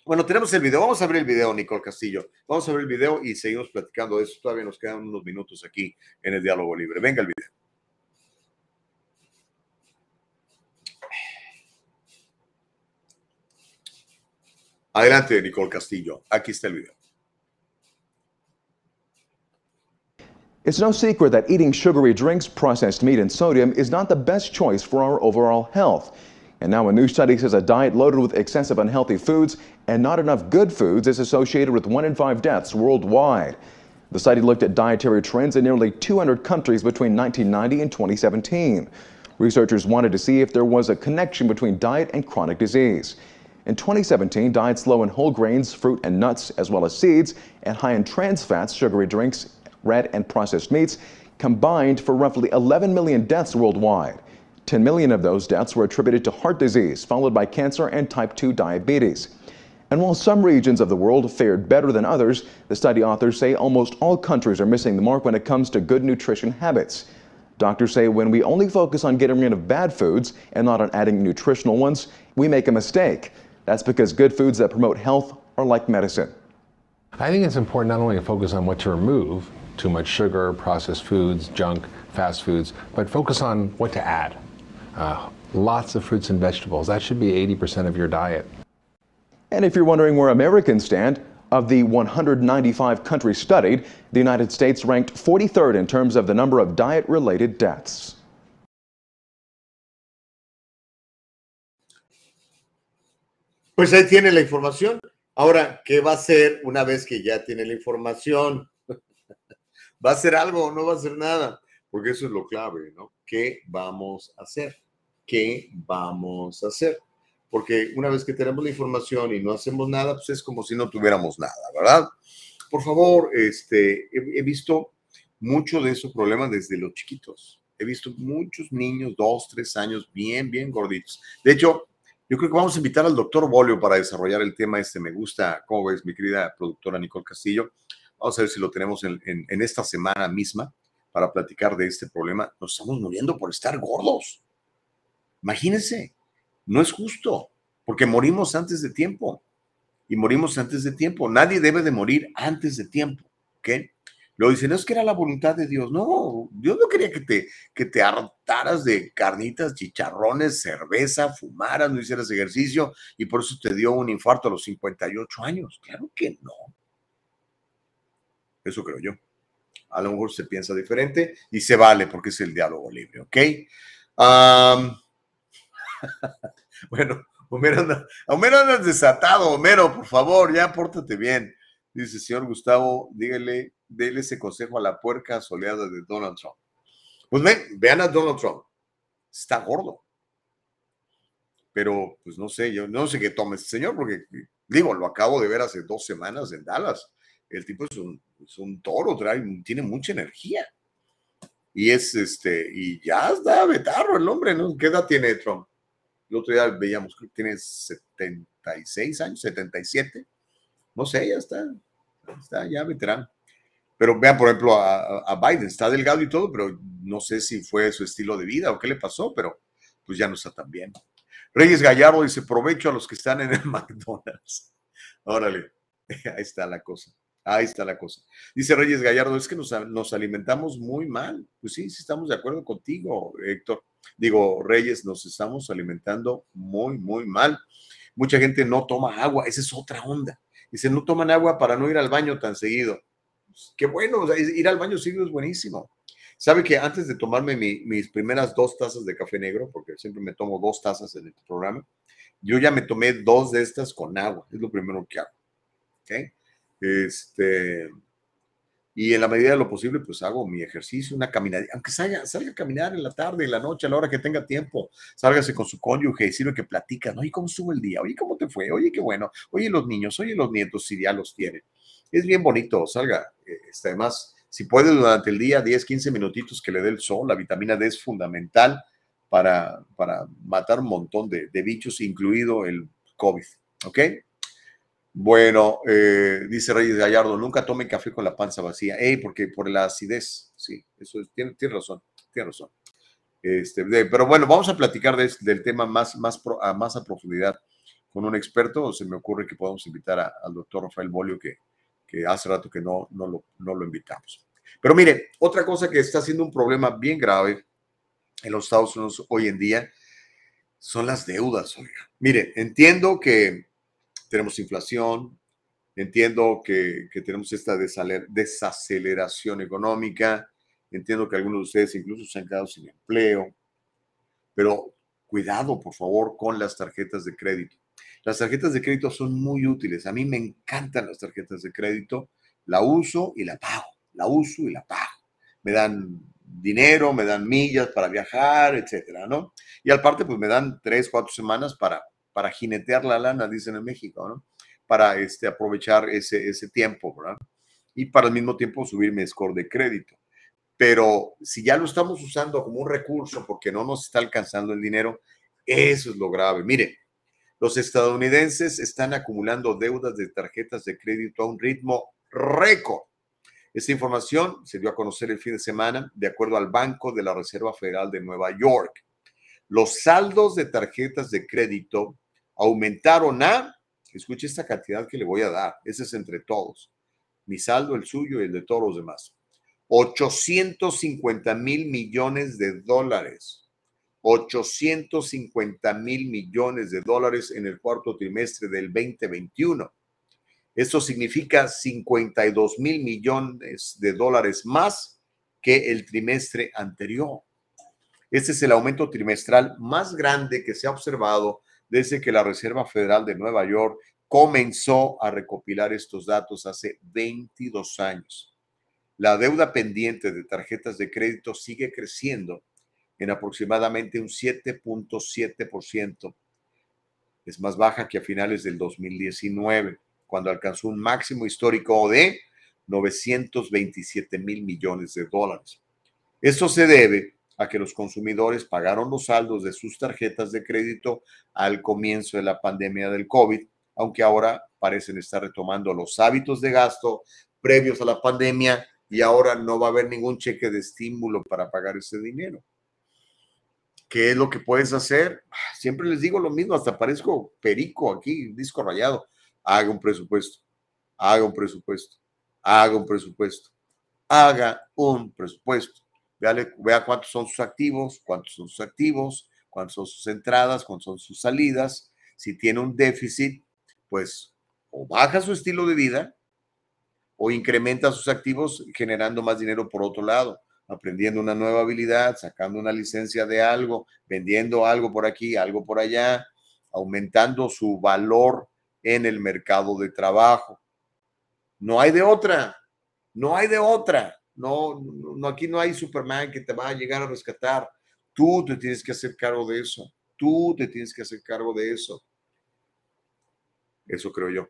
bueno, tenemos el video. Vamos a ver el video, Nicole Castillo. Vamos a ver el video y seguimos platicando de eso. Todavía nos quedan unos minutos aquí en el diálogo libre. Venga el video. Adelante, Nicole Castillo. Aquí está el video. It's no secret that eating sugary drinks, processed meat, and sodium is not the best choice for our overall health. And now a new study says a diet loaded with excessive unhealthy foods and not enough good foods is associated with one in five deaths worldwide. The study looked at dietary trends in nearly 200 countries between 1990 and 2017. Researchers wanted to see if there was a connection between diet and chronic disease. In 2017, diets low in whole grains, fruit, and nuts, as well as seeds, and high in trans fats, sugary drinks, red and processed meats, combined for roughly 11 million deaths worldwide. 10 million of those deaths were attributed to heart disease, followed by cancer and type 2 diabetes. And while some regions of the world fared better than others, the study authors say almost all countries are missing the mark when it comes to good nutrition habits. Doctors say when we only focus on getting rid of bad foods and not on adding nutritional ones, we make a mistake. That's because good foods that promote health are like medicine. I think it's important not only to focus on what to remove, too much sugar, processed foods, junk, fast foods, but focus on what to add. Uh, lots of fruits and vegetables. That should be 80% of your diet. And if you're wondering where Americans stand, of the 195 countries studied, the United States ranked 43rd in terms of the number of diet related deaths. Pues ahí tiene la información. Ahora, ¿qué va a hacer una vez que ya tiene la información? [laughs] ¿Va a hacer algo o no va a hacer nada? Porque eso es lo clave, ¿no? ¿Qué vamos a hacer? ¿Qué vamos a hacer? Porque una vez que tenemos la información y no hacemos nada, pues es como si no tuviéramos nada, ¿verdad? Por favor, este, he, he visto mucho de esos problemas desde los chiquitos. He visto muchos niños, dos, tres años, bien, bien gorditos. De hecho, yo creo que vamos a invitar al doctor Bolio para desarrollar el tema este. Me gusta, ¿cómo ves, mi querida productora Nicole Castillo? Vamos a ver si lo tenemos en, en, esta semana misma para platicar de este problema. Nos estamos muriendo por estar gordos. Imagínense, no es justo, porque morimos antes de tiempo. Y morimos antes de tiempo. Nadie debe de morir antes de tiempo. ¿Ok? Lo dicen, es que era la voluntad de Dios. No, Dios no quería que te, que te hartaras de carnitas, chicharrones, cerveza, fumaras, no hicieras ejercicio y por eso te dio un infarto a los 58 años. Claro que no. Eso creo yo. A lo mejor se piensa diferente y se vale porque es el diálogo libre, ¿ok? [laughs] bueno, Homero anda, Homero anda desatado, Homero, por favor, ya pórtate bien. Dice, señor Gustavo, dígale, déle ese consejo a la puerca soleada de Donald Trump. Pues ven, vean a Donald Trump. Está gordo. Pero, pues no sé, yo no sé qué tome este señor, porque digo, lo acabo de ver hace dos semanas en Dallas. El tipo es un, es un toro, tiene mucha energía. Y es este, y ya está betarro el hombre, ¿no? ¿Qué edad tiene Trump? El otro día veíamos que tiene 76 años, 77. No sé, ya está, está ya veterano. Pero vean, por ejemplo, a, Biden, está delgado y todo, pero no sé si fue su estilo de vida o qué le pasó, pero pues ya no está tan bien. Reyes Gallardo dice, provecho a los que están en el [laughs] McDonald's. Órale, [laughs] ahí está la cosa. Ahí está la cosa. Dice Reyes Gallardo, es que nos, nos, alimentamos muy mal. Pues sí, sí estamos de acuerdo contigo, Héctor. Digo, Reyes, nos estamos alimentando muy, muy mal. Mucha gente no toma agua, esa es otra onda. Dice, no toman agua para no ir al baño tan seguido. Pues, qué bueno, ir al baño seguido es buenísimo. Sabe que antes de tomarme mis primeras dos tazas de café negro, porque siempre me tomo dos tazas en el programa, yo ya me tomé dos de estas con agua, es lo primero que hago. ¿Ok? Este, y en la medida de lo posible, pues hago mi ejercicio, una caminada, aunque salga, salga a caminar en la tarde, en la noche, a la hora que tenga tiempo, sálgase con su cónyuge y sirve que platican, oye, ¿cómo estuvo el día? Oye, ¿cómo te fue? Oye, qué bueno. Oye, los niños, oye, los nietos, si ya los tienen. Es bien bonito, salga. Este, además, si puede durante el día, 10, 15 minutitos que le dé el sol, la vitamina D es fundamental para, para matar un montón de, de bichos, incluido el COVID. ¿Ok? Bueno, eh, dice Reyes Gallardo, nunca tome café con la panza vacía. Ey, porque por la acidez. Sí, eso es, tiene, tiene razón, tiene razón. Este, pero bueno, vamos a platicar del tema más, más, a, más a profundidad con un experto. Se me ocurre que podamos invitar al doctor Rafael Bolio, que, que hace rato que no, no, lo, no lo invitamos. Pero mire, otra cosa que está siendo un problema bien grave en los Estados Unidos hoy en día son las deudas. Mire, entiendo que tenemos inflación, entiendo que, tenemos esta desaceleración económica, entiendo que algunos de ustedes incluso se han quedado sin empleo, pero cuidado, por favor, con las tarjetas de crédito. Las tarjetas de crédito son muy útiles. A mí me encantan las tarjetas de crédito. La uso y la pago. La uso y la pago. Me dan dinero, me dan millas para viajar, etcétera, ¿no? Y aparte, pues me dan tres, cuatro semanas para para jinetear la lana, dicen en México, ¿no? Para este, aprovechar ese, ese tiempo, ¿verdad? Y para al mismo tiempo subir mi score de crédito. Pero si ya lo estamos usando como un recurso porque no nos está alcanzando el dinero, eso es lo grave. Mire, los estadounidenses están acumulando deudas de tarjetas de crédito a un ritmo récord. Esta información se dio a conocer el fin de semana de acuerdo al Banco de la Reserva Federal de Nueva York. Los saldos de tarjetas de crédito aumentaron a, escuche esta cantidad que le voy a dar, ese es entre todos, mi saldo, el suyo y el de todos los demás, 850 mil millones de dólares. 850 mil millones de dólares en el cuarto trimestre del 2021. Esto significa 52 mil millones de dólares más que el trimestre anterior. Este es el aumento trimestral más grande que se ha observado desde que la Reserva Federal de Nueva York comenzó a recopilar estos datos hace 22 años. La deuda pendiente de tarjetas de crédito sigue creciendo en aproximadamente un 7.7%. Es más baja que a finales del 2019, cuando alcanzó un máximo histórico de 927 mil millones de dólares. Esto se debe a que los consumidores pagaron los saldos de sus tarjetas de crédito al comienzo de la pandemia del COVID, aunque ahora parecen estar retomando los hábitos de gasto previos a la pandemia y ahora no va a haber ningún cheque de estímulo para pagar ese dinero. ¿Qué es lo que puedes hacer? Siempre les digo lo mismo, hasta parezco perico aquí, disco rayado. Haga un presupuesto, haga un presupuesto, haga un presupuesto, haga un presupuesto vea cuántos son sus activos, cuántos son sus activos, cuántas son sus entradas, cuántas son sus salidas. Si tiene un déficit, pues o baja su estilo de vida o incrementa sus activos generando más dinero por otro lado, aprendiendo una nueva habilidad, sacando una licencia de algo, vendiendo algo por aquí, algo por allá, aumentando su valor en el mercado de trabajo. No hay de otra, no hay de otra. No, no, aquí no hay Superman que te va a llegar a rescatar. Tú te tienes que hacer cargo de eso. Tú te tienes que hacer cargo de eso. Eso creo yo.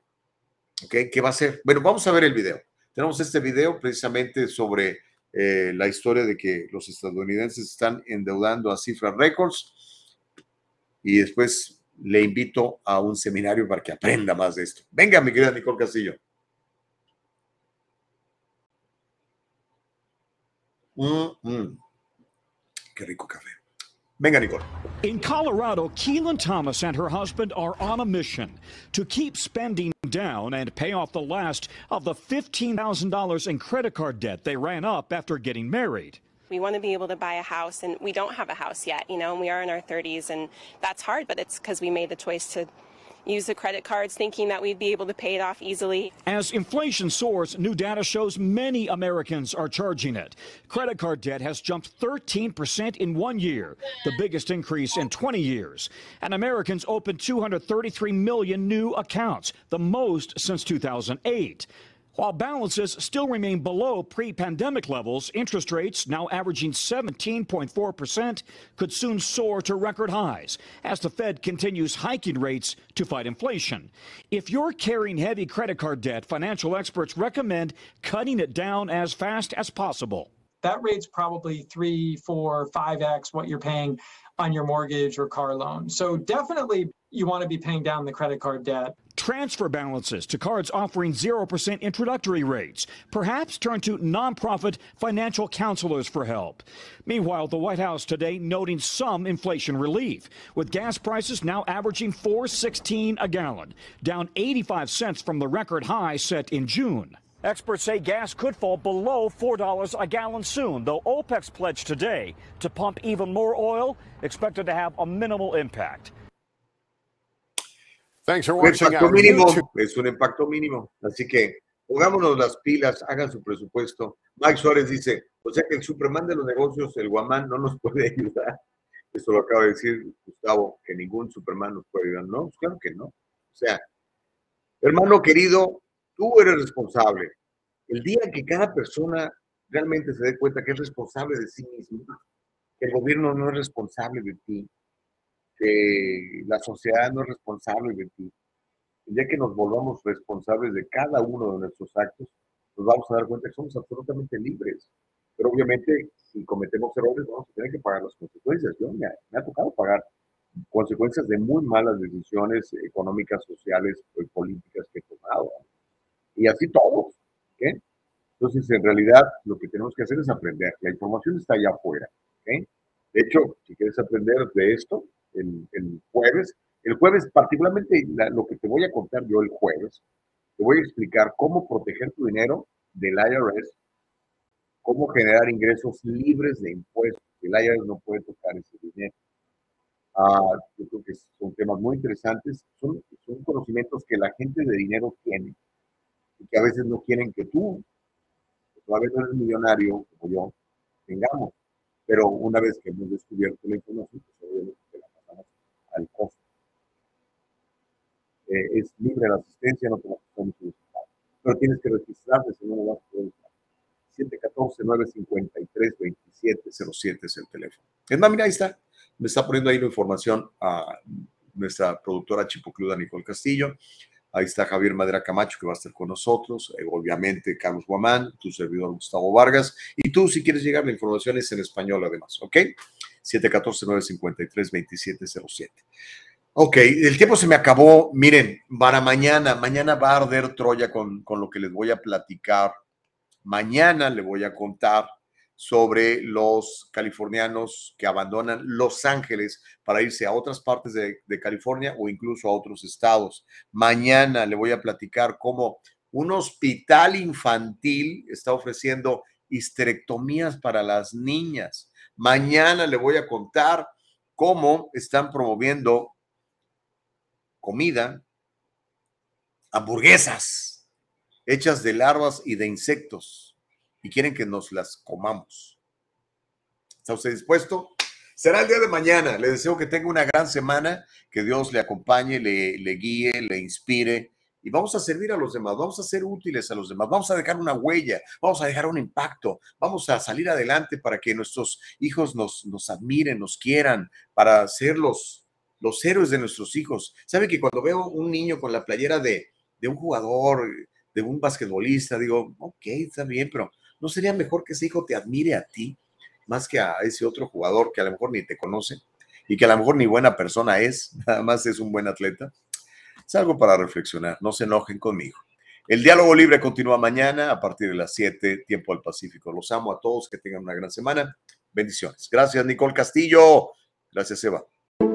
¿Ok? ¿Qué va a ser? Bueno, vamos a ver el video. Tenemos este video precisamente sobre eh, la historia de que los estadounidenses están endeudando a cifras récords. Y después le invito a un seminario para que aprenda más de esto. Venga, mi querida Nicole Castillo. Mm, mm. Qué rico café. Venga, Nicole. In Colorado, Keelan Thomas and her husband are on a mission to keep spending down and pay off the last of the $15,000 in credit card debt they ran up after getting married. We want to be able to buy a house, and we don't have a house yet, you know, and we are in our 30s, and that's hard, but it's because we made the choice to use the credit cards thinking that we'd be able to pay it off easily. As inflation soars, new data shows many Americans are charging it. Credit card debt has jumped 13% in one year, the biggest increase in 20 years. And Americans opened 233 million new accounts, the most since 2008. While balances still remain below pre pandemic levels, interest rates, now averaging 17.4%, could soon soar to record highs as the Fed continues hiking rates to fight inflation. If you're carrying heavy credit card debt, financial experts recommend cutting it down as fast as possible. That rate's probably three, four, five X what you're paying on your mortgage or car loan. So definitely you want to be paying down the credit card debt. Transfer balances to cards offering 0% introductory rates. Perhaps turn to nonprofit financial counselors for help. Meanwhile, the White House today noting some inflation relief, with gas prices now averaging 4.16 a gallon, down 85 cents from the record high set in June. Experts say gas could fall below $4 a gallon soon, though OPEC's pledge today to pump even more oil expected to have a minimal impact. Thanks for watching impacto mínimo, es un impacto mínimo. Así que pongámonos las pilas, hagan su presupuesto. Mike Suárez dice, o sea que el Superman de los negocios, el Guamán, no nos [laughs] puede ayudar. Eso lo acaba de decir Gustavo, que ningún Superman nos puede ayudar. No, pues claro que no. O sea, hermano querido, tú eres responsable. El día que cada persona realmente se dé cuenta que es responsable de sí mismo, que el gobierno no es responsable de ti, que la sociedad no es responsable de ti. El día que nos volvamos responsables de cada uno de nuestros actos, nos vamos a dar cuenta que somos absolutamente libres. Pero obviamente, si cometemos errores, vamos a tener que pagar las consecuencias. Yo me ha, tocado pagar consecuencias de muy malas decisiones económicas, sociales y políticas que he tomado. Y así todos. Entonces, en realidad, lo que tenemos que hacer es aprender. La información está allá afuera. De hecho, si quieres aprender de esto, el, jueves. El jueves, particularmente lo que te voy a contar yo el jueves, te voy a explicar cómo proteger tu dinero del IRS, cómo generar ingresos libres de impuestos. El IRS no puede tocar ese dinero. Ah, yo creo que son temas muy interesantes. Son, son conocimientos que la gente de dinero tiene y que a veces no quieren que tú, que todavía no eres millonario como yo, tengamos. Pero una vez que hemos descubierto la información, pues obviamente al costo. Eh, es libre la asistencia, no te vas a Pero tienes que registrarte, si no, lo vas a poder 714-953-2707 es el teléfono. Es más, mira, ahí está. Me está poniendo ahí la información a nuestra productora chipocluda Nicole Castillo. Ahí está Javier Madera Camacho, que va a estar con nosotros. Eh, obviamente, Carlos Guamán, tu servidor Gustavo Vargas. Y tú, si quieres llegar, la información es en español además, ¿ok? 714-953-2707. Ok, el tiempo se me acabó. Miren, para mañana, mañana va a arder Troya con, con lo que les voy a platicar. Mañana le voy a contar sobre los californianos que abandonan Los Ángeles para irse a otras partes de, de, California o incluso a otros estados. Mañana le voy a platicar cómo un hospital infantil está ofreciendo histerectomías para las niñas. Mañana le voy a contar cómo están promoviendo comida, hamburguesas hechas de larvas y de insectos y quieren que nos las comamos. ¿Está usted dispuesto? Será el día de mañana. Le deseo que tenga una gran semana, que Dios le acompañe, le, le guíe, le inspire y vamos a servir a los demás, vamos a ser útiles a los demás, vamos a dejar una huella, vamos a dejar un impacto, vamos a salir adelante para que nuestros hijos nos, nos admiren, nos quieran, para ser los, los héroes de nuestros hijos. ¿Sabe que cuando veo un niño con la playera de, de un jugador, de un basquetbolista, digo, ok, está bien, pero ¿no sería mejor que ese hijo te admire a ti más que a ese otro jugador que a lo mejor ni te conoce y que a lo mejor ni buena persona es, [laughs] nada más es un buen atleta? Es algo para reflexionar, no se enojen conmigo. El diálogo libre continúa mañana a partir de las 7, tiempo al Pacífico. Los amo a todos, que tengan una gran semana. Bendiciones. Gracias, Nicole Castillo. Gracias, Eva.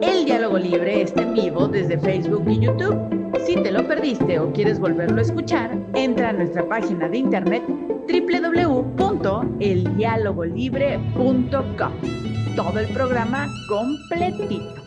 El diálogo libre está en vivo desde Facebook y YouTube. Si te lo perdiste o quieres volverlo a escuchar, entra a nuestra página de internet www.eldialogolibre.com. Todo el programa completito.